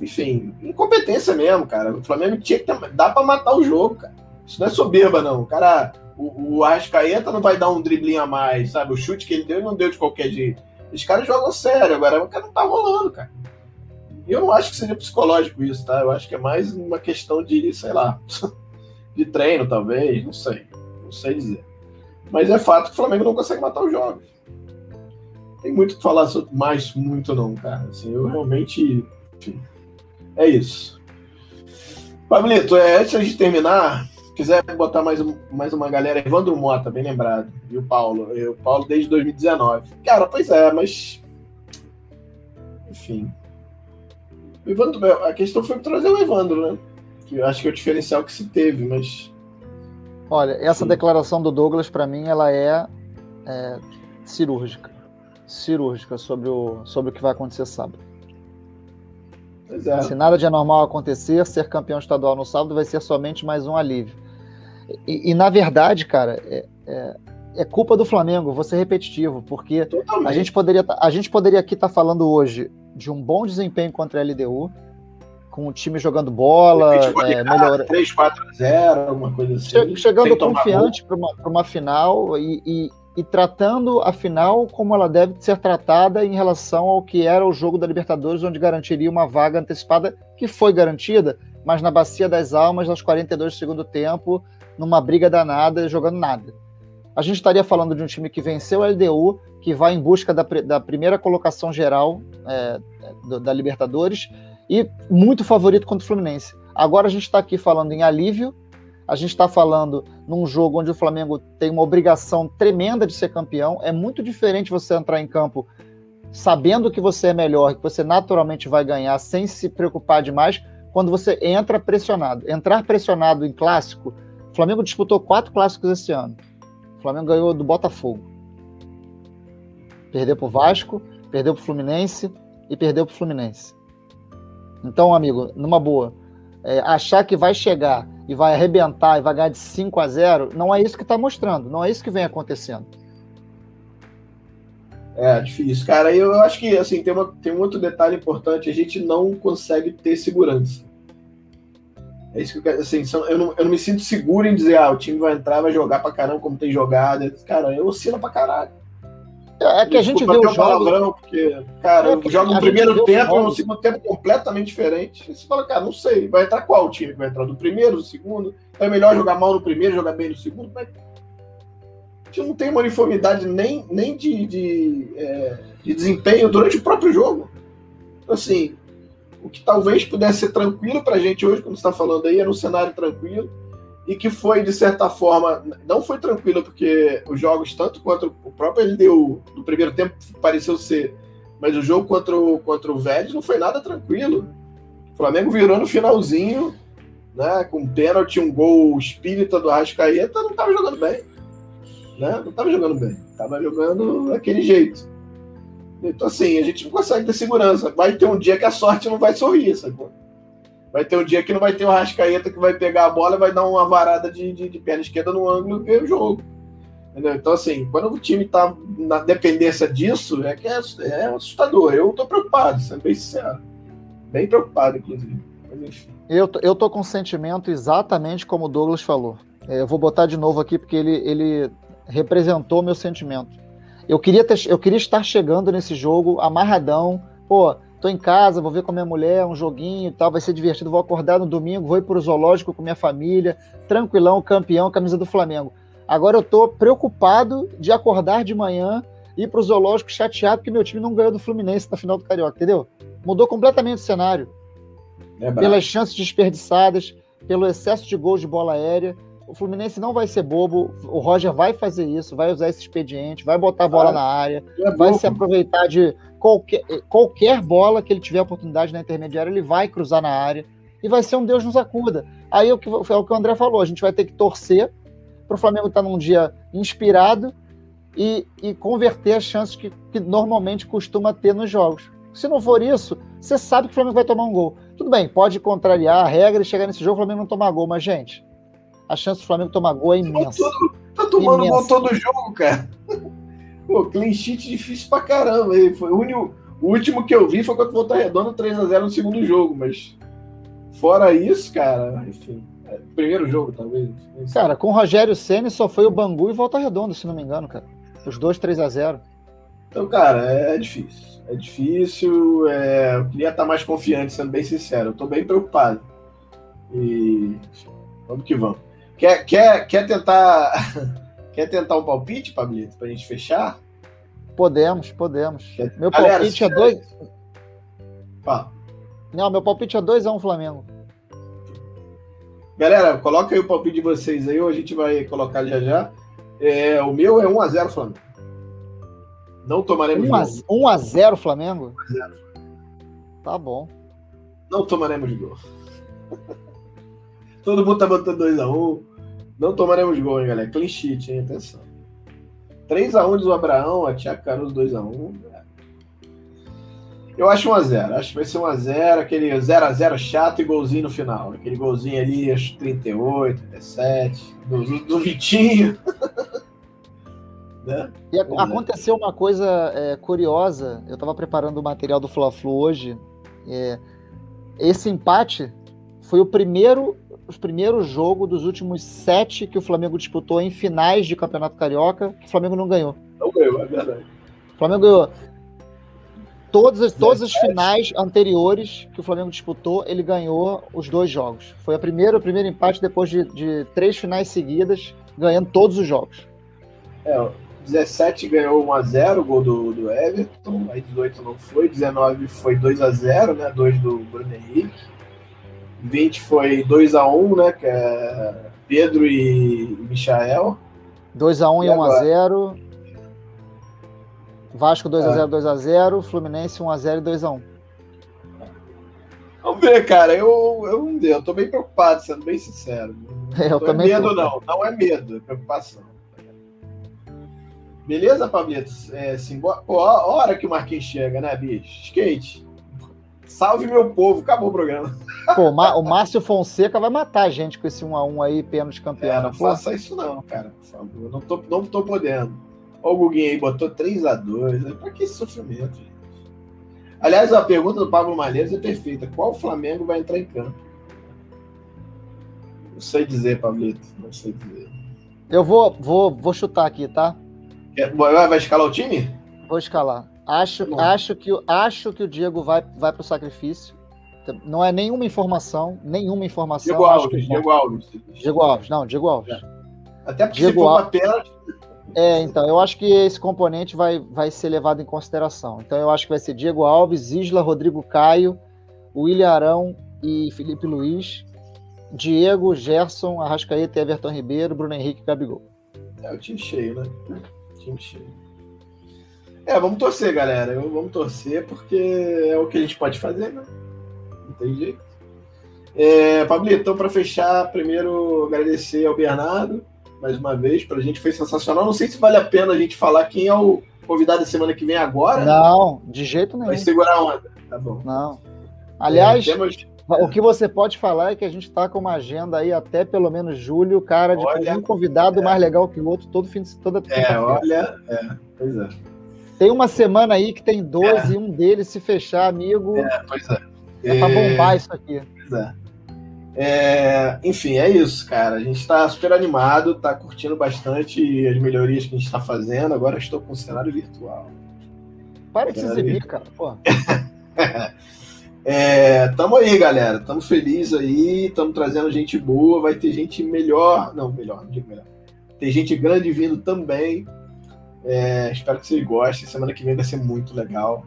enfim, incompetência mesmo, cara. O Flamengo tinha que ter, dá para matar o jogo, cara. Isso não é soberba, não. O cara, o, o Arrascaeta não vai dar um driblinho a mais, sabe? O chute que ele deu, não deu de qualquer jeito. Os caras jogam sério, agora o cara não tá rolando, cara. Eu não acho que seja psicológico isso, tá? Eu acho que é mais uma questão de, sei lá, de treino, talvez, não sei. Não sei dizer. Mas é fato que o Flamengo não consegue matar os jogos. Tem muito que falar sobre mais, muito não, cara. Assim, eu realmente. Enfim, é isso. Pablito, é, antes de terminar, quiser botar mais, mais uma galera, Evandro Mota, bem lembrado, e o Paulo. E o Paulo desde 2019. Cara, pois é, mas. Enfim. Evandro, a questão foi trazer o Evandro, né? Que eu acho que é o diferencial que se teve, mas. Olha, essa Sim. declaração do Douglas, para mim, ela é, é, cirúrgica. Cirúrgica sobre o, sobre o que vai acontecer sábado. É. Se nada de anormal acontecer, ser campeão estadual no sábado vai ser somente mais um alívio. E, e na verdade, cara, é, é, é culpa do Flamengo, vou ser repetitivo, porque a gente, poderia, tá, a gente poderia aqui estar tá falando hoje de um bom desempenho contra a LDU, com o time jogando bola, é, melhor... 3, 4 0, alguma coisa assim. Chegando confiante para uma, uma final e, e, e, tratando a final como ela deve ser tratada em relação ao que era o jogo da Libertadores, onde garantiria uma vaga antecipada, que foi garantida, mas na Bacia das Almas, aos 42 do segundo tempo, numa briga danada, jogando nada. A gente estaria falando de um time que venceu a LDU, que vai em busca da, da primeira colocação geral é, da Libertadores e muito favorito contra o Fluminense. Agora a gente está aqui falando em alívio, a gente está falando num jogo onde o Flamengo tem uma obrigação tremenda de ser campeão. É muito diferente você entrar em campo sabendo que você é melhor, que você naturalmente vai ganhar, sem se preocupar demais, quando você entra pressionado. Entrar pressionado em clássico, o Flamengo disputou quatro clássicos esse ano. O Flamengo ganhou do Botafogo. Perdeu para o Vasco, perdeu para o Fluminense e perdeu para o Fluminense. Então, amigo, numa boa, é, achar que vai chegar e vai arrebentar e vai ganhar de 5 a 0, não é isso que está mostrando, não é isso que vem acontecendo. É difícil, cara. Eu acho que assim tem, uma, tem um outro detalhe importante: a gente não consegue ter segurança. É isso que eu quero. Assim, eu, não, eu não me sinto seguro em dizer, ah, o time vai entrar, vai jogar pra caramba, como tem jogado. Cara, eu oscilo pra caralho. É que a gente vê o jogo... palavrão, porque, cara, é joga no primeiro tempo no segundo tempo completamente diferente. Você fala, cara, não sei, vai entrar qual time? Vai entrar do primeiro, do segundo? É melhor jogar mal no primeiro, jogar bem no segundo? Mas a gente não tem uma uniformidade nem, nem de, de, é, de desempenho durante o próprio jogo. Então, assim, o que talvez pudesse ser tranquilo pra gente hoje, como você está falando aí, era um cenário tranquilo e que foi, de certa forma, não foi tranquilo, porque os jogos, tanto contra o próprio LDU, no primeiro tempo pareceu ser, mas o jogo contra o, contra o Vélez não foi nada tranquilo. O Flamengo virou no finalzinho, né, com pênalti, um gol espírita do Arrascaeta, não estava jogando bem. Né? Não estava jogando bem, estava jogando daquele jeito. Então, assim, a gente não consegue ter segurança. Vai ter um dia que a sorte não vai sorrir, sacou? Vai ter um dia que não vai ter o Rascaeta que vai pegar a bola e vai dar uma varada de, de, de perna esquerda no ângulo e ver o jogo. Entendeu? Então, assim, quando o time está na dependência disso, é que é, é assustador. Eu estou preocupado, sendo bem sincero. Bem preocupado, inclusive. Eu, eu tô com um sentimento exatamente como o Douglas falou. É, eu vou botar de novo aqui porque ele, ele representou meu sentimento. Eu queria, ter, eu queria estar chegando nesse jogo amarradão. Pô, tô em casa, vou ver com a minha mulher um joguinho e tal, vai ser divertido, vou acordar no domingo, vou ir pro zoológico com minha família, tranquilão, campeão, camisa do Flamengo. Agora eu tô preocupado de acordar de manhã, ir pro zoológico chateado porque meu time não ganhou do Fluminense na final do Carioca, entendeu? Mudou completamente o cenário. É pelas chances desperdiçadas, pelo excesso de gols de bola aérea. O Fluminense não vai ser bobo, o Roger vai fazer isso, vai usar esse expediente, vai botar a bola ah, na área, é vai se aproveitar de qualquer, qualquer bola que ele tiver oportunidade na intermediária, ele vai cruzar na área e vai ser um Deus nos acuda. Aí é o que, é o que o André falou, a gente vai ter que torcer para o Flamengo estar tá num dia inspirado e, e converter as chances que, que, normalmente costuma ter nos jogos. Se não for isso, você sabe que o Flamengo vai tomar um gol. Tudo bem, pode contrariar a regra e chegar nesse jogo o Flamengo não tomar gol, mas, gente, a chance do Flamengo tomar gol é imensa. Tá, tá tomando imensa. gol todo jogo, cara. Pô, clean sheet difícil pra caramba. Foi o, único, o último que eu vi foi contra o Volta Redonda 3x0 no segundo jogo, mas fora isso, cara, enfim. É, primeiro jogo, talvez. Cara, com o Rogério Senna só foi o Bangu e Volta Redonda, se não me engano, cara. Os dois 3 a 0 Então, cara, é difícil. É difícil. É... Eu queria estar mais confiante, sendo bem sincero. Eu tô bem preocupado. E vamos que vamos. Quer, quer, quer tentar Quer tentar um palpite, Pablito, pra gente fechar? Podemos, podemos. Quer... Meu Galera, palpite é dois. Fala. Não, meu palpite é 2x1 um Flamengo. Galera, coloca aí o palpite de vocês aí, ou a gente vai colocar já já. É, o meu é 1x0 Flamengo. Não tomaremos 1x0 Flamengo? 1x0. Tá bom. Não tomaremos gol. Todo mundo tá botando 2x1. Não tomaremos gol, hein, galera? Clean sheet, hein? Atenção. 3x1 diz o Abraão, a Tia Caruso 2x1. Eu acho 1x0. Acho que vai ser 1x0, aquele 0x0 chato e golzinho no final. Aquele golzinho ali, acho 38, 37, do, do Vitinho. Né? E aconteceu uma coisa é, curiosa. Eu estava preparando o material do Fla-Flu hoje. É, esse empate foi o primeiro, o primeiro jogo dos últimos sete que o Flamengo disputou em finais de Campeonato Carioca que o Flamengo não ganhou. Não ganhou, é verdade. O Flamengo ganhou todas as, todas as finais anteriores que o Flamengo disputou, ele ganhou os dois jogos. Foi a primeira, o primeiro empate depois de, de três finais seguidas, ganhando todos os jogos. É, 17 ganhou 1x0, o gol do, do Everton, aí 18 não foi, 19 foi 2x0, né? 2 do Bruno Henrique. 20 foi 2x1, né? Que é Pedro e Michael. 2x1 e, e 1x0. Vasco 2x0, 2x0, Fluminense 1x0 e 2x1. Vamos ver, cara. Eu, eu, eu tô bem preocupado, sendo bem sincero. É, eu não também é medo, tô. não. Não é medo, é preocupação. Beleza, Pablito? É, boa, pô, a hora que o Marquinhos chega, né, bicho? Skate. Salve meu povo, acabou o programa. Pô, o Márcio Fonseca vai matar a gente com esse 1x1 aí, pênalti campeão. É, não faça isso não, cara, por favor. Não tô, não tô podendo. Olha o Guguinho aí, botou 3x2. Pra que esse sofrimento, gente? Aliás, a pergunta do Pablo Malheiros é perfeita. Qual Flamengo vai entrar em campo? Não sei dizer, Pablito. Não sei dizer. Eu vou, vou, vou chutar aqui, tá? Vai, vai escalar o time? Vou escalar. Acho, acho, que, acho que o Diego vai, vai para o sacrifício. Não é nenhuma informação, nenhuma informação. Diego Alves, Diego Alves. Diego Alves, não, Diego Alves. É. Até porque Diego se for uma pênalti, é, então, eu acho que esse componente vai, vai ser levado em consideração. Então, eu acho que vai ser Diego Alves, Isla, Rodrigo Caio, William Arão e Felipe Luiz, Diego, Gerson, Arrascaeta, Everton Ribeiro, Bruno Henrique e Gabigol. É o time cheio, né? Time cheio. É, vamos torcer, galera. Vamos torcer porque é o que a gente pode fazer, né? Não tem jeito. É, Pablito, então, para fechar, primeiro agradecer ao Bernardo mais uma vez, para a gente foi sensacional. Não sei se vale a pena a gente falar quem é o convidado da semana que vem agora. Não, de jeito nenhum. Vai segurar a onda. Tá bom. Não. Aliás, é, temos... o que você pode falar é que a gente está com uma agenda aí até pelo menos julho, cara, de olha, um convidado é. mais legal que o outro todo fim de toda É, olha, é, pois é. Tem uma semana aí que tem 12 é. e um deles se fechar, amigo. É, pois é. É pra bombar isso aqui. Pois é. É, enfim, é isso, cara. A gente está super animado, está curtindo bastante as melhorias que a gente está fazendo. Agora estou com o cenário virtual. Para de se exibir, cara. É, tamo aí, galera. Tamo felizes aí. Tamo trazendo gente boa. Vai ter gente melhor. Não, melhor, não digo melhor. Tem gente grande vindo também. É, espero que vocês gostem. Semana que vem vai ser muito legal.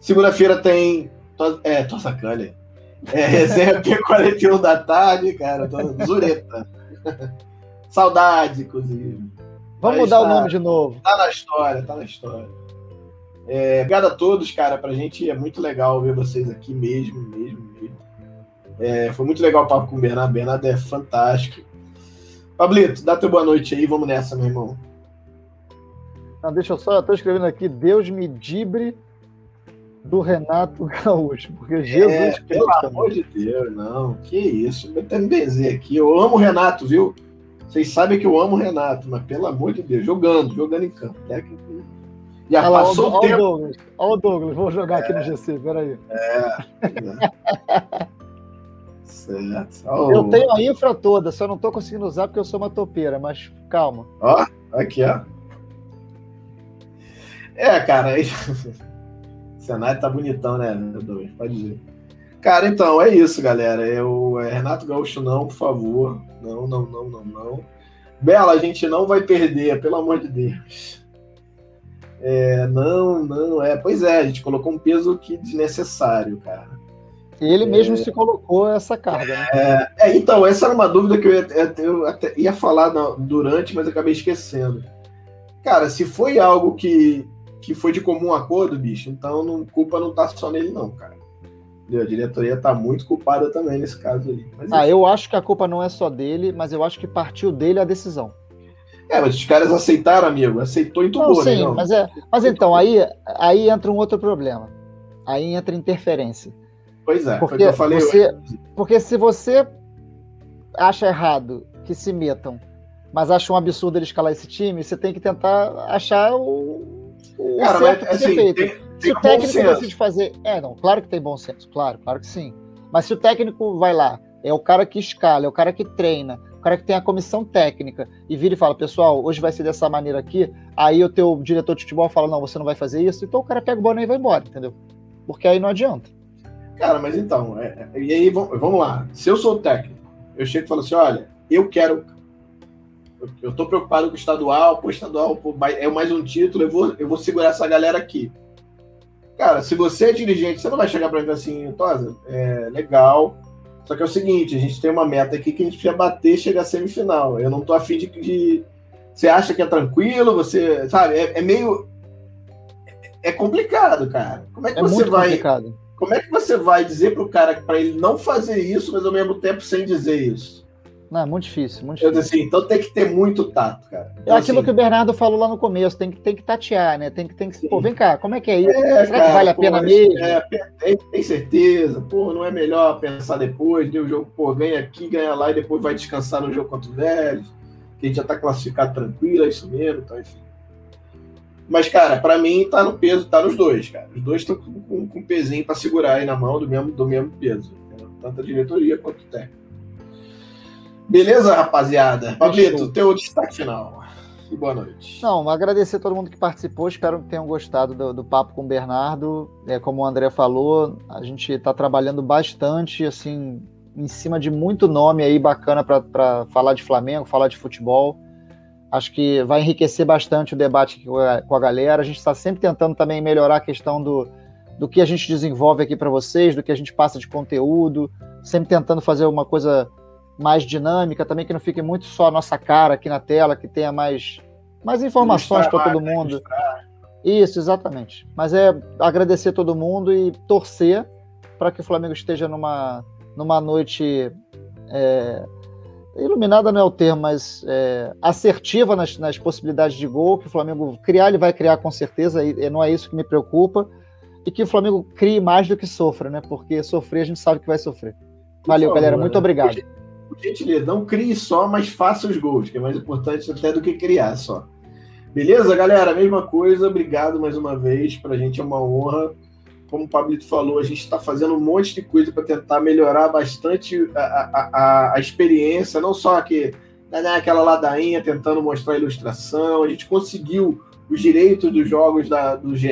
Segunda-feira tem. É, Tosacane. É, resenha P41 da tarde, cara. Tô zureta. Saudade, inclusive. Vamos Mas mudar tá, o nome de novo. Tá na história, tá na história. É, obrigado a todos, cara. Pra gente é muito legal ver vocês aqui mesmo, mesmo, mesmo. É, foi muito legal o papo com o Bernardo. Bernardo é fantástico. Pablito, dá teu boa noite aí. Vamos nessa, meu irmão. Não, deixa eu só, eu tô escrevendo aqui. Deus me dibre do Renato Gaúcho, porque é, Jesus é, Cristo. Pelo amor de Deus, não, que isso. Vou até me benzer aqui. Eu amo o Renato, viu? Vocês sabem que eu amo o Renato, mas pelo amor de Deus, jogando, jogando em campo. Técnico. Já olha passou lá, o tempo. Olha o Douglas, olha o Douglas, vou jogar é, aqui no GC, peraí. É. é. certo. Oh. Eu tenho a infra toda, só não tô conseguindo usar porque eu sou uma topeira, mas calma. Ó, aqui, ó. É, cara, aí. cenário tá bonitão, né? Pode dizer. Cara, então, é isso, galera. Eu, é, Renato Gaúcho, não, por favor. Não, não, não, não, não. Bela, a gente não vai perder, pelo amor de Deus. É, não, não, é. Pois é, a gente colocou um peso que desnecessário, cara. Ele mesmo é, se colocou essa carga, né? É, é, então, essa era uma dúvida que eu ia, eu até ia falar durante, mas acabei esquecendo. Cara, se foi algo que que foi de comum acordo, bicho, então não, culpa não tá só nele, não, cara. A diretoria tá muito culpada também nesse caso aí. Mas, ah, eu acho que a culpa não é só dele, mas eu acho que partiu dele a decisão. É, mas os caras aceitaram, amigo. Aceitou e tomou, né? Sim, não? mas, é, mas então, aí, aí entra um outro problema. Aí entra interferência. Pois é, porque, eu falei. Você, porque se você acha errado que se metam mas acha um absurdo ele escalar esse time, você tem que tentar achar o, o Cara, certo mas, assim, feito. Tem, tem se o técnico decide fazer. É, não, claro que tem bom senso, claro, claro que sim. Mas se o técnico vai lá, é o cara que escala, é o cara que treina, o cara que tem a comissão técnica e vira e fala, pessoal, hoje vai ser dessa maneira aqui, aí o teu diretor de futebol fala, não, você não vai fazer isso, então o cara pega o boné e vai embora, entendeu? Porque aí não adianta. Cara, mas então, é, é e aí vamos lá. Se eu sou técnico, eu chego e falo assim, olha, eu quero eu tô preocupado com o estadual, pô, estadual pô, é mais um título, eu vou, eu vou segurar essa galera aqui. Cara, se você é dirigente, você não vai chegar para mim assim, Tosa, é legal. Só que é o seguinte, a gente tem uma meta aqui que a gente precisa bater e chegar à semifinal. Eu não tô afim de, de. Você acha que é tranquilo? Você. Sabe? É, é meio. É complicado, cara. Como é que é você vai. Complicado. Como é que você vai dizer pro cara para ele não fazer isso, mas ao mesmo tempo sem dizer isso? Não, é muito difícil, muito difícil. Assim, então tem que ter muito tato, cara. Então, é aquilo assim, que o Bernardo falou lá no começo, tem que, tem que tatear, né? Tem que, tem que. Pô, vem cá, como é que é isso? É, Será cara, que vale a pô, pena mesmo? É, tem, tem, certeza, pô, não é melhor pensar depois, de o jogo, pô, vem aqui, ganha lá e depois vai descansar no jogo contra o Vélez, que a gente já tá classificado tranquilo, é isso mesmo, então, enfim. Mas, cara, para mim tá no peso, tá nos dois, cara. Os dois estão com, com, com um pezinho para segurar aí na mão do mesmo, do mesmo peso. Né? Tanto a diretoria quanto o técnico. Beleza, rapaziada? Pablito, teu destaque final. E boa noite. Não, agradecer a todo mundo que participou. Espero que tenham gostado do, do papo com o Bernardo. É, como o André falou, a gente está trabalhando bastante, assim, em cima de muito nome aí bacana para falar de Flamengo, falar de futebol. Acho que vai enriquecer bastante o debate com a, com a galera. A gente está sempre tentando também melhorar a questão do, do que a gente desenvolve aqui para vocês, do que a gente passa de conteúdo, sempre tentando fazer uma coisa mais dinâmica, também que não fique muito só a nossa cara aqui na tela, que tenha mais, mais informações para todo mundo. Isso, exatamente. Mas é agradecer todo mundo e torcer para que o Flamengo esteja numa, numa noite é, iluminada não é o termo, mas é, assertiva nas, nas, possibilidades de gol, que o Flamengo criar, ele vai criar com certeza, e não é isso que me preocupa, e que o Flamengo crie mais do que sofra, né? Porque sofrer a gente sabe que vai sofrer. Valeu, favor, galera. Muito obrigado por gentileza, não crie só, mas faça os gols, que é mais importante até do que criar só. Beleza, galera? Mesma coisa, obrigado mais uma vez. Para a gente é uma honra. Como o Pablito falou, a gente está fazendo um monte de coisa para tentar melhorar bastante a, a, a, a, experiência, não só que né, aquela ladainha tentando mostrar a ilustração. A gente conseguiu os direitos dos jogos da, do GE,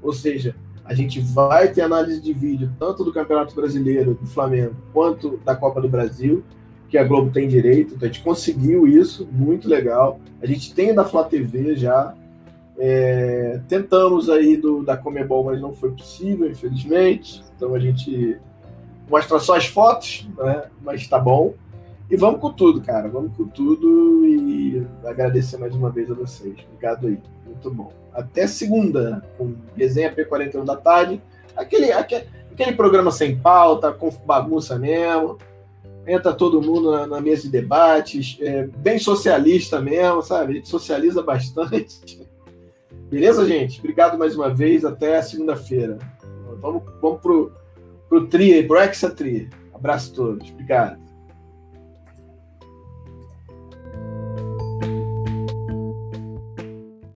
ou seja, a gente vai ter análise de vídeo tanto do Campeonato Brasileiro do Flamengo quanto da Copa do Brasil, que a Globo tem direito. Então a gente conseguiu isso, muito legal. A gente tem da Flá TV já. É, tentamos aí do, da Comebol, mas não foi possível, infelizmente. Então a gente mostra só as fotos, né? mas tá bom. E vamos com tudo, cara. Vamos com tudo e agradecer mais uma vez a vocês. Obrigado aí. Muito bom. Até segunda, com resenha P41 da tarde. Aquele, aquele, aquele programa sem pauta, com bagunça mesmo. Entra todo mundo na, na mesa de debates, é, bem socialista mesmo, sabe? A gente socializa bastante. Beleza, gente? Obrigado mais uma vez. Até segunda-feira. Vamos, vamos pro, pro tri pro Exa Tri. Abraço a todos. Obrigado.